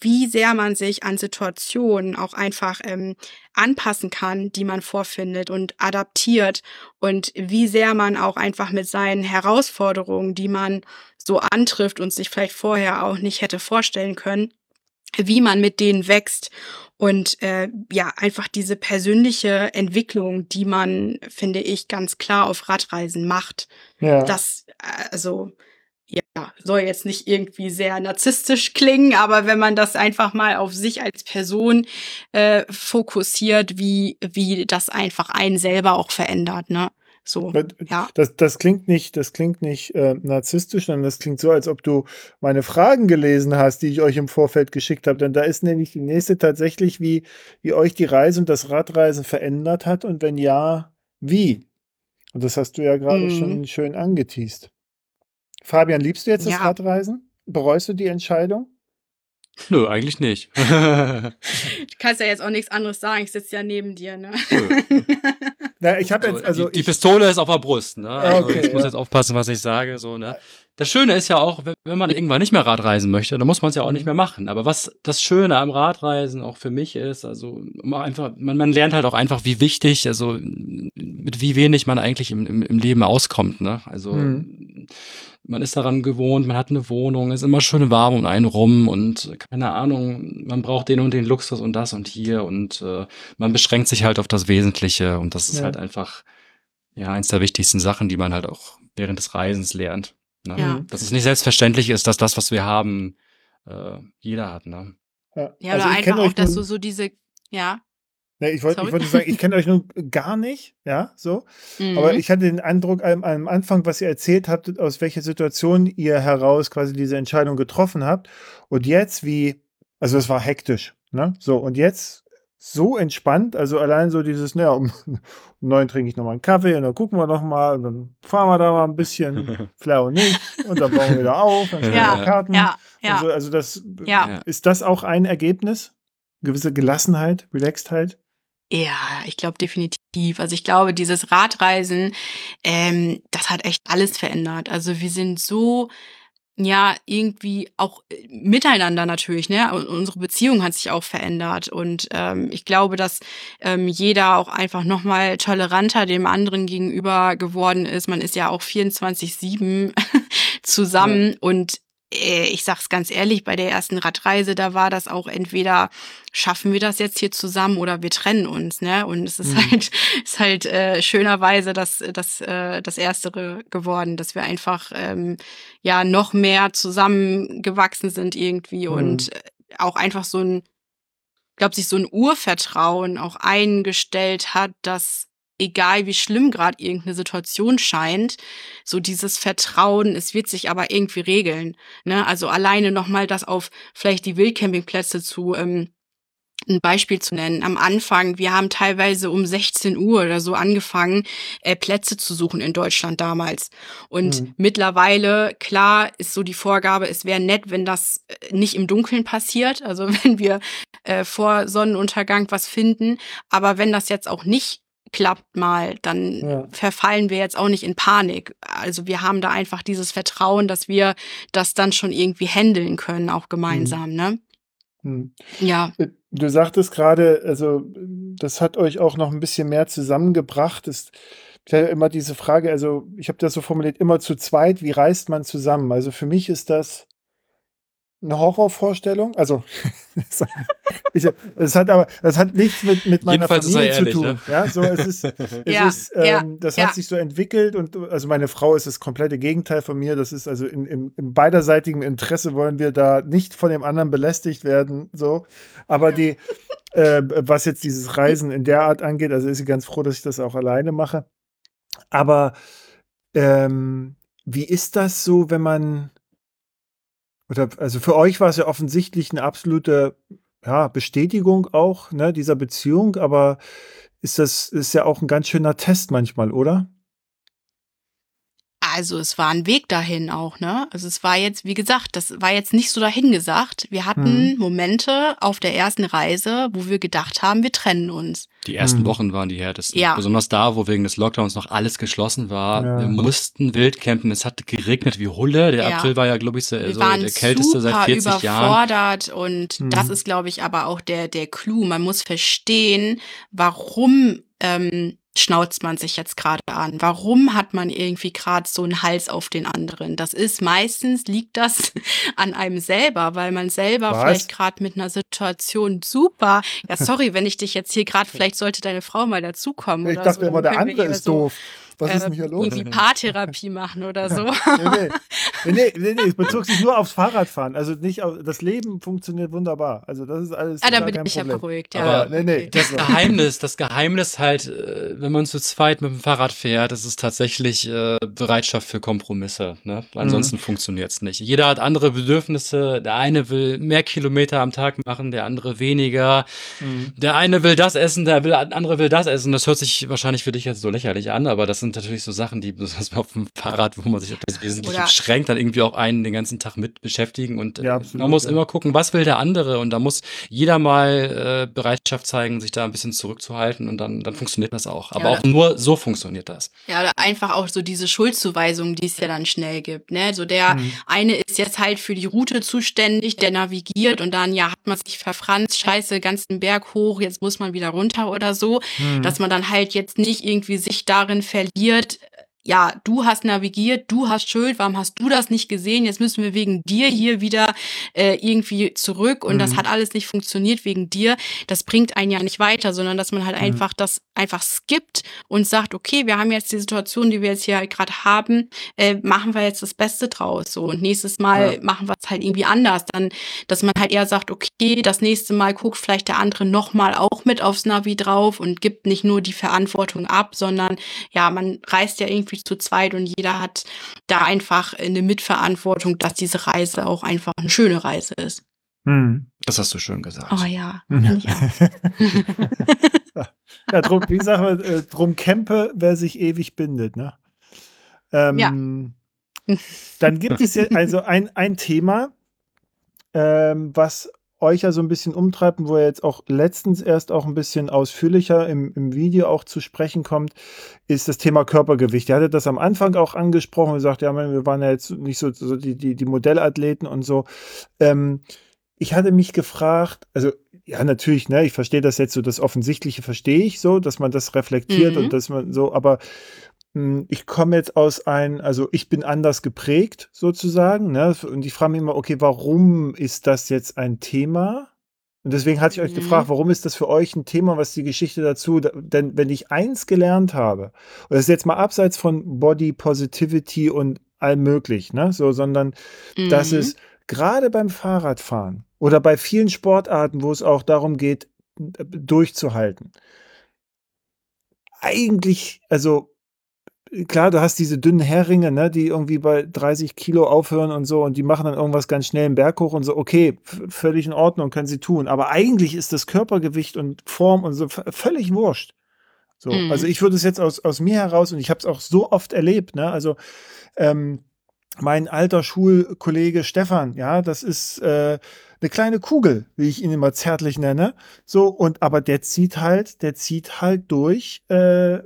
wie sehr man sich an Situationen auch einfach ähm, anpassen kann, die man vorfindet und adaptiert und wie sehr man auch einfach mit seinen Herausforderungen, die man so antrifft und sich vielleicht vorher auch nicht hätte vorstellen können, wie man mit denen wächst und äh, ja einfach diese persönliche Entwicklung, die man finde ich ganz klar auf Radreisen macht ja. das, äh, also, ja, soll jetzt nicht irgendwie sehr narzisstisch klingen, aber wenn man das einfach mal auf sich als Person äh, fokussiert, wie, wie das einfach einen selber auch verändert, ne? So, ja. Das, das klingt nicht, das klingt nicht äh, narzisstisch, sondern das klingt so, als ob du meine Fragen gelesen hast, die ich euch im Vorfeld geschickt habe. Denn da ist nämlich die nächste tatsächlich, wie, wie euch die Reise und das Radreisen verändert hat und wenn ja, wie. Und das hast du ja gerade Mhm. schon schön angeteased. Fabian, liebst du jetzt das Ja. Radreisen? Bereust du die Entscheidung? Nö, eigentlich nicht. *laughs* Du kannst ja jetzt auch nichts anderes sagen, ich sitze ja neben dir, ne? Na, ich habe jetzt, also die, die ich, Pistole ist auf der Brust, ne? Also Okay, ich muss ja. jetzt aufpassen, was ich sage, so, ne? Das Schöne ist ja auch, wenn- man irgendwann nicht mehr Radreisen möchte, dann muss man es ja auch nicht mehr machen. Aber was das Schöne am Radreisen auch für mich ist, also einfach, man, man lernt halt auch einfach, wie wichtig, also mit wie wenig man eigentlich im, im, im Leben auskommt, ne? Also Mhm. man ist daran gewohnt, man hat eine Wohnung, ist immer schön warm um einen rum und keine Ahnung, man braucht den und den Luxus und das und hier und äh, man beschränkt sich halt auf das Wesentliche und das ist Ja. halt einfach ja eins der wichtigsten Sachen, die man halt auch während des Reisens lernt. Ne? Ja. Dass es nicht selbstverständlich ist, dass das, was wir haben, äh, jeder hat. Ne? Ja, Ja, Also oder einfach auch, euch dass du so diese, ja. Nee, ich wollte wollte sagen, ich kenne euch nun gar nicht, ja, so. Mhm. Aber ich hatte den Eindruck am, am Anfang, was ihr erzählt habt, aus welcher Situation ihr heraus quasi diese Entscheidung getroffen habt. Und jetzt wie, also es war hektisch, ne? So, und jetzt so entspannt, also allein so dieses, naja, um, *laughs* um neun trinke ich nochmal einen Kaffee und dann gucken wir nochmal und dann fahren wir da mal ein bisschen, *laughs* vielleicht auch nicht, und dann bauen wir wieder auf, dann spielen wir ja, Karten. ja, und ja, So, also das, ja. Ja. ist das auch ein Ergebnis? Gewisse Gelassenheit, Relaxedheit? Ja, ich glaube definitiv. Also ich glaube, dieses Radreisen, ähm, das hat echt alles verändert. Also wir sind so, ja, irgendwie auch äh, miteinander natürlich, ne? Und unsere Beziehung hat sich auch verändert. Und ähm, ich glaube, dass ähm, jeder auch einfach nochmal toleranter dem anderen gegenüber geworden ist. Man ist ja auch 24-7 *laughs* zusammen und äh, ich sag's ganz ehrlich, bei der ersten Radreise, da war das auch entweder schaffen wir das jetzt hier zusammen oder wir trennen uns, ne? Und es ist Mhm. halt, *laughs* ist halt äh, schönerweise das, das, äh, das Erstere geworden, dass wir einfach ähm, ja noch mehr zusammengewachsen sind irgendwie Mhm. und äh, auch einfach so ein, glaube sich so ein Urvertrauen auch eingestellt hat, dass egal wie schlimm gerade irgendeine Situation scheint, so dieses Vertrauen, es wird sich aber irgendwie regeln. Ne? Also alleine nochmal das auf vielleicht die Wildcampingplätze zu ähm, ein Beispiel zu nennen. Am Anfang, wir haben teilweise um 16 Uhr oder so angefangen, äh, Plätze zu suchen in Deutschland damals. Und Mhm. mittlerweile, klar, ist so die Vorgabe, es wäre nett, wenn das äh, nicht im Dunkeln passiert, also *laughs* wenn wir äh, vor Sonnenuntergang was finden. Aber wenn das jetzt auch nicht klappt mal, dann Ja. verfallen wir jetzt auch nicht in Panik. Also wir haben da einfach dieses Vertrauen, dass wir das dann schon irgendwie handeln können, auch gemeinsam, ne? Hm. Ja. Du sagtest gerade, also das hat euch auch noch ein bisschen mehr zusammengebracht. Ist ja immer diese Frage, also ich habe das so formuliert, immer zu zweit, wie reist man zusammen? Also für mich ist das eine Horrorvorstellung. Also *laughs* ich, es hat aber, das hat nichts mit, mit meiner Jedenfalls Familie ehrlich, zu tun. ne? Ja, so es ist, *laughs* es Ja, ist, ähm, ja, das ja. hat sich so entwickelt und also meine Frau ist das komplette Gegenteil von mir. Das ist also in, in, in beiderseitigem Interesse wollen wir da nicht von dem anderen belästigt werden. So, aber die, äh, was jetzt dieses Reisen in der Art angeht, also ist sie ganz froh, dass ich das auch alleine mache. Aber ähm, wie ist das so, wenn man oder also für euch war es ja offensichtlich eine absolute ja, Bestätigung auch ne, dieser Beziehung, aber ist das ist ja auch ein ganz schöner Test manchmal, oder? Also es war ein Weg dahin auch, ne? Also es war jetzt, wie gesagt, das war jetzt nicht so dahingesagt. Wir hatten Mhm. Momente auf der ersten Reise, wo wir gedacht haben, wir trennen uns. Die ersten Hm. Wochen waren die härtesten. Ja. Besonders da, wo wegen des Lockdowns noch alles geschlossen war. Ja. Wir mussten wild campen. Es hat geregnet wie Hulle. Der *laughs* Ja. April war ja, glaube ich, so, Wir waren der kälteste seit 40 Jahren. überfordert und Mhm. das ist, glaube ich, aber auch der, der Clou. Man muss verstehen, warum ähm, schnauzt man sich jetzt gerade an? Warum hat man irgendwie gerade so einen Hals auf den anderen? Das ist meistens, liegt das *laughs* an einem selber, weil man selber Was? vielleicht gerade mit einer Situation super, ja sorry, wenn ich dich jetzt hier gerade, vielleicht sollte deine Frau mal dazukommen. Ich dachte so, immer, der andere ist so, doof. Was ist äh, denn hier los? Irgendwie Paartherapie machen oder so. *laughs* Nee, nee, nee, nee, nee, es bezog sich nur aufs Fahrradfahren. Also nicht auf, das Leben funktioniert wunderbar. Also das ist alles. Ah, gar bin ich ja beruhigt, ja. Aber nee, nee, okay. Das Geheimnis, das Geheimnis halt, äh, wenn man zu zweit mit dem Fahrrad fährt, das ist tatsächlich äh, Bereitschaft für Kompromisse. Ne? Ansonsten Mhm. funktioniert's nicht. Jeder hat andere Bedürfnisse. Der eine will mehr Kilometer am Tag machen, der andere weniger. Mhm. Der eine will das essen, der will, andere will das essen. Das hört sich wahrscheinlich für dich jetzt so lächerlich an, aber das sind natürlich so Sachen, die *laughs* besonders auf dem Fahrrad, wo man sich auf das Wesentliche beschränkt, dann irgendwie auch einen den ganzen Tag mit beschäftigen. Und äh, Ja, absolut, man muss ja. immer gucken, was will der andere. Und da muss jeder mal äh, Bereitschaft zeigen, sich da ein bisschen zurückzuhalten und dann, dann funktioniert das auch. Aber Ja, auch nur so funktioniert das. Ja, oder einfach auch so diese Schuldzuweisung, die es ja dann schnell gibt. Ne? So der Mhm. eine ist jetzt halt für die Route zuständig, der navigiert und dann, ja, hat man sich verfranst, scheiße, ganzen Berg hoch, jetzt muss man wieder runter oder so. Mhm. Dass man dann halt jetzt nicht irgendwie sich darin verliert, probiert, ja, du hast navigiert, du hast Schuld, warum hast du das nicht gesehen? Jetzt müssen wir wegen dir hier wieder äh, irgendwie zurück und mhm. das hat alles nicht funktioniert wegen dir. Das bringt einen ja nicht weiter, sondern dass man halt mhm. einfach das einfach skippt und sagt, okay, wir haben jetzt die Situation, die wir jetzt hier gerade haben, äh, machen wir jetzt das Beste draus so und nächstes Mal ja. machen wir es halt irgendwie anders. Dann, dass man halt eher sagt, okay, das nächste Mal guckt vielleicht der andere nochmal auch mit aufs Navi drauf und gibt nicht nur die Verantwortung ab, sondern ja, man reist ja irgendwie zu zweit und jeder hat da einfach eine Mitverantwortung, dass diese Reise auch einfach eine schöne Reise ist. Hm. Das hast du schön gesagt. Oh ja, *laughs* ich *laughs* ja, drum, wie sagen wir, äh, drum Campe, wer sich ewig bindet, ne? Ähm, ja. Dann gibt es jetzt also ein, ein Thema, ähm, was euch ja so ein bisschen umtreibt und wo er jetzt auch letztens erst auch ein bisschen ausführlicher im, im Video auch zu sprechen kommt, ist das Thema Körpergewicht. Ihr hattet das am Anfang auch angesprochen und gesagt, ja, wir waren ja jetzt nicht so, so die, die, die Modellathleten und so. Ähm, ich hatte mich gefragt, also ja, natürlich, ne, ich verstehe das jetzt so, das Offensichtliche verstehe ich so, dass man das reflektiert mhm. und dass man so, aber ich komme jetzt aus ein, also ich bin anders geprägt sozusagen, ne? Und ich frage mich immer, okay, warum ist das jetzt ein Thema? Und deswegen hatte ich euch mhm. gefragt, warum ist das für euch ein Thema, was die Geschichte dazu, denn wenn ich eins gelernt habe, und das ist jetzt mal abseits von Body Positivity und allem möglich, ne, so, sondern mhm. dass es gerade beim Fahrradfahren oder bei vielen Sportarten, wo es auch darum geht, durchzuhalten, eigentlich, also klar, du hast diese dünnen Heringe, ne, die irgendwie bei 30 Kilo aufhören und so und die machen dann irgendwas ganz schnell im Berg hoch und so, okay, völlig in Ordnung, können sie tun. Aber eigentlich ist das Körpergewicht und Form und so völlig wurscht. So, mhm. also ich würde es jetzt aus, aus mir heraus und ich habe es auch so oft erlebt, ne, also ähm, mein alter Schulkollege Stefan, ja, das ist äh, eine kleine Kugel, wie ich ihn immer zärtlich nenne. So, und aber der zieht halt, der zieht halt durch äh,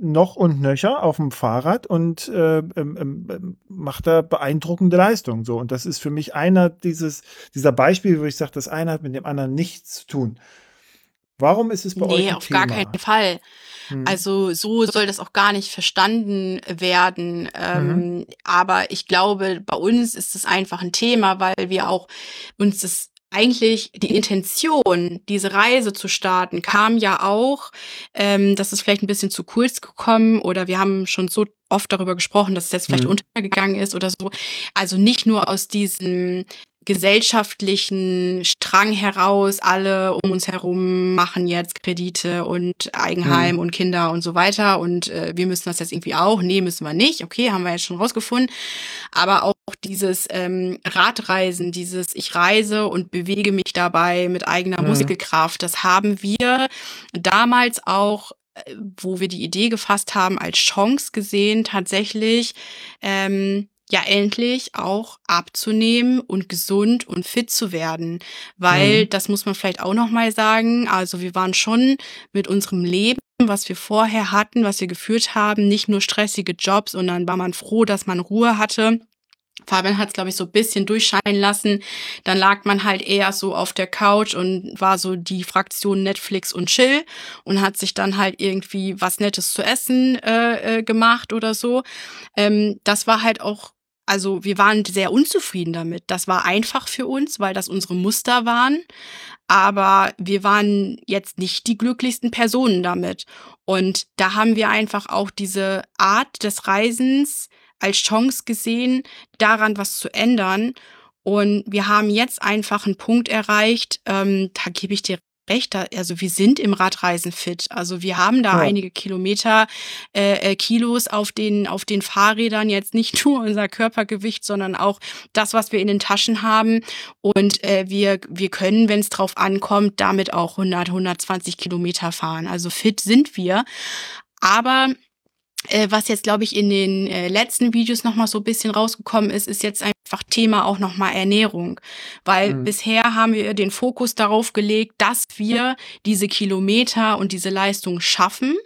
noch und nöcher auf dem Fahrrad und äh, ähm, ähm, macht da beeindruckende Leistung. So, und das ist für mich einer dieses, dieser Beispiel, wo ich sage, das eine hat mit dem anderen nichts zu tun. Warum ist es bei nee, euch? Nee, auf Thema? gar keinen Fall. Hm. Also so soll das auch gar nicht verstanden werden. Ähm, mhm. Aber ich glaube, bei uns ist es einfach ein Thema, weil wir auch uns das eigentlich die Intention, diese Reise zu starten, kam ja auch, ähm, das ist vielleicht ein bisschen zu kurz gekommen oder wir haben schon so oft darüber gesprochen, dass es jetzt vielleicht mhm. untergegangen ist oder so. Also nicht nur aus diesem gesellschaftlichen Strang heraus, alle um uns herum machen jetzt Kredite und Eigenheim mhm. und Kinder und so weiter und äh, wir müssen das jetzt irgendwie auch. Nee, müssen wir nicht. Okay, haben wir jetzt schon rausgefunden. Aber auch dieses ähm, Radreisen, dieses ich reise und bewege mich dabei mit eigener mhm. Muskelkraft, das haben wir damals auch äh, wo wir die Idee gefasst haben, als Chance gesehen, tatsächlich ähm, ja endlich auch abzunehmen und gesund und fit zu werden, weil mhm. das muss man vielleicht auch noch mal sagen, also wir waren schon mit unserem Leben was wir vorher hatten, was wir geführt haben, nicht nur stressige Jobs, sondern war man froh, dass man Ruhe hatte. Fabian hat es, glaube ich, so ein bisschen durchscheinen lassen. Dann lag man halt eher so auf der Couch und war so die Fraktion Netflix und Chill und hat sich dann halt irgendwie was Nettes zu essen äh, äh, gemacht oder so. Ähm, das war halt auch also wir waren sehr unzufrieden damit. Das war einfach für uns, weil das unsere Muster waren. Aber wir waren jetzt nicht die glücklichsten Personen damit. Und da haben wir einfach auch diese Art des Reisens als Chance gesehen, daran was zu ändern. Und wir haben jetzt einfach einen Punkt erreicht, ähm, da gebe ich dir recht. Also wir sind im Radreisen fit. Also wir haben da ja. einige Kilometer, äh, äh, Kilos auf den, auf den Fahrrädern, jetzt nicht *laughs* nur unser Körpergewicht, sondern auch das, was wir in den Taschen haben. Und äh, wir, wir können, wenn es drauf ankommt, damit auch 100, 120 Kilometer fahren. Also fit sind wir. Aber was jetzt, glaube ich, in den äh, letzten Videos nochmal so ein bisschen rausgekommen ist, ist jetzt einfach Thema auch nochmal Ernährung. Weil mhm. bisher haben wir den Fokus darauf gelegt, dass wir diese Kilometer und diese Leistung schaffen.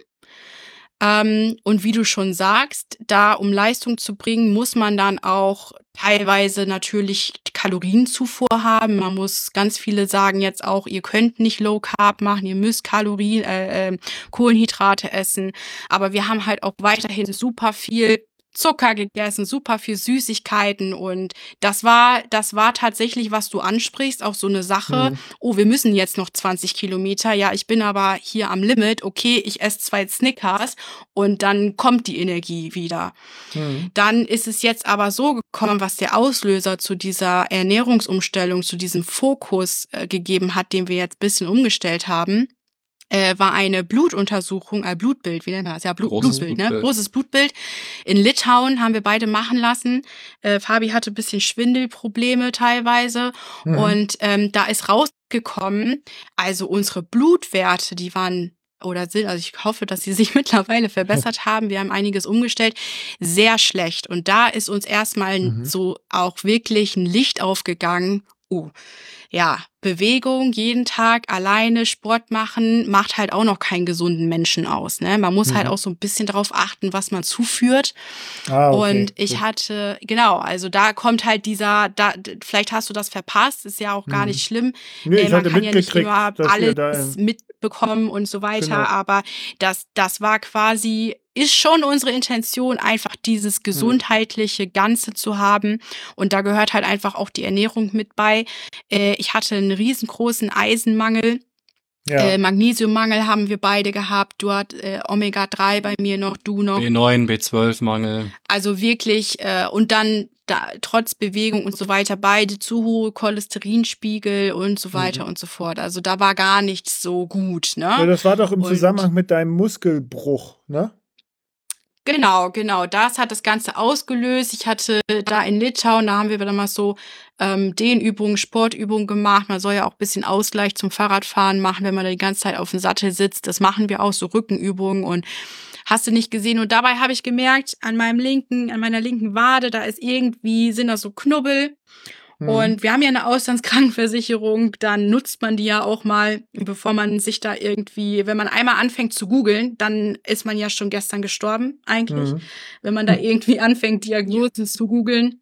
Ähm, und wie du schon sagst, da um Leistung zu bringen, muss man dann auch teilweise natürlich Kalorienzufuhr haben. Man muss ganz viele sagen jetzt auch, ihr könnt nicht Low Carb machen, ihr müsst Kalorien, äh, äh, Kohlenhydrate essen. Aber wir haben halt auch weiterhin super viel Zucker gegessen, super viel Süßigkeiten und das war, das war tatsächlich, was du ansprichst, auch so eine Sache. Mhm. Oh, wir müssen jetzt noch 20 Kilometer. Ja, ich bin aber hier am Limit. Okay, ich esse zwei Snickers und dann kommt die Energie wieder. Mhm. Dann ist es jetzt aber so gekommen, was der Auslöser zu dieser Ernährungsumstellung, zu diesem Fokus äh, gegeben hat, den wir jetzt bisschen umgestellt haben äh, war eine Blutuntersuchung, ein äh, Blutbild, wie nennt man das? Ja, Blut, Großes Blutbild, ne? Blutbild. Großes Blutbild. In Litauen haben wir beide machen lassen. Äh, Fabi hatte ein bisschen Schwindelprobleme teilweise. Mhm. Und ähm, da ist rausgekommen, also unsere Blutwerte, die waren oder sind, also ich hoffe, dass sie sich *laughs* mittlerweile verbessert *laughs* haben. Wir haben einiges umgestellt. Sehr schlecht. Und da ist uns erstmal mhm. so auch wirklich ein Licht aufgegangen. Oh, ja, Bewegung jeden Tag alleine Sport machen macht halt auch noch keinen gesunden Menschen aus. Ne? Man muss halt mhm. halt auch so ein bisschen darauf achten, was man zuführt. Ah, okay. Und ich hatte, genau, also da kommt halt dieser, da, vielleicht hast du das verpasst, ist ja auch gar mhm. nicht schlimm. Nee, äh, man kann ja nicht immer alles mitbekommen und so weiter, genau. aber das, das war quasi ist schon unsere Intention, einfach dieses hm. gesundheitliche Ganze zu haben. Und da gehört halt einfach auch die Ernährung mit bei. Äh, ich hatte einen riesengroßen Eisenmangel. Ja. Äh, Magnesiummangel haben wir beide gehabt. Du hast äh, Omega-3 bei mir noch, du noch. B9, B12-Mangel. Also wirklich, äh, und dann da, trotz Bewegung und so weiter, beide zu hohe Cholesterinspiegel und so weiter mhm. und so fort. Also da war gar nichts so gut, ne? Ja, das war doch im und, Zusammenhang mit deinem Muskelbruch, ne? Genau, genau. Das hat das Ganze ausgelöst. Ich hatte da in Litauen, da haben wir dann mal so ähm, Dehnübungen, Sportübungen gemacht. Man soll ja auch bisschen Ausgleich zum Fahrradfahren machen, wenn man da die ganze Zeit auf dem Sattel sitzt. Das machen wir auch, so Rückenübungen und hast du nicht gesehen. Und dabei habe ich gemerkt, an meinem linken, an meiner linken Wade, da ist irgendwie, sind da so Knubbel. Mhm. Und wir haben ja eine Auslandskrankenversicherung, dann nutzt man die ja auch mal, bevor man sich da irgendwie, wenn man einmal anfängt zu googeln, dann ist man ja schon gestern gestorben, eigentlich. Mhm. Wenn man da irgendwie anfängt, Diagnosen zu googeln.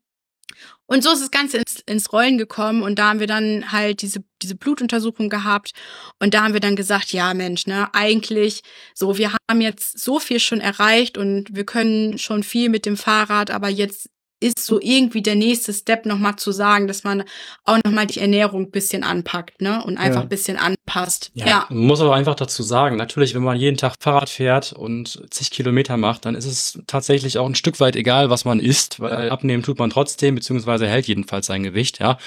Und so ist das Ganze ins, ins Rollen gekommen und da haben wir dann halt diese, diese Blutuntersuchung gehabt und da haben wir dann gesagt, ja Mensch, ne, eigentlich so, wir haben jetzt so viel schon erreicht und wir können schon viel mit dem Fahrrad, aber jetzt ist so irgendwie der nächste Step nochmal zu sagen, dass man auch nochmal die Ernährung ein bisschen anpackt, ne? Und einfach ja. ein bisschen anpasst. Ja. ja. Man muss aber einfach dazu sagen, natürlich, wenn man jeden Tag Fahrrad fährt und zig Kilometer macht, dann ist es tatsächlich auch ein Stück weit egal, was man isst, weil abnehmen tut man trotzdem, beziehungsweise hält jedenfalls sein Gewicht, ja.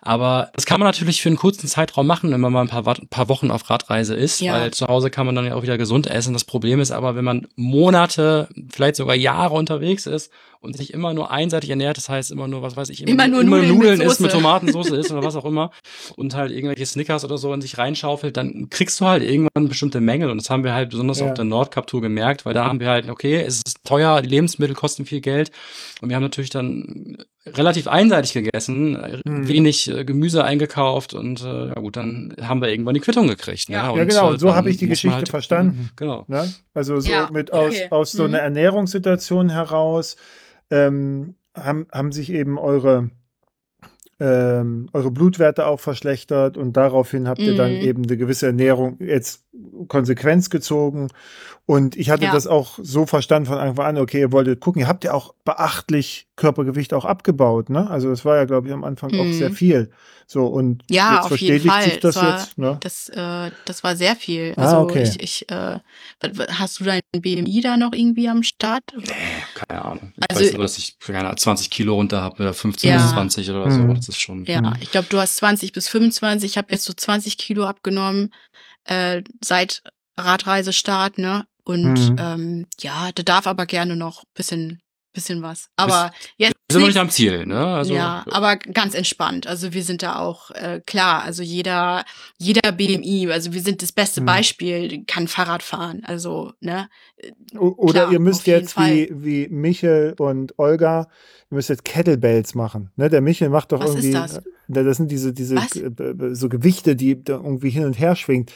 Aber das kann man natürlich für einen kurzen Zeitraum machen, wenn man mal ein paar, paar Wochen auf Radreise ist, ja. weil zu Hause kann man dann ja auch wieder gesund essen. Das Problem ist aber, wenn man Monate, vielleicht sogar Jahre unterwegs ist und sich immer nur einseitig ernährt, das heißt immer nur, was weiß ich, immer, immer nur immer Nudeln, Nudeln isst, mit Tomatensauce isst oder was *laughs* auch immer und halt irgendwelche Snickers oder so in sich reinschaufelt, dann kriegst du halt irgendwann bestimmte Mängel und das haben wir halt besonders ja. auf der Nordkap-Tour gemerkt, weil da haben wir halt, okay, es ist teuer, die Lebensmittel kosten viel Geld und wir haben natürlich dann relativ einseitig gegessen, hm. wenig äh, Gemüse eingekauft und äh, ja gut, dann haben wir irgendwann die Quittung gekriegt. Ne? Ja, und, ja genau, und so habe ich die Geschichte halt, verstanden. Genau. Ne? Also so ja, mit aus, okay. aus so mhm. einer Ernährungssituation heraus ähm, haben, haben sich eben eure, ähm, eure Blutwerte auch verschlechtert und daraufhin habt ihr dann mhm. eben eine gewisse Ernährung jetzt Konsequenz gezogen. Und ich hatte ja. das auch so verstanden von Anfang an, okay, ihr wolltet gucken, ihr habt ja auch beachtlich Körpergewicht auch abgebaut, ne? Also es war ja, glaube ich, am Anfang mhm. auch sehr mhm. viel. So, und ja, jetzt verstetigt sich das, das war, jetzt, ne? Das, äh, das war sehr viel. Ah, also ah, okay. ich, ich äh, hast du dein BMI da noch irgendwie am Start? Nee, keine Ahnung. Ich also, weiß nur, dass ich keine 20 Kilo runter habe, oder 15 ja. bis 20 oder so. Mhm. Das ist schon. Ja, ich glaube, du hast 20 bis 25. Ich habe jetzt so 20 Kilo abgenommen äh, seit Radreisestart, ne? Und mhm. ähm, ja, da darf aber gerne noch bisschen bisschen was. Aber jetzt wir sind noch nicht am Ziel, ne? Also, ja, aber ganz entspannt. Also wir sind da auch äh, klar. Also jeder jeder BMI, also wir sind das beste mhm. Beispiel, kann Fahrrad fahren. Also ne. Oder klar, ihr müsst jetzt wie wie Michel und Olga, ihr müsst jetzt Kettlebells machen. Ne, der Michel macht doch was irgendwie. Ist das? das sind diese diese so Gewichte, die da irgendwie hin und her schwingt.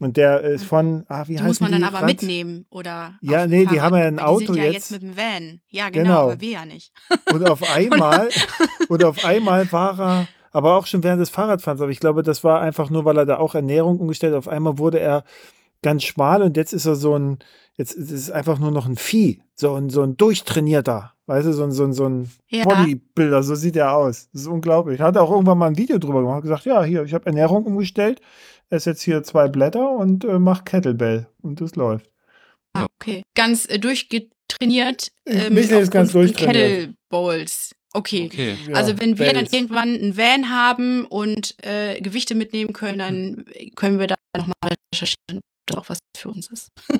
Und der ist von, ah, wie Die heißt muss man die? dann aber Rad- mitnehmen oder. Ja, nee, die haben ja ein Auto die sind ja jetzt. jetzt mit dem Van. Ja, genau, Genau. aber wir ja nicht. Und auf *laughs* einmal, *laughs* und auf einmal war er, aber auch schon während des Fahrradfahrens, aber ich glaube, das war einfach nur, weil er da auch Ernährung umgestellt hat. Auf einmal wurde er ganz schmal und jetzt ist er so ein, jetzt ist es einfach nur noch ein Vieh, so ein, so ein durchtrainierter, weißt du, so ein, so ein, so ein Ja. Bodybuilder, so sieht er aus. Das ist unglaublich. Er hat auch irgendwann mal ein Video drüber gemacht, gesagt, ja, hier, ich habe Ernährung umgestellt, esse jetzt hier zwei Blätter und äh, mach Kettlebell und das läuft. Ah, okay. Ganz äh, durchgetrainiert. Äh, Michael ist ganz durchtrainiert. Kettlebowls. Okay. Okay. Ja, also wenn wir dann Bells. irgendwann einen Van haben und äh, Gewichte mitnehmen können, dann können wir da nochmal recherchieren, ob das auch was für uns ist. *laughs*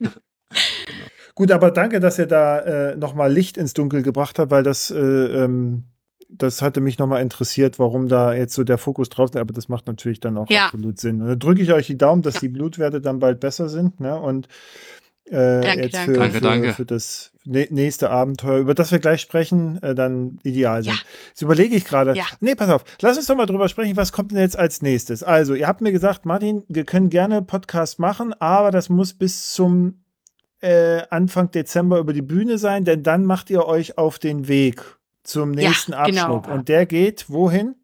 *laughs* Gut, aber danke, dass ihr da äh, nochmal Licht ins Dunkel gebracht habt, weil das, äh, ähm, das hatte mich nochmal interessiert, warum da jetzt so der Fokus drauf ist. Aber das macht natürlich dann auch Ja. absolut Sinn. Und da drücke ich euch die Daumen, dass Ja. die Blutwerte dann bald besser sind. Ne? Und äh, Danke, jetzt danke. Für, Danke, für, danke. für das nä- nächste Abenteuer, über das wir gleich sprechen, äh, dann ideal sind. Ja. Jetzt überlege ich gerade. Ja. Nee, pass auf. Lass uns doch mal drüber sprechen, was kommt denn jetzt als nächstes? Also, ihr habt mir gesagt, Martin, wir können gerne Podcast machen, aber das muss bis zum äh, Anfang Dezember über die Bühne sein, denn dann macht ihr euch auf den Weg zum Ja, nächsten Abschnitt. genau. Und der geht wohin?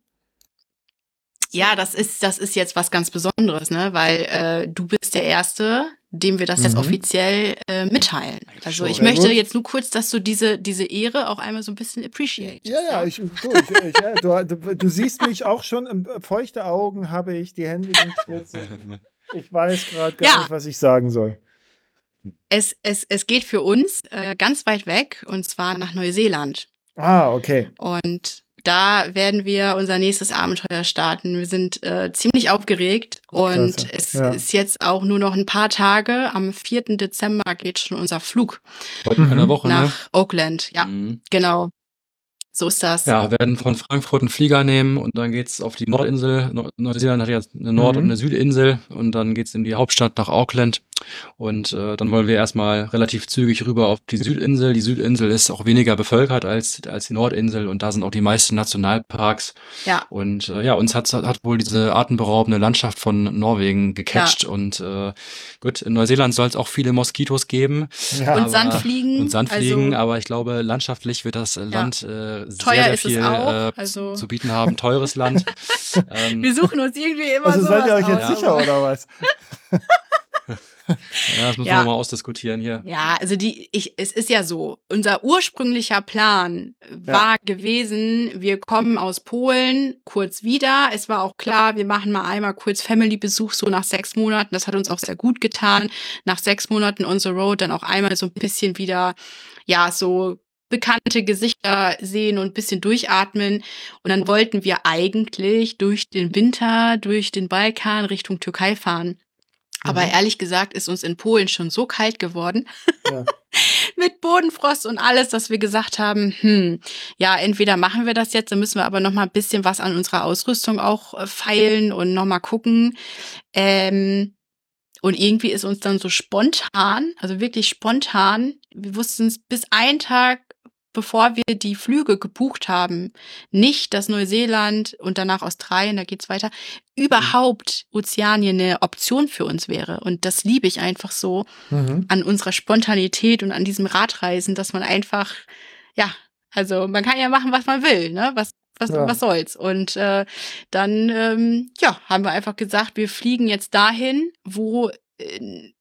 Ja, das ist, das ist jetzt was ganz Besonderes, ne? Weil äh, du bist der Erste, dem wir das jetzt Mhm. offiziell äh, mitteilen. Also ich Sehr möchte gut. jetzt nur kurz, dass du diese, diese Ehre auch einmal so ein bisschen appreciate. Ja, ja, ich, du, ich, ich, ja du, du, du siehst mich auch schon, im, feuchte Augen habe ich, die Hände sind schwitzig. *laughs* Ich weiß gerade gar Ja. nicht, was ich sagen soll. Es, es, es geht für uns äh, ganz weit weg und zwar nach Neuseeland. Ah, okay. Und da werden wir unser nächstes Abenteuer starten. Wir sind äh, ziemlich aufgeregt und Klasse, es ja. ist jetzt auch nur noch ein paar Tage. Am 4. Dezember geht schon unser Flug Heute in einer. Woche, ne? nach Oakland. Ja, Mhm. genau. So ist das. Ja, wir werden von Frankfurt einen Flieger nehmen und dann geht's auf die Nordinsel. Neu- Neuseeland hat ja eine Nord- Mhm. und eine Südinsel und dann geht's in die Hauptstadt nach Auckland. Und äh, dann wollen wir erstmal relativ zügig rüber auf die Südinsel. Die Südinsel ist auch weniger bevölkert als, als die Nordinsel und da sind auch die meisten Nationalparks. Ja. Und äh, ja, uns hat, hat wohl diese atemberaubende Landschaft von Norwegen gecatcht. Und äh, gut, in Neuseeland soll es auch viele Moskitos geben Ja, Und aber- Sandfliegen. und Sandfliegen, Also, aber ich glaube, landschaftlich wird das äh, Land äh, sehr, Teuer sehr ist es viel auch, äh, also- zu bieten haben. Teures Land. *laughs* ähm, wir suchen uns irgendwie immer also so seid ihr euch jetzt aus, sicher, oder was? *laughs* ja, das müssen Ja. wir mal ausdiskutieren hier. Ja, also die, ich, es ist ja so, unser ursprünglicher Plan war gewesen, wir kommen aus Polen kurz wieder. Es war auch klar, wir machen mal einmal kurz Family-Besuch, so nach sechs Monaten. Das hat uns auch sehr gut getan. Nach sechs Monaten on the road dann auch einmal so ein bisschen wieder, ja, so bekannte Gesichter sehen und ein bisschen durchatmen. Und dann wollten wir eigentlich durch den Winter, durch den Balkan Richtung Türkei fahren. Aber Mhm. ehrlich gesagt ist uns in Polen schon so kalt geworden Ja. *laughs* mit Bodenfrost und alles, dass wir gesagt haben, hm, ja, entweder machen wir das jetzt, dann müssen wir aber noch mal ein bisschen was an unserer Ausrüstung auch äh, feilen und noch mal gucken. Ähm, und irgendwie ist uns dann so spontan, also wirklich spontan, wir wussten es bis einen Tag bevor wir die Flüge gebucht haben, nicht, dass Neuseeland und danach Australien, da geht's weiter, überhaupt Ozeanien eine Option für uns wäre. Und das liebe ich einfach so Mhm. an unserer Spontanität und an diesem Radreisen, dass man einfach, ja, also man kann ja machen, was man will, ne? Was, was, Ja. was soll's? Und äh, dann, ähm, ja, haben wir einfach gesagt, wir fliegen jetzt dahin, wo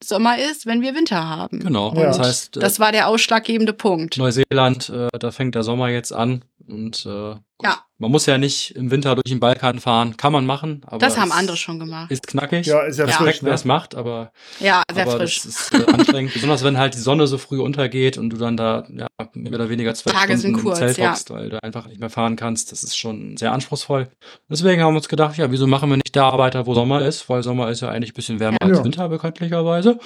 Sommer ist, wenn wir Winter haben. Genau. Ja. Das heißt, äh, Das war der ausschlaggebende Punkt. Neuseeland, äh, da fängt der Sommer jetzt an und äh, Ja. man muss ja nicht im Winter durch den Balkan fahren, kann man machen, aber Das haben andere schon gemacht. Ist knackig. Ja, ist ja Ja. frisch. Respekt, wer Ne? es macht, aber Ja, sehr aber frisch. das ist äh, anstrengend, *laughs* besonders wenn halt die Sonne so früh untergeht und du dann da ja, mehr oder weniger zwei Tage sind Stunden kurz, im Zelt ja. hockst, weil du einfach nicht mehr fahren kannst. Das ist schon sehr anspruchsvoll. Deswegen haben wir uns gedacht, ja, wieso machen wir nicht da weiter, wo Sommer ist, weil Sommer ist ja eigentlich ein bisschen wärmer Ja. als Winter bekanntlicherweise.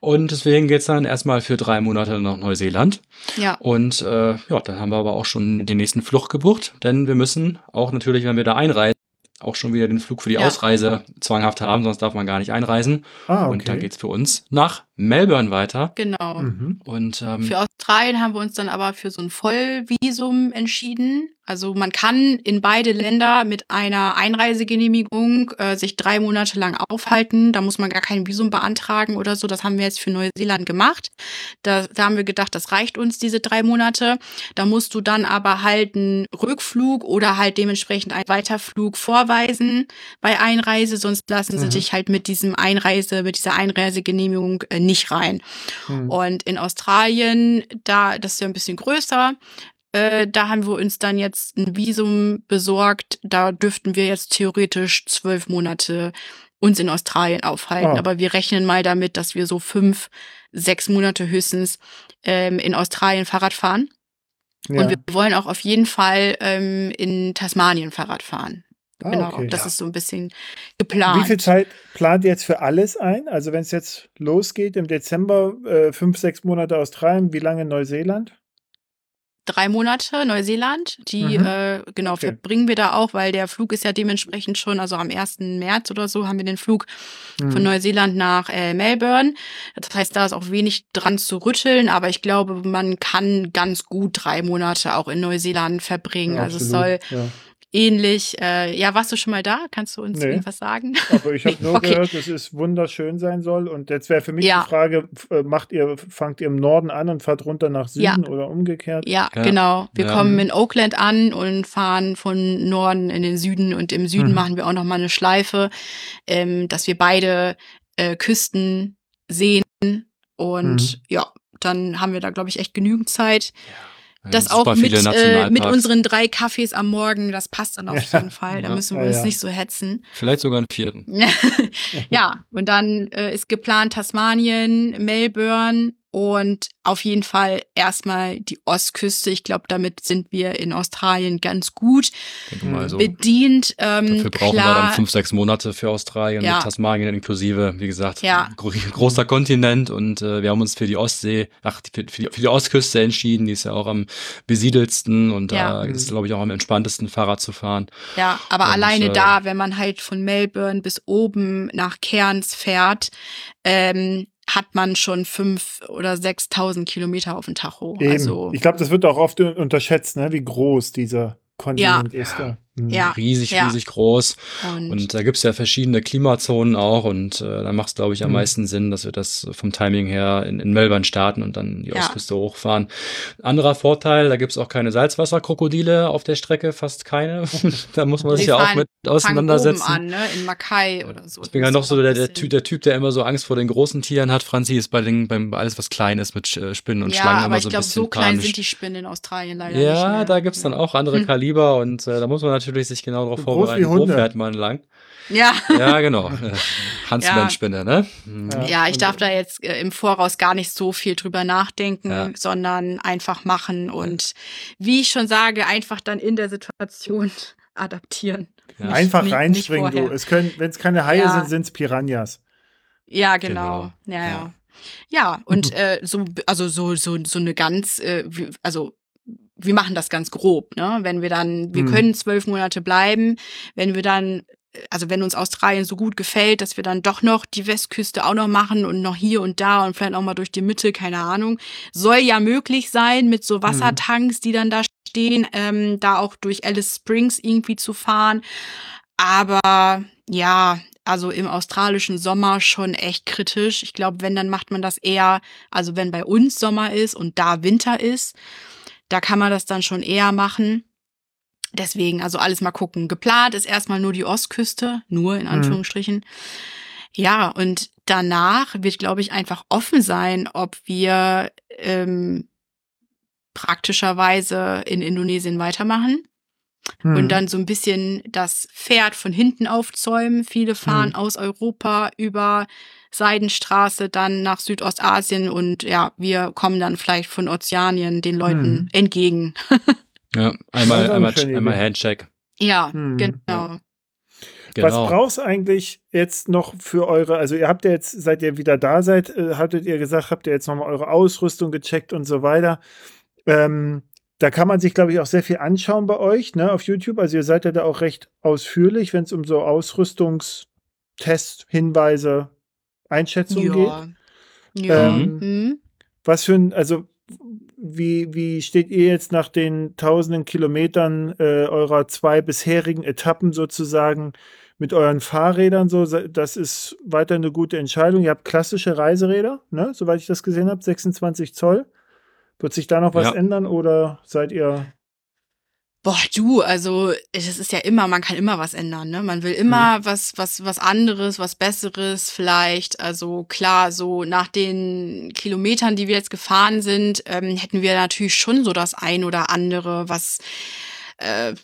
Und deswegen geht's dann erstmal für drei Monate nach Neuseeland. Ja, Und äh, ja, dann haben wir aber auch schon den nächsten Flug gebucht, denn wir müssen auch natürlich, wenn wir da einreisen, auch schon wieder den Flug für die Ja. Ausreise zwanghaft haben, sonst darf man gar nicht einreisen. Ah, Und dann okay. geht's für uns nach Melbourne weiter. Genau. Mhm. Und ähm, Für Australien haben wir uns dann aber für so ein Vollvisum entschieden. Also man kann in beide Länder mit einer Einreisegenehmigung äh, sich drei Monate lang aufhalten. Da muss man gar kein Visum beantragen oder so. Das haben wir jetzt für Neuseeland gemacht. Da, da haben wir gedacht, das reicht uns, diese drei Monate. Da musst du dann aber halt einen Rückflug oder halt dementsprechend einen Weiterflug vorweisen bei Einreise. Sonst lassen sie Mhm. dich halt mit diesem Einreise, mit dieser Einreisegenehmigung äh, nicht rein. Mhm. Und in Australien, da, das ist ja ein bisschen größer, äh, da haben wir uns dann jetzt ein Visum besorgt. Da dürften wir jetzt theoretisch zwölf Monate uns in Australien aufhalten. Ah. Aber wir rechnen mal damit, dass wir so fünf, sechs Monate höchstens ähm, in Australien Fahrrad fahren. Ja. Und wir wollen auch auf jeden Fall ähm, in Tasmanien Fahrrad fahren. Ah, genau, okay. das Ja. ist so ein bisschen geplant. Wie viel Zeit plant ihr jetzt für alles ein? Also wenn es jetzt losgeht im Dezember, äh, fünf, sechs Monate Australien, wie lange Neuseeland? drei Monate Neuseeland. Die, Mhm. äh, genau, Okay. verbringen wir da auch, weil der Flug ist ja dementsprechend schon, also am 1. März oder so haben wir den Flug von Hm. Neuseeland nach äh, Melbourne. Das heißt, da ist auch wenig dran zu rütteln, aber ich glaube, man kann ganz gut drei Monate auch in Neuseeland verbringen. Ja, also es soll ja. Ähnlich, äh, ja, warst du schon mal da? Kannst du uns Nee. irgendwas sagen? Aber ich habe *laughs* nur Okay. gehört, dass es wunderschön sein soll. Und jetzt wäre für mich Ja. die Frage, äh, macht ihr, fangt ihr im Norden an und fahrt runter nach Ja. Süden oder umgekehrt? Ja, Ja. genau. Wir Ja. kommen in Oakland an und fahren von Norden in den Süden und im Süden Mhm. machen wir auch noch mal eine Schleife, ähm, dass wir beide äh, Küsten sehen und Mhm. ja, dann haben wir da glaube ich echt genügend Zeit. ja, Das auch mit, äh, mit unseren drei Kaffees am Morgen, das passt dann auf Ja. jeden Fall. Da Ja. müssen wir uns nicht so hetzen. Vielleicht sogar einen vierten. *laughs* ja, und dann äh, ist geplant Tasmanien, Melbourne und auf jeden Fall erstmal die Ostküste. Ich glaube, damit sind wir in Australien ganz gut so. bedient. Ähm, Dafür brauchen klar, wir dann fünf, sechs Monate für Australien Ja. mit Tasmanien inklusive. Wie gesagt, Ja. gro großer Kontinent und äh, wir haben uns für die Ostsee, ach, für, für, die, für die Ostküste entschieden. Die ist ja auch am besiedelsten und da Ja. ist, glaube ich, auch am entspanntesten Fahrrad zu fahren. Ja, aber Und, alleine äh, da, wenn man halt von Melbourne bis oben nach Cairns fährt, ähm, hat man schon fünf oder sechstausend Kilometer auf dem Tacho. Eben. Also ich glaube, das wird auch oft un- unterschätzt, ne? wie groß dieser Kontinent ist. Da. Hm. Ja. Riesig, ja. riesig groß. und, Und da gibt's ja verschiedene Klimazonen auch und äh, da macht es, glaube ich, am Mhm. meisten Sinn, dass wir das vom Timing her in, in Melbourne starten und dann die Ja. Ostküste hochfahren. Anderer Vorteil, da gibt's auch keine Salzwasserkrokodile auf der Strecke, fast keine. *laughs* da muss man sich ja auch mit auseinandersetzen. an, ne? In Mackay oder so. Ich bin ja noch so der, der, typ, der Typ, der immer so Angst vor den großen Tieren hat. Franzi ist bei, den, bei alles, was klein ist, mit äh, Spinnen und ja, Schlangen aber immer ich so ein glaube, bisschen so klein panisch. sind die Spinnen in Australien leider ja, nicht. mehr. da gibt's dann auch andere Hm. Kaliber und äh, da muss man natürlich sich genau darauf So vorbereiten, wie wo Hunde. fährt man lang. Ja. Ja, genau. *laughs* Äh, Huntsman-Spinne, ne? Mhm. Ja. Ja, ich darf da jetzt äh, im Voraus gar nicht so viel drüber nachdenken, Ja. sondern einfach machen und wie ich schon sage, einfach dann in der Situation *laughs* adaptieren. Ja. Nicht- Einfach nicht- reinspringen, nicht du. Es können, wenn es keine Haie Ja. sind, sind es Piranhas. Ja, genau. Genau. Ja, ja. Ja. Ja, und äh, so, also so, so, so eine ganz, äh, also wir machen das ganz grob, ne? Wenn wir dann, wir Hm. können zwölf Monate bleiben, wenn wir dann, also wenn uns Australien so gut gefällt, dass wir dann doch noch die Westküste auch noch machen und noch hier und da und vielleicht auch mal durch die Mitte, keine Ahnung. Soll ja möglich sein mit so Wassertanks, die dann da stehen, ähm, da auch durch Alice Springs irgendwie zu fahren. Aber ja, also im australischen Sommer schon echt kritisch. Ich glaube, wenn, dann macht man das eher, also wenn bei uns Sommer ist und da Winter ist, da kann man das dann schon eher machen. Deswegen, also alles mal gucken. Geplant ist erstmal nur die Ostküste, nur in Anführungsstrichen. Ja, und danach wird, glaube ich, einfach offen sein, ob wir ähm, praktischerweise in Indonesien weitermachen Hm. und dann so ein bisschen das Pferd von hinten aufzäumen. Viele fahren Mhm. aus Europa über Seidenstraße dann nach Südostasien und ja, wir kommen dann vielleicht von Ozeanien den Leuten Mhm. entgegen. Ja, *laughs* einmal, einmal, einmal. Handshake. Ja, Mhm. genau. Genau. Was brauchst eigentlich jetzt noch für eure, also ihr habt ja jetzt, seit ihr wieder da seid, äh, hattet ihr gesagt, habt ihr jetzt nochmal eure Ausrüstung gecheckt und so weiter. Ähm, da kann man sich, glaube ich, auch sehr viel anschauen bei euch, ne, auf YouTube. Also ihr seid ja da auch recht ausführlich, wenn es um so Ausrüstungstests, Hinweise, Einschätzungen geht. Ja. Ja. Ähm, Mhm. Was für ein, also wie, wie steht ihr jetzt nach den tausenden Kilometern äh, eurer zwei bisherigen Etappen sozusagen mit euren Fahrrädern so? Das ist weiter eine gute Entscheidung. Ihr habt klassische Reiseräder, ne? soweit ich das gesehen habe, 26 Zoll. Wird sich da noch was Ja. ändern oder seid ihr Boah, du, also das ist ja immer, man kann immer was ändern, ne? Man will immer was, was, was anderes, was Besseres vielleicht. Also klar, so nach den Kilometern, die wir jetzt gefahren sind, ähm, hätten wir natürlich schon so das ein oder andere, was äh,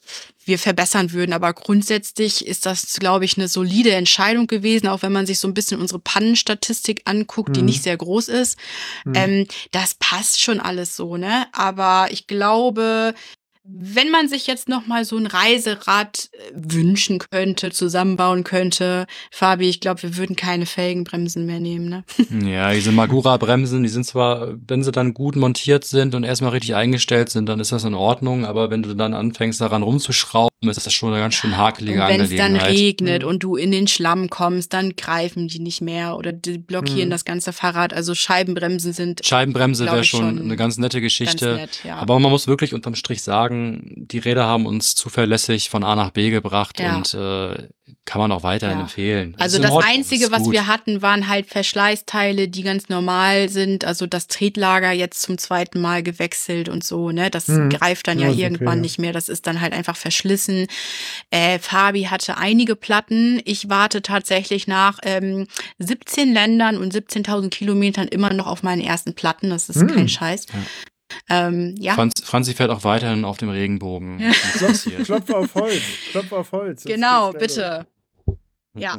wir verbessern würden. Aber grundsätzlich ist das, glaube ich, eine solide Entscheidung gewesen, auch wenn man sich so ein bisschen unsere Pannenstatistik anguckt, die Mhm. nicht sehr groß ist. Mhm. Ähm, das passt schon alles so, ne? Aber ich glaube, wenn man sich jetzt noch mal so ein Reiserad äh, wünschen könnte, zusammenbauen könnte, Fabi, ich glaube, wir würden keine Felgenbremsen mehr nehmen, ne? *laughs* Ja, diese Magura-Bremsen, die sind zwar, wenn sie dann gut montiert sind und erstmal richtig eingestellt sind, dann ist das in Ordnung, aber wenn du dann anfängst, daran rumzuschrauben, ist das schon eine ganz schön hakelige Und wenn es dann regnet Mhm. und du in den Schlamm kommst, dann greifen die nicht mehr oder die blockieren Mhm. das ganze Fahrrad. Also Scheibenbremsen sind Scheibenbremse wäre schon schon eine ganz nette ganz Geschichte. nett, ja. Aber man muss wirklich unterm Strich sagen, die Räder haben uns zuverlässig von A nach B gebracht Ja. und äh, kann man auch weiterhin Ja. empfehlen. Also das Ordnung, Einzige, was gut. wir hatten, waren halt Verschleißteile, die ganz normal sind. Also das Tretlager jetzt zum zweiten Mal gewechselt und so, ne? Das Mhm. greift dann Ja, ja, okay, irgendwann ja. nicht mehr. Das ist dann halt einfach verschlissen. Äh, Fabi hatte einige Platten. Ich warte tatsächlich nach ähm, 17 Ländern und 17.000 Kilometern immer noch auf meinen ersten Platten. Das ist Mhm. kein Scheiß. Ja. Ähm, ja, Franz, Franzi fährt auch weiterhin auf dem Regenbogen. Ja. *laughs* Klopf auf Holz, Klopf auf Holz. Genau, bitte. Ja.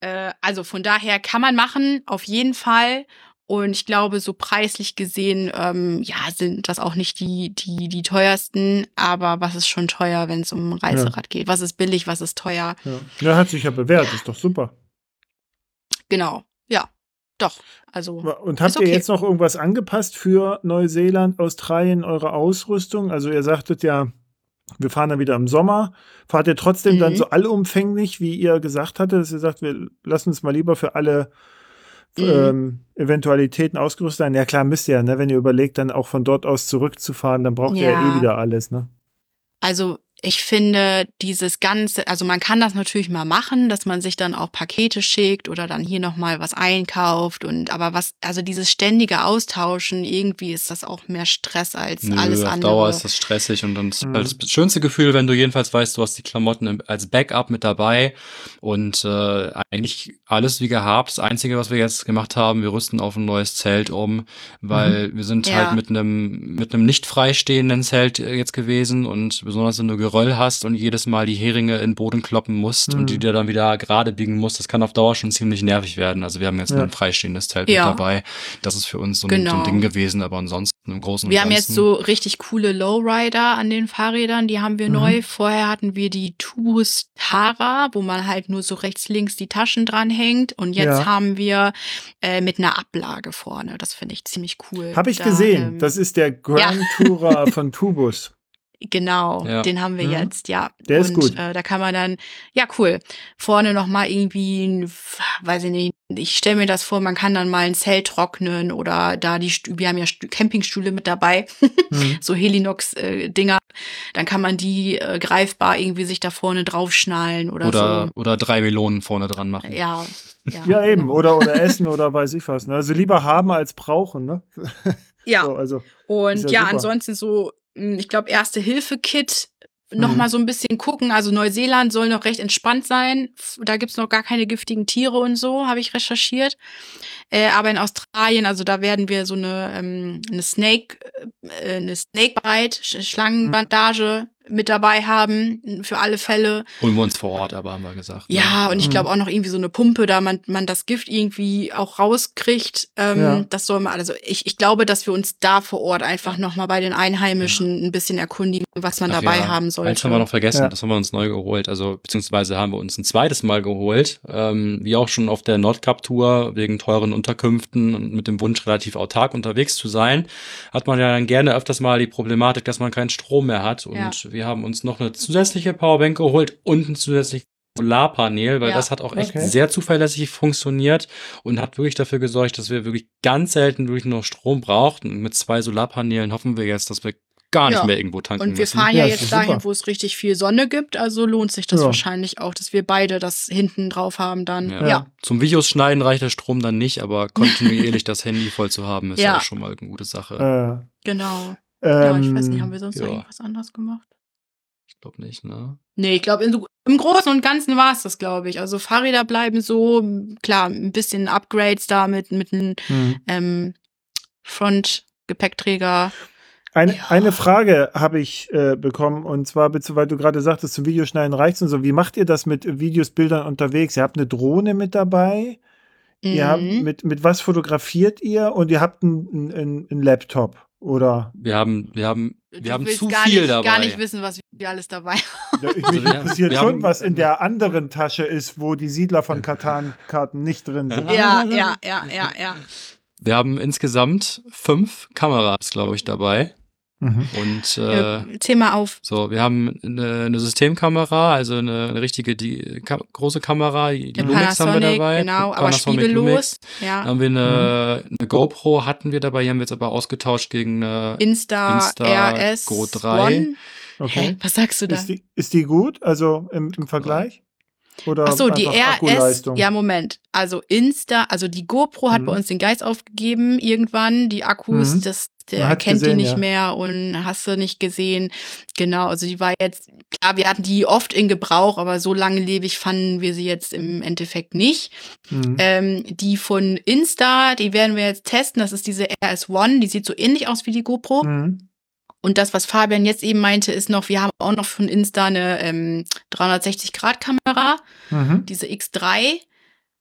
Äh, also von daher kann man machen, auf jeden Fall. Und ich glaube, so preislich gesehen, ähm, ja, sind das auch nicht die, die, die teuersten. Aber was ist schon teuer, wenn es um ein Reiserad geht? Was ist billig, was ist teuer? Ja. ja, hat sich ja bewährt, ist doch super. Genau. Ja. Doch. Also. Und habt Ist okay. ihr jetzt noch irgendwas angepasst für Neuseeland, Australien, eure Ausrüstung? Also ihr sagtet ja, wir fahren dann wieder im Sommer. Fahrt ihr trotzdem dann Mhm. so allumfänglich, wie ihr gesagt hattet, dass ihr sagt, wir lassen uns mal lieber für alle Mhm. ähm, Eventualitäten ausgerüstet sein? Ja klar, müsst ihr ja, ne? wenn ihr überlegt, dann auch von dort aus zurückzufahren, dann braucht ihr ja Ja. eh wieder alles. Ne? Also ich finde dieses ganze, also man kann das natürlich mal machen, dass man sich dann auch Pakete schickt oder dann hier noch mal was einkauft und aber was, also dieses ständige Austauschen, irgendwie ist das auch mehr Stress als Nö, alles auf andere. Dauer ist das stressig und dann ist Mhm. halt das schönste Gefühl, wenn du jedenfalls weißt, du hast die Klamotten als Backup mit dabei und äh, eigentlich alles wie gehabt. Das Einzige, was wir jetzt gemacht haben, wir rüsten auf ein neues Zelt um, weil wir sind Ja. halt mit einem mit einem nicht freistehenden Zelt äh, jetzt gewesen und besonders wenn du Geröll hast und jedes Mal die Heringe in den Boden kloppen musst Mhm. und die dir dann wieder gerade biegen musst, das kann auf Dauer schon ziemlich nervig werden. Also wir haben jetzt Ja. nur ein freistehendes Zelt Ja. mit dabei. Das ist für uns so ein, so ein Genau. Ding gewesen, aber ansonsten im Großen und Wir haben jetzt so richtig coole Lowrider an den Fahrrädern, die haben wir Mhm. neu. Vorher hatten wir die Tubus Tara, wo man halt nur so rechts, links die Taschen dranhängt. Und jetzt Ja. haben wir äh, mit einer Ablage vorne. Das finde ich ziemlich cool. Habe ich Da, gesehen. ähm, das ist der Grand Tourer *laughs* von Tubus. Genau, Ja. den haben wir Mhm. jetzt, ja. Der ist und, gut. Äh, da kann man dann, ja cool, vorne noch mal irgendwie, ein, weiß ich nicht, ich stelle mir das vor, man kann dann mal ein Zelt trocknen oder da die, wir haben ja Stü- Campingstühle mit dabei, *laughs* Mhm. so Helinox-Dinger, dann kann man die äh, greifbar irgendwie sich da vorne draufschnallen oder, oder, oder drei Melonen vorne dran machen. so. Ja, ja, Ja, eben. genau. Oder, oder *laughs* essen oder weiß ich was. Ne? Also lieber haben als brauchen. Ne? Ja, *laughs* So, also, Und Ist ja ja, ansonsten so, ich glaube, Erste-Hilfe-Kit noch Mhm. mal so ein bisschen gucken. Also Neuseeland soll noch recht entspannt sein. Da gibt's noch gar keine giftigen Tiere und so, habe ich recherchiert. Äh, aber in Australien, also da werden wir so eine, ähm, eine Snake, äh, eine Snakebite, Sch- Schlangenbandage mit dabei haben, für alle Fälle. Holen wir uns vor Ort, aber haben wir gesagt. ne? Ja, und ich Mhm. glaube auch noch irgendwie so eine Pumpe, da man, man das Gift irgendwie auch rauskriegt. Ähm, Ja. Das soll man, also ich, ich glaube, dass wir uns da vor Ort einfach nochmal bei den Einheimischen ein bisschen erkundigen, was man Ach dabei ja, haben sollte. Eins haben wir noch vergessen, Ja. das haben wir uns neu geholt. Also beziehungsweise haben wir uns ein zweites Mal geholt. Ähm, wie auch schon auf der Nordkap-Tour, wegen teuren Unterkünften und mit dem Wunsch, relativ autark unterwegs zu sein, hat man ja dann gerne öfters mal die Problematik, dass man keinen Strom mehr hat. Und Ja. Wir haben uns noch eine zusätzliche Powerbank geholt und ein zusätzliches Solarpanel, weil Ja. das hat auch echt Okay. sehr zuverlässig funktioniert und hat wirklich dafür gesorgt, dass wir wirklich ganz selten wirklich nur Strom brauchten. Und mit zwei Solarpanelen hoffen wir jetzt, dass wir gar nicht Ja. mehr irgendwo tanken Und wir müssen. fahren ja, Ja, jetzt dahin, super. wo es richtig viel Sonne gibt, also lohnt sich das Ja. wahrscheinlich auch, dass wir beide das hinten drauf haben dann. Ja. Ja. Zum Videos schneiden reicht der Strom dann nicht, aber kontinuierlich *laughs* das Handy voll zu haben, ist ja, Ja. auch schon mal eine gute Sache. Äh, genau. ja, ich weiß nicht, ähm, haben wir sonst noch irgendwas anderes gemacht? Ich glaube nicht, ne? Nee, ich glaube, im Großen und Ganzen war es das, glaube ich. Also Fahrräder bleiben so, klar, ein bisschen Upgrades da mit, mit einem hm. ähm, Front-Gepäckträger. Eine, Ja. eine Frage habe ich äh, bekommen und zwar, weil du gerade sagtest, zum Videoschneiden reicht's und so. Wie macht ihr das mit Videos, Bildern unterwegs? Ihr habt eine Drohne mit dabei. Ihr habt, Mhm. mit, mit was fotografiert ihr? Und ihr habt einen ein, ein Laptop, oder? Wir haben, wir haben, wir Du haben zu gar viel nicht, dabei. gar nicht wissen, was wir alles dabei haben. Ja, ich, Also mich wir- interessiert schon, haben- was in der *laughs* anderen Tasche ist, wo die Siedler von Katan-Karten nicht drin sind. Ja, ja, ja, ja, ja. Wir haben insgesamt fünf Kameras, glaube ich, dabei. Mhm. Und äh, Äh, Thema auf. so, wir haben eine, eine Systemkamera, also eine, eine richtige, die ka große Kamera, die, Eine Lumix haben wir Panasonic, dabei. genau, aber Panasonic spiegellos. Ja. Dann haben wir eine, eine GoPro hatten wir dabei, die haben wir jetzt aber ausgetauscht gegen eine Insta, Insta RS Go 3. One. Okay. Hä? Was sagst du da? Ist die, ist die gut? Also im, im Vergleich? Oder Ach so, die einfach RS, Akkuleistung? ja Moment, also Insta, also die GoPro hat Mhm. bei uns den Geist aufgegeben irgendwann, die Akkus, Mhm. das, der hat kennt gesehen, die nicht ja. mehr und hast du nicht gesehen. Genau, also die war jetzt, klar, wir hatten die oft in Gebrauch, aber so langlebig fanden wir sie jetzt im Endeffekt nicht. Mhm. Ähm, die von Insta, die werden wir jetzt testen, das ist diese RS1, die sieht so ähnlich aus wie die GoPro. Mhm. Und das, was Fabian jetzt eben meinte, ist noch, wir haben auch noch von Insta eine ähm, 360-Grad-Kamera Mhm. diese X3.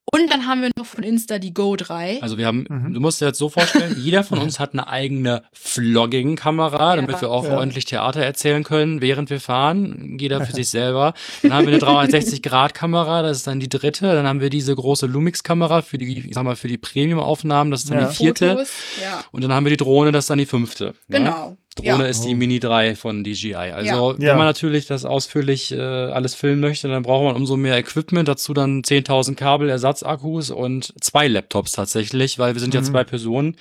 Und dann haben wir noch von Insta die Go 3. Also wir haben, Mhm. du musst dir jetzt so vorstellen, *laughs* jeder von uns hat eine eigene Vlogging-Kamera, damit Ja. wir auch Ja. ordentlich Theater erzählen können, während wir fahren. Jeder für *laughs* sich selber. Dann haben wir eine 360-Grad-Kamera, das ist dann die dritte. Dann haben wir diese große Lumix-Kamera für die, ich sag mal, für die Premium-Aufnahmen, das ist dann Ja. die vierte. Fotos. Ja, Und dann haben wir die Drohne, das ist dann die fünfte. ne? genau. Drohne Ja. ist die Oh. Mini 3 von DJI. Also, Ja. wenn man natürlich das ausführlich äh, alles filmen möchte, dann braucht man umso mehr Equipment. Dazu dann 10.000 Kabel, Ersatzakkus und zwei Laptops tatsächlich, weil wir sind ja Mhm. zwei Personen.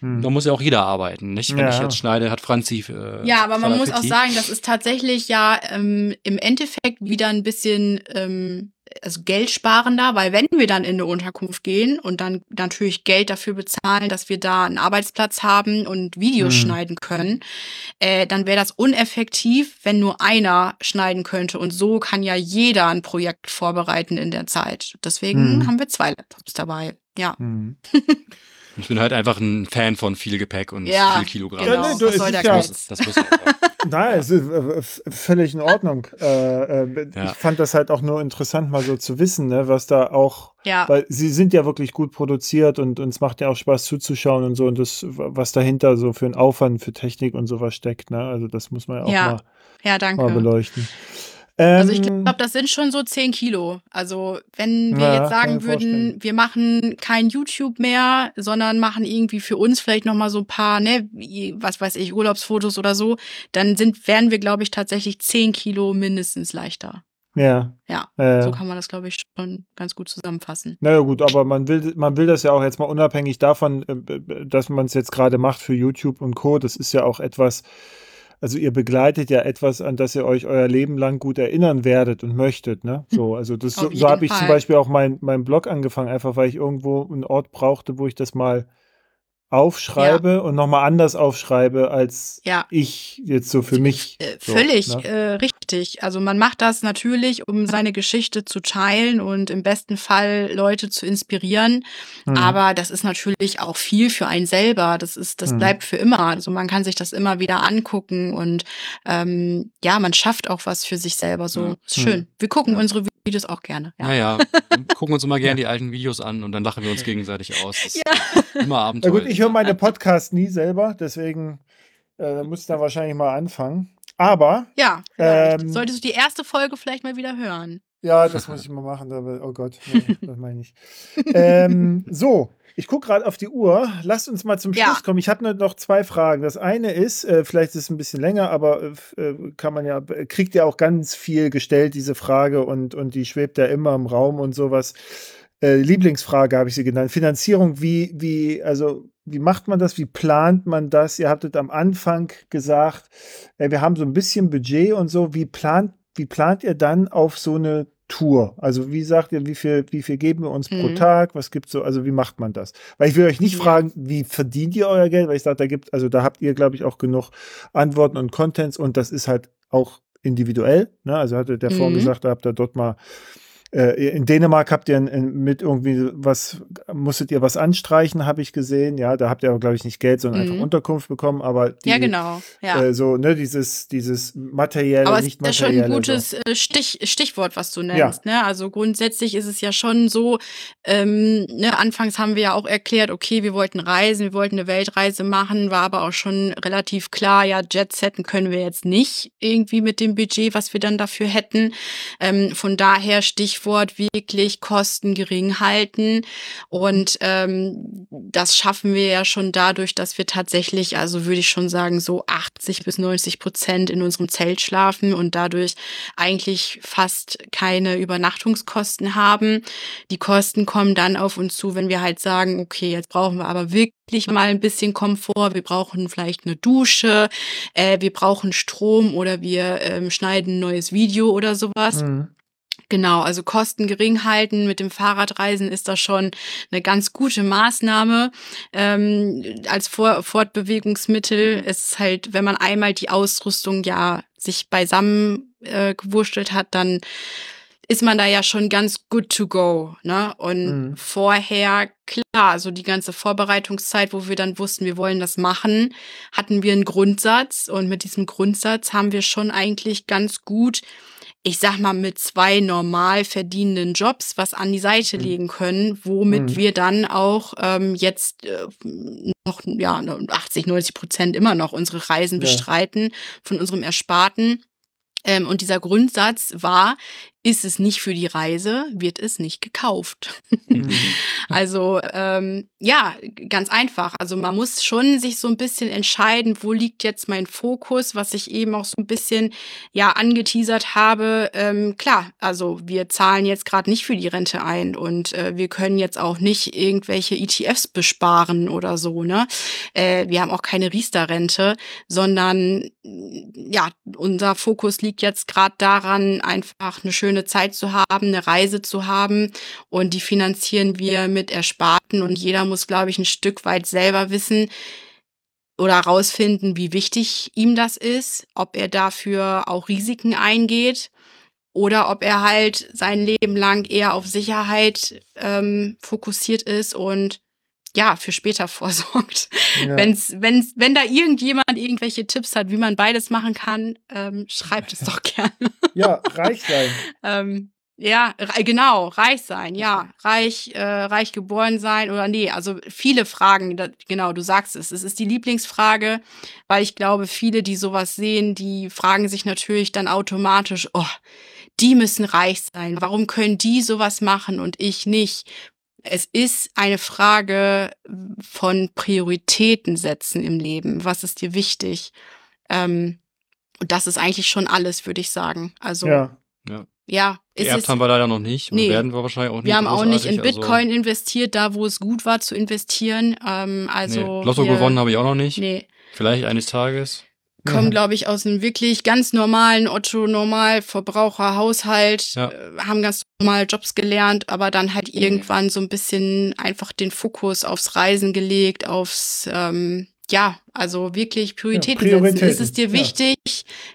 Mhm. Da muss ja auch jeder arbeiten, nicht? Wenn Ja. ich jetzt schneide, hat Franzi. Äh, Ja, aber man muss auch sagen, das ist tatsächlich ja ähm, im Endeffekt wieder ein bisschen ähm, also geldsparender, weil wenn wir dann in eine Unterkunft gehen und dann natürlich Geld dafür bezahlen, dass wir da einen Arbeitsplatz haben und Videos Mhm. schneiden können, äh, dann wäre das uneffektiv, wenn nur einer schneiden könnte. Und so kann ja jeder ein Projekt vorbereiten in der Zeit. Deswegen Mhm. haben wir zwei Laptops dabei. Ja. Mhm. *laughs* Ich bin halt einfach ein Fan von viel Gepäck und Ja, viel Kilogramm. genau. Was es soll der ja- Das, muss- das *laughs* muss. Nein, es ist äh, völlig in Ordnung. Äh, äh, Ja. Ich fand das halt auch nur interessant, mal so zu wissen, ne, was da auch, Ja. weil sie sind ja wirklich gut produziert und uns macht ja auch Spaß zuzuschauen und so und das, was dahinter so für ein Aufwand für Technik und sowas steckt, ne? Also das muss man ja auch Ja, mal, Ja, mal danke. Also ich Ähm, glaube, das sind schon so 10 Kilo. Also wenn wir Ja, jetzt sagen würden, vorstellen. wir machen kein YouTube mehr, sondern machen irgendwie für uns vielleicht noch mal so ein paar, ne, was weiß ich, Urlaubsfotos oder so, dann sind wären wir, glaube ich, tatsächlich 10 Kilo mindestens leichter. ja. Ja, Äh, So kann man das, glaube ich, schon ganz gut zusammenfassen. Naja gut, aber man will, man will das ja auch jetzt mal unabhängig davon, äh, dass man es jetzt gerade macht für YouTube und Co. Das ist ja auch etwas, also ihr begleitet ja etwas, an das ihr euch euer Leben lang gut erinnern werdet und möchtet, ne? So, also das, Auf so, so habe ich zum. Beispiel auch mein, mein Blog angefangen, einfach weil ich irgendwo einen Ort brauchte, wo ich das mal aufschreibe und nochmal anders aufschreibe, als Ja. ich jetzt so für mich. Äh, so, völlig ne? äh, richtig. Also man macht das natürlich, um seine Geschichte zu teilen und im besten Fall Leute zu inspirieren. Mhm. Aber das ist natürlich auch viel für einen selber. Das ist, das Mhm. bleibt für immer. Also man kann sich das immer wieder angucken und ähm, ja, man schafft auch was für sich selber. So Ja. ist schön. Mhm. Wir gucken Ja. unsere Videos auch gerne. Ja. Naja, wir *laughs* gucken uns immer gerne die alten Videos an und dann lachen wir uns gegenseitig aus. Das ist immer Abenteuer. gut, ich höre meine Podcasts nie selber, deswegen äh, muss da wahrscheinlich mal anfangen. Aber Ja. Ähm, solltest du die erste Folge vielleicht mal wieder hören. Ja, das muss ich mal machen. aber- Oh Gott, nee, *laughs* das meine ich. ähm, so, Ich gucke gerade auf die Uhr. Lasst uns mal zum Schluss Ja. kommen. Ich habe nur noch zwei Fragen. Das eine ist, äh, vielleicht ist es ein bisschen länger, aber äh, kann man ja, kriegt ja auch ganz viel gestellt, diese Frage, und, und die schwebt ja immer im Raum und sowas. Äh, Lieblingsfrage habe ich sie genannt. Finanzierung, wie, wie, also, wie macht man das? Wie plant man das? Ihr hattet am Anfang gesagt, äh, wir haben so ein bisschen Budget und so. Wie plant, wie plant ihr dann auf so eine Tour? Also, wie sagt ihr, wie viel, wie viel geben wir uns pro Mhm. Tag? Was gibt's so? Also, wie macht man das? Weil ich will euch nicht Ja. fragen, wie verdient ihr euer Geld? Weil ich sage, da gibt, also da habt ihr, glaube ich, auch genug Antworten und Contents und das ist halt auch individuell. Ne? Also hatte der vorhin Mhm. gesagt, da habt ihr dort mal äh, in Dänemark habt ihr mit irgendwie was, musstet ihr was anstreichen, habe ich gesehen. Ja, da habt ihr aber, glaube ich, nicht Geld, sondern Mhm. einfach Unterkunft bekommen. Aber die, ja, genau. Ja. äh, so, ne, dieses, dieses materielle, Aber nicht ist ja schon ein materielle. gutes äh, Stich, Stichwort, was du Ja. nennst. Ne? Also grundsätzlich ist es ja schon so, ähm, ne, anfangs haben wir ja auch erklärt, okay, wir wollten reisen, wir wollten eine Weltreise machen, war aber auch schon relativ klar, ja, Jetsetten können wir jetzt nicht irgendwie mit dem Budget, was wir dann dafür hätten. Ähm, von daher Stichwort wirklich Kosten gering halten. Und ähm, das schaffen wir ja schon dadurch, dass wir tatsächlich, also würde ich schon sagen, so 80 bis 90 Prozent in unserem Zelt schlafen und dadurch eigentlich fast keine Übernachtungskosten haben. Die Kosten kommen dann auf uns zu, wenn wir halt sagen, okay, jetzt brauchen wir aber wirklich mal ein bisschen Komfort. Wir brauchen vielleicht eine Dusche, äh, wir brauchen Strom oder wir ähm, schneiden ein neues Video oder sowas. Mhm. Genau, also Kosten gering halten mit dem Fahrradreisen ist das schon eine ganz gute Maßnahme ähm, als Vor Fortbewegungsmittel. Es ist halt, wenn man einmal die Ausrüstung ja sich beisammen äh, gewurstelt hat, dann ist man da ja schon ganz good to go. Ne? Und Mhm. vorher, klar, so die ganze Vorbereitungszeit, wo wir dann wussten, wir wollen das machen, hatten wir einen Grundsatz. Und mit diesem Grundsatz haben wir schon eigentlich ganz gut ich sag mal, mit zwei normal verdienenden Jobs was an die Seite Mhm. legen können, womit Mhm. wir dann auch ähm, jetzt äh, noch ja 80, 90 Prozent immer noch unsere Reisen Ja. bestreiten von unserem Ersparten. Ähm, und dieser Grundsatz war, ist es nicht für die Reise, wird es nicht gekauft. Mhm. *laughs* Also ähm, ja, ganz einfach. Also man muss schon sich so ein bisschen entscheiden, wo liegt jetzt mein Fokus, was ich eben auch so ein bisschen ja angeteasert habe. Ähm, klar, also wir zahlen jetzt gerade nicht für die Rente ein und äh, wir können jetzt auch nicht irgendwelche ETFs besparen oder so. Ne, äh, wir haben auch keine Riester-Rente, sondern ja, unser Fokus liegt jetzt gerade daran, einfach eine schöne Zeit zu haben, eine Reise zu haben. Und die finanzieren wir mit Ersparten. Und jeder muss, glaube ich, ein Stück weit selber wissen oder herausfinden, wie wichtig ihm das ist, ob er dafür auch Risiken eingeht oder ob er halt sein Leben lang eher auf Sicherheit ähm, fokussiert ist und ja, für später *laughs* vorsorgt. Ja. Wenn's, wenn's, wenn da irgendjemand irgendwelche Tipps hat, wie man beides machen kann, ähm, schreibt es doch *laughs* gerne. ja, reich sein. *laughs* ähm, ja, re- genau, reich sein, ja, reich, äh, reich geboren sein oder nee, also viele Fragen, da, genau, du sagst es, es ist die Lieblingsfrage, weil ich glaube, viele, die sowas sehen, die fragen sich natürlich dann automatisch, oh, die müssen reich sein, warum können die sowas machen und ich nicht? Es ist eine Frage von Prioritäten setzen im Leben. Was ist dir wichtig? Ähm, und das ist eigentlich schon alles, würde ich sagen. Also Ja. ja, es Geerbt ist, haben wir leider noch nicht und Nee. werden wir wahrscheinlich auch nicht. wir haben auch nicht in großartig, Bitcoin investiert, da wo es gut war zu investieren. Ähm, Also, also nee. Lotto gewonnen habe ich auch noch nicht. Nee, Vielleicht eines Tages. Kommen, Ja. glaube ich, aus einem wirklich ganz normalen Otto-Normal-Verbraucher-Haushalt, Ja. äh, haben ganz normal Jobs gelernt, aber dann halt irgendwann so ein bisschen einfach den Fokus aufs Reisen gelegt, aufs, ähm, ja, also wirklich Prioritäten, Prioritäten, setzen. Ist es dir ja. wichtig?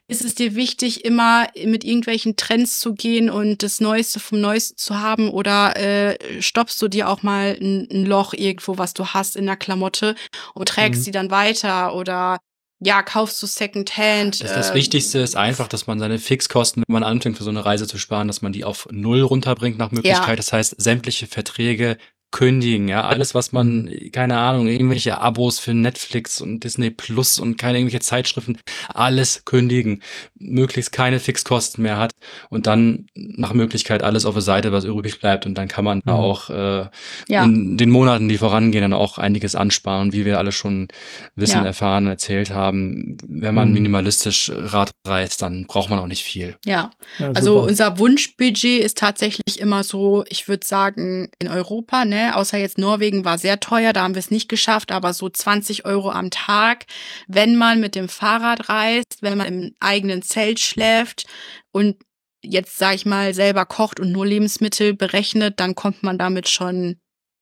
Ist es dir wichtig, immer mit irgendwelchen Trends zu gehen und das Neueste vom Neuesten zu haben? Oder äh, stoppst du dir auch mal ein, ein Loch irgendwo, was du hast in der Klamotte und trägst Mhm. sie dann weiter? Oder ja, kaufst du Secondhand? Das, das äh, Wichtigste ist einfach, dass man seine Fixkosten, wenn man anfängt für so eine Reise zu sparen, dass man die auf null runterbringt nach Möglichkeit. Ja. Das heißt, sämtliche Verträge kündigen, ja. Alles, was man, keine Ahnung, irgendwelche Abos für Netflix und Disney Plus und keine irgendwelche Zeitschriften, alles kündigen. Möglichst keine Fixkosten mehr hat und dann nach Möglichkeit alles auf der Seite, was übrig bleibt. Und dann kann man Mhm. auch äh, Ja. in den Monaten, die vorangehen, dann auch einiges ansparen, wie wir alle schon wissen, Ja. erfahren, erzählt haben. Wenn man Mhm. minimalistisch Rad reist, dann braucht man auch nicht viel. Ja, Ja, also unser Wunschbudget ist tatsächlich immer so, ich würde sagen, in Europa, ne, außer jetzt Norwegen war sehr teuer, da haben wir es nicht geschafft, aber so 20 Euro am Tag, wenn man mit dem Fahrrad reist, wenn man im eigenen Zelt schläft und jetzt, sag ich mal, selber kocht und nur Lebensmittel berechnet, dann kommt man damit schon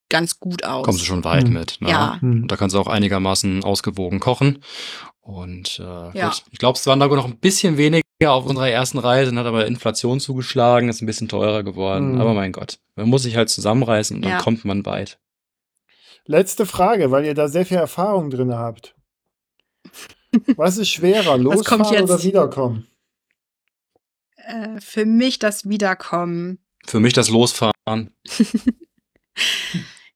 ganz gut aus. Kommst du schon weit Mhm. mit. Ne? Ja. Mhm. Und da kannst du auch einigermaßen ausgewogen kochen. Und äh, Ja. gut, ich glaube, es waren da noch ein bisschen weniger auf unserer ersten Reise, dann hat aber Inflation zugeschlagen, ist ein bisschen teurer geworden. Mhm. Aber mein Gott, man muss sich halt zusammenreißen und dann Ja. kommt man weit. Letzte Frage, weil ihr da sehr viel Erfahrung drin habt. Was ist schwerer, losfahren oder wiederkommen? Äh, für mich das Wiederkommen. Für mich das Losfahren. *laughs*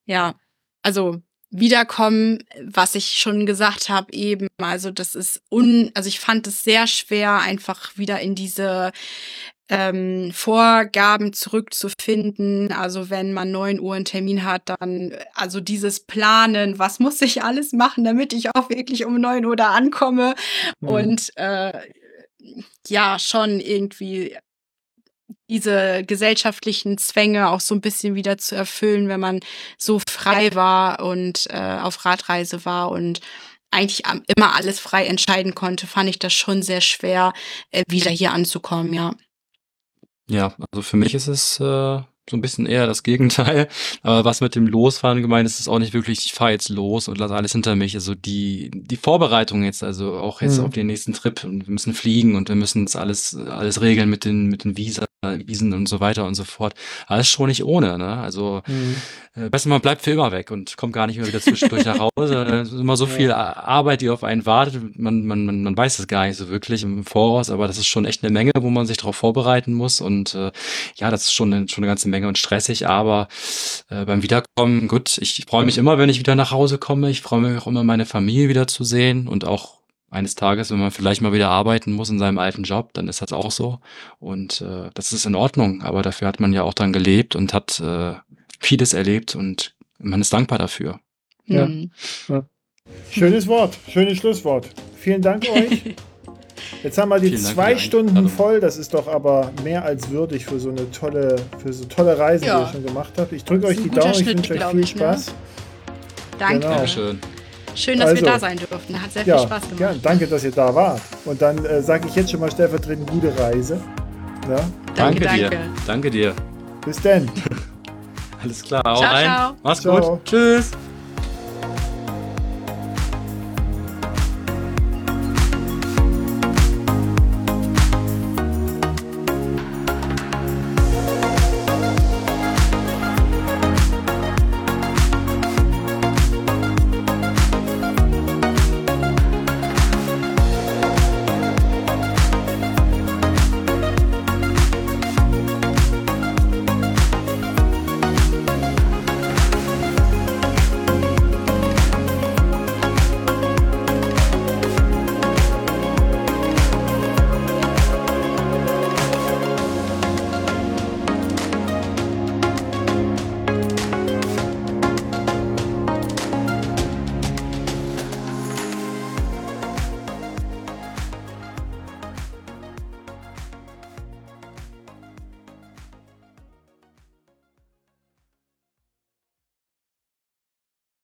Ja, also wiederkommen, was ich schon gesagt habe eben, also das ist un, also ich fand es sehr schwer, einfach wieder in diese ähm, Vorgaben zurückzufinden. Also wenn man 9 Uhr einen Termin hat, dann also dieses Planen, was muss ich alles machen, damit ich auch wirklich um 9 Uhr da ankomme Mhm. und äh, ja, schon irgendwie diese gesellschaftlichen Zwänge auch so ein bisschen wieder zu erfüllen, wenn man so frei war und äh, auf Radreise war und eigentlich immer alles frei entscheiden konnte, fand ich das schon sehr schwer, äh, wieder hier anzukommen, ja. Ja, also für mich ist es äh, so ein bisschen eher das Gegenteil. *laughs* Aber was mit dem Losfahren gemeint ist, ist auch nicht wirklich, ich fahre jetzt los und lasse alles hinter mich. Also die, die Vorbereitung jetzt, also auch jetzt Mhm. auf den nächsten Trip und wir müssen fliegen und wir müssen jetzt alles, alles regeln mit den, mit den Visa, Wiesen und so weiter und so fort. Alles schon nicht ohne, ne? Also Mhm. äh, besser man bleibt für immer weg und kommt gar nicht mehr wieder zwischendurch nach Hause. *laughs* Es ist immer so Ja. viel A- Arbeit, die auf einen wartet. Man, man, man, man weiß es gar nicht so wirklich im Voraus, aber das ist schon echt eine Menge, wo man sich darauf vorbereiten muss. Und äh, ja, das ist schon eine, schon eine ganze Menge und stressig, aber äh, beim Wiederkommen, gut, ich freue mich immer, wenn ich wieder nach Hause komme. Ich freue mich auch immer, meine Familie wieder zu sehen und auch eines Tages, wenn man vielleicht mal wieder arbeiten muss in seinem alten Job, dann ist das auch so. Und äh, das ist in Ordnung, aber dafür hat man ja auch dann gelebt und hat äh, vieles erlebt und man ist dankbar dafür. Ja. Mhm. Schönes Wort, schönes Schlusswort. Vielen Dank euch. *laughs* Jetzt haben wir die Vielen zwei die Stunden voll. Das ist doch aber mehr als würdig für so eine tolle, für so tolle Reisen, die Ja. ihr schon gemacht habt. Ich drücke euch die Daumen. Ich wünsche euch viel ich, ne? Spaß. Danke. Genau. Dankeschön. Schön, dass Also, wir da sein durften. Hat sehr viel Ja, Spaß gemacht. ja, danke, dass ihr da wart. Und dann äh, sage ich jetzt schon mal stellvertretend gute Reise. Ja, Danke, dir. danke. Danke dir. bis dann. *laughs* Alles klar, Ciao, rein. ciao. Mach's Ciao. gut. Tschüss.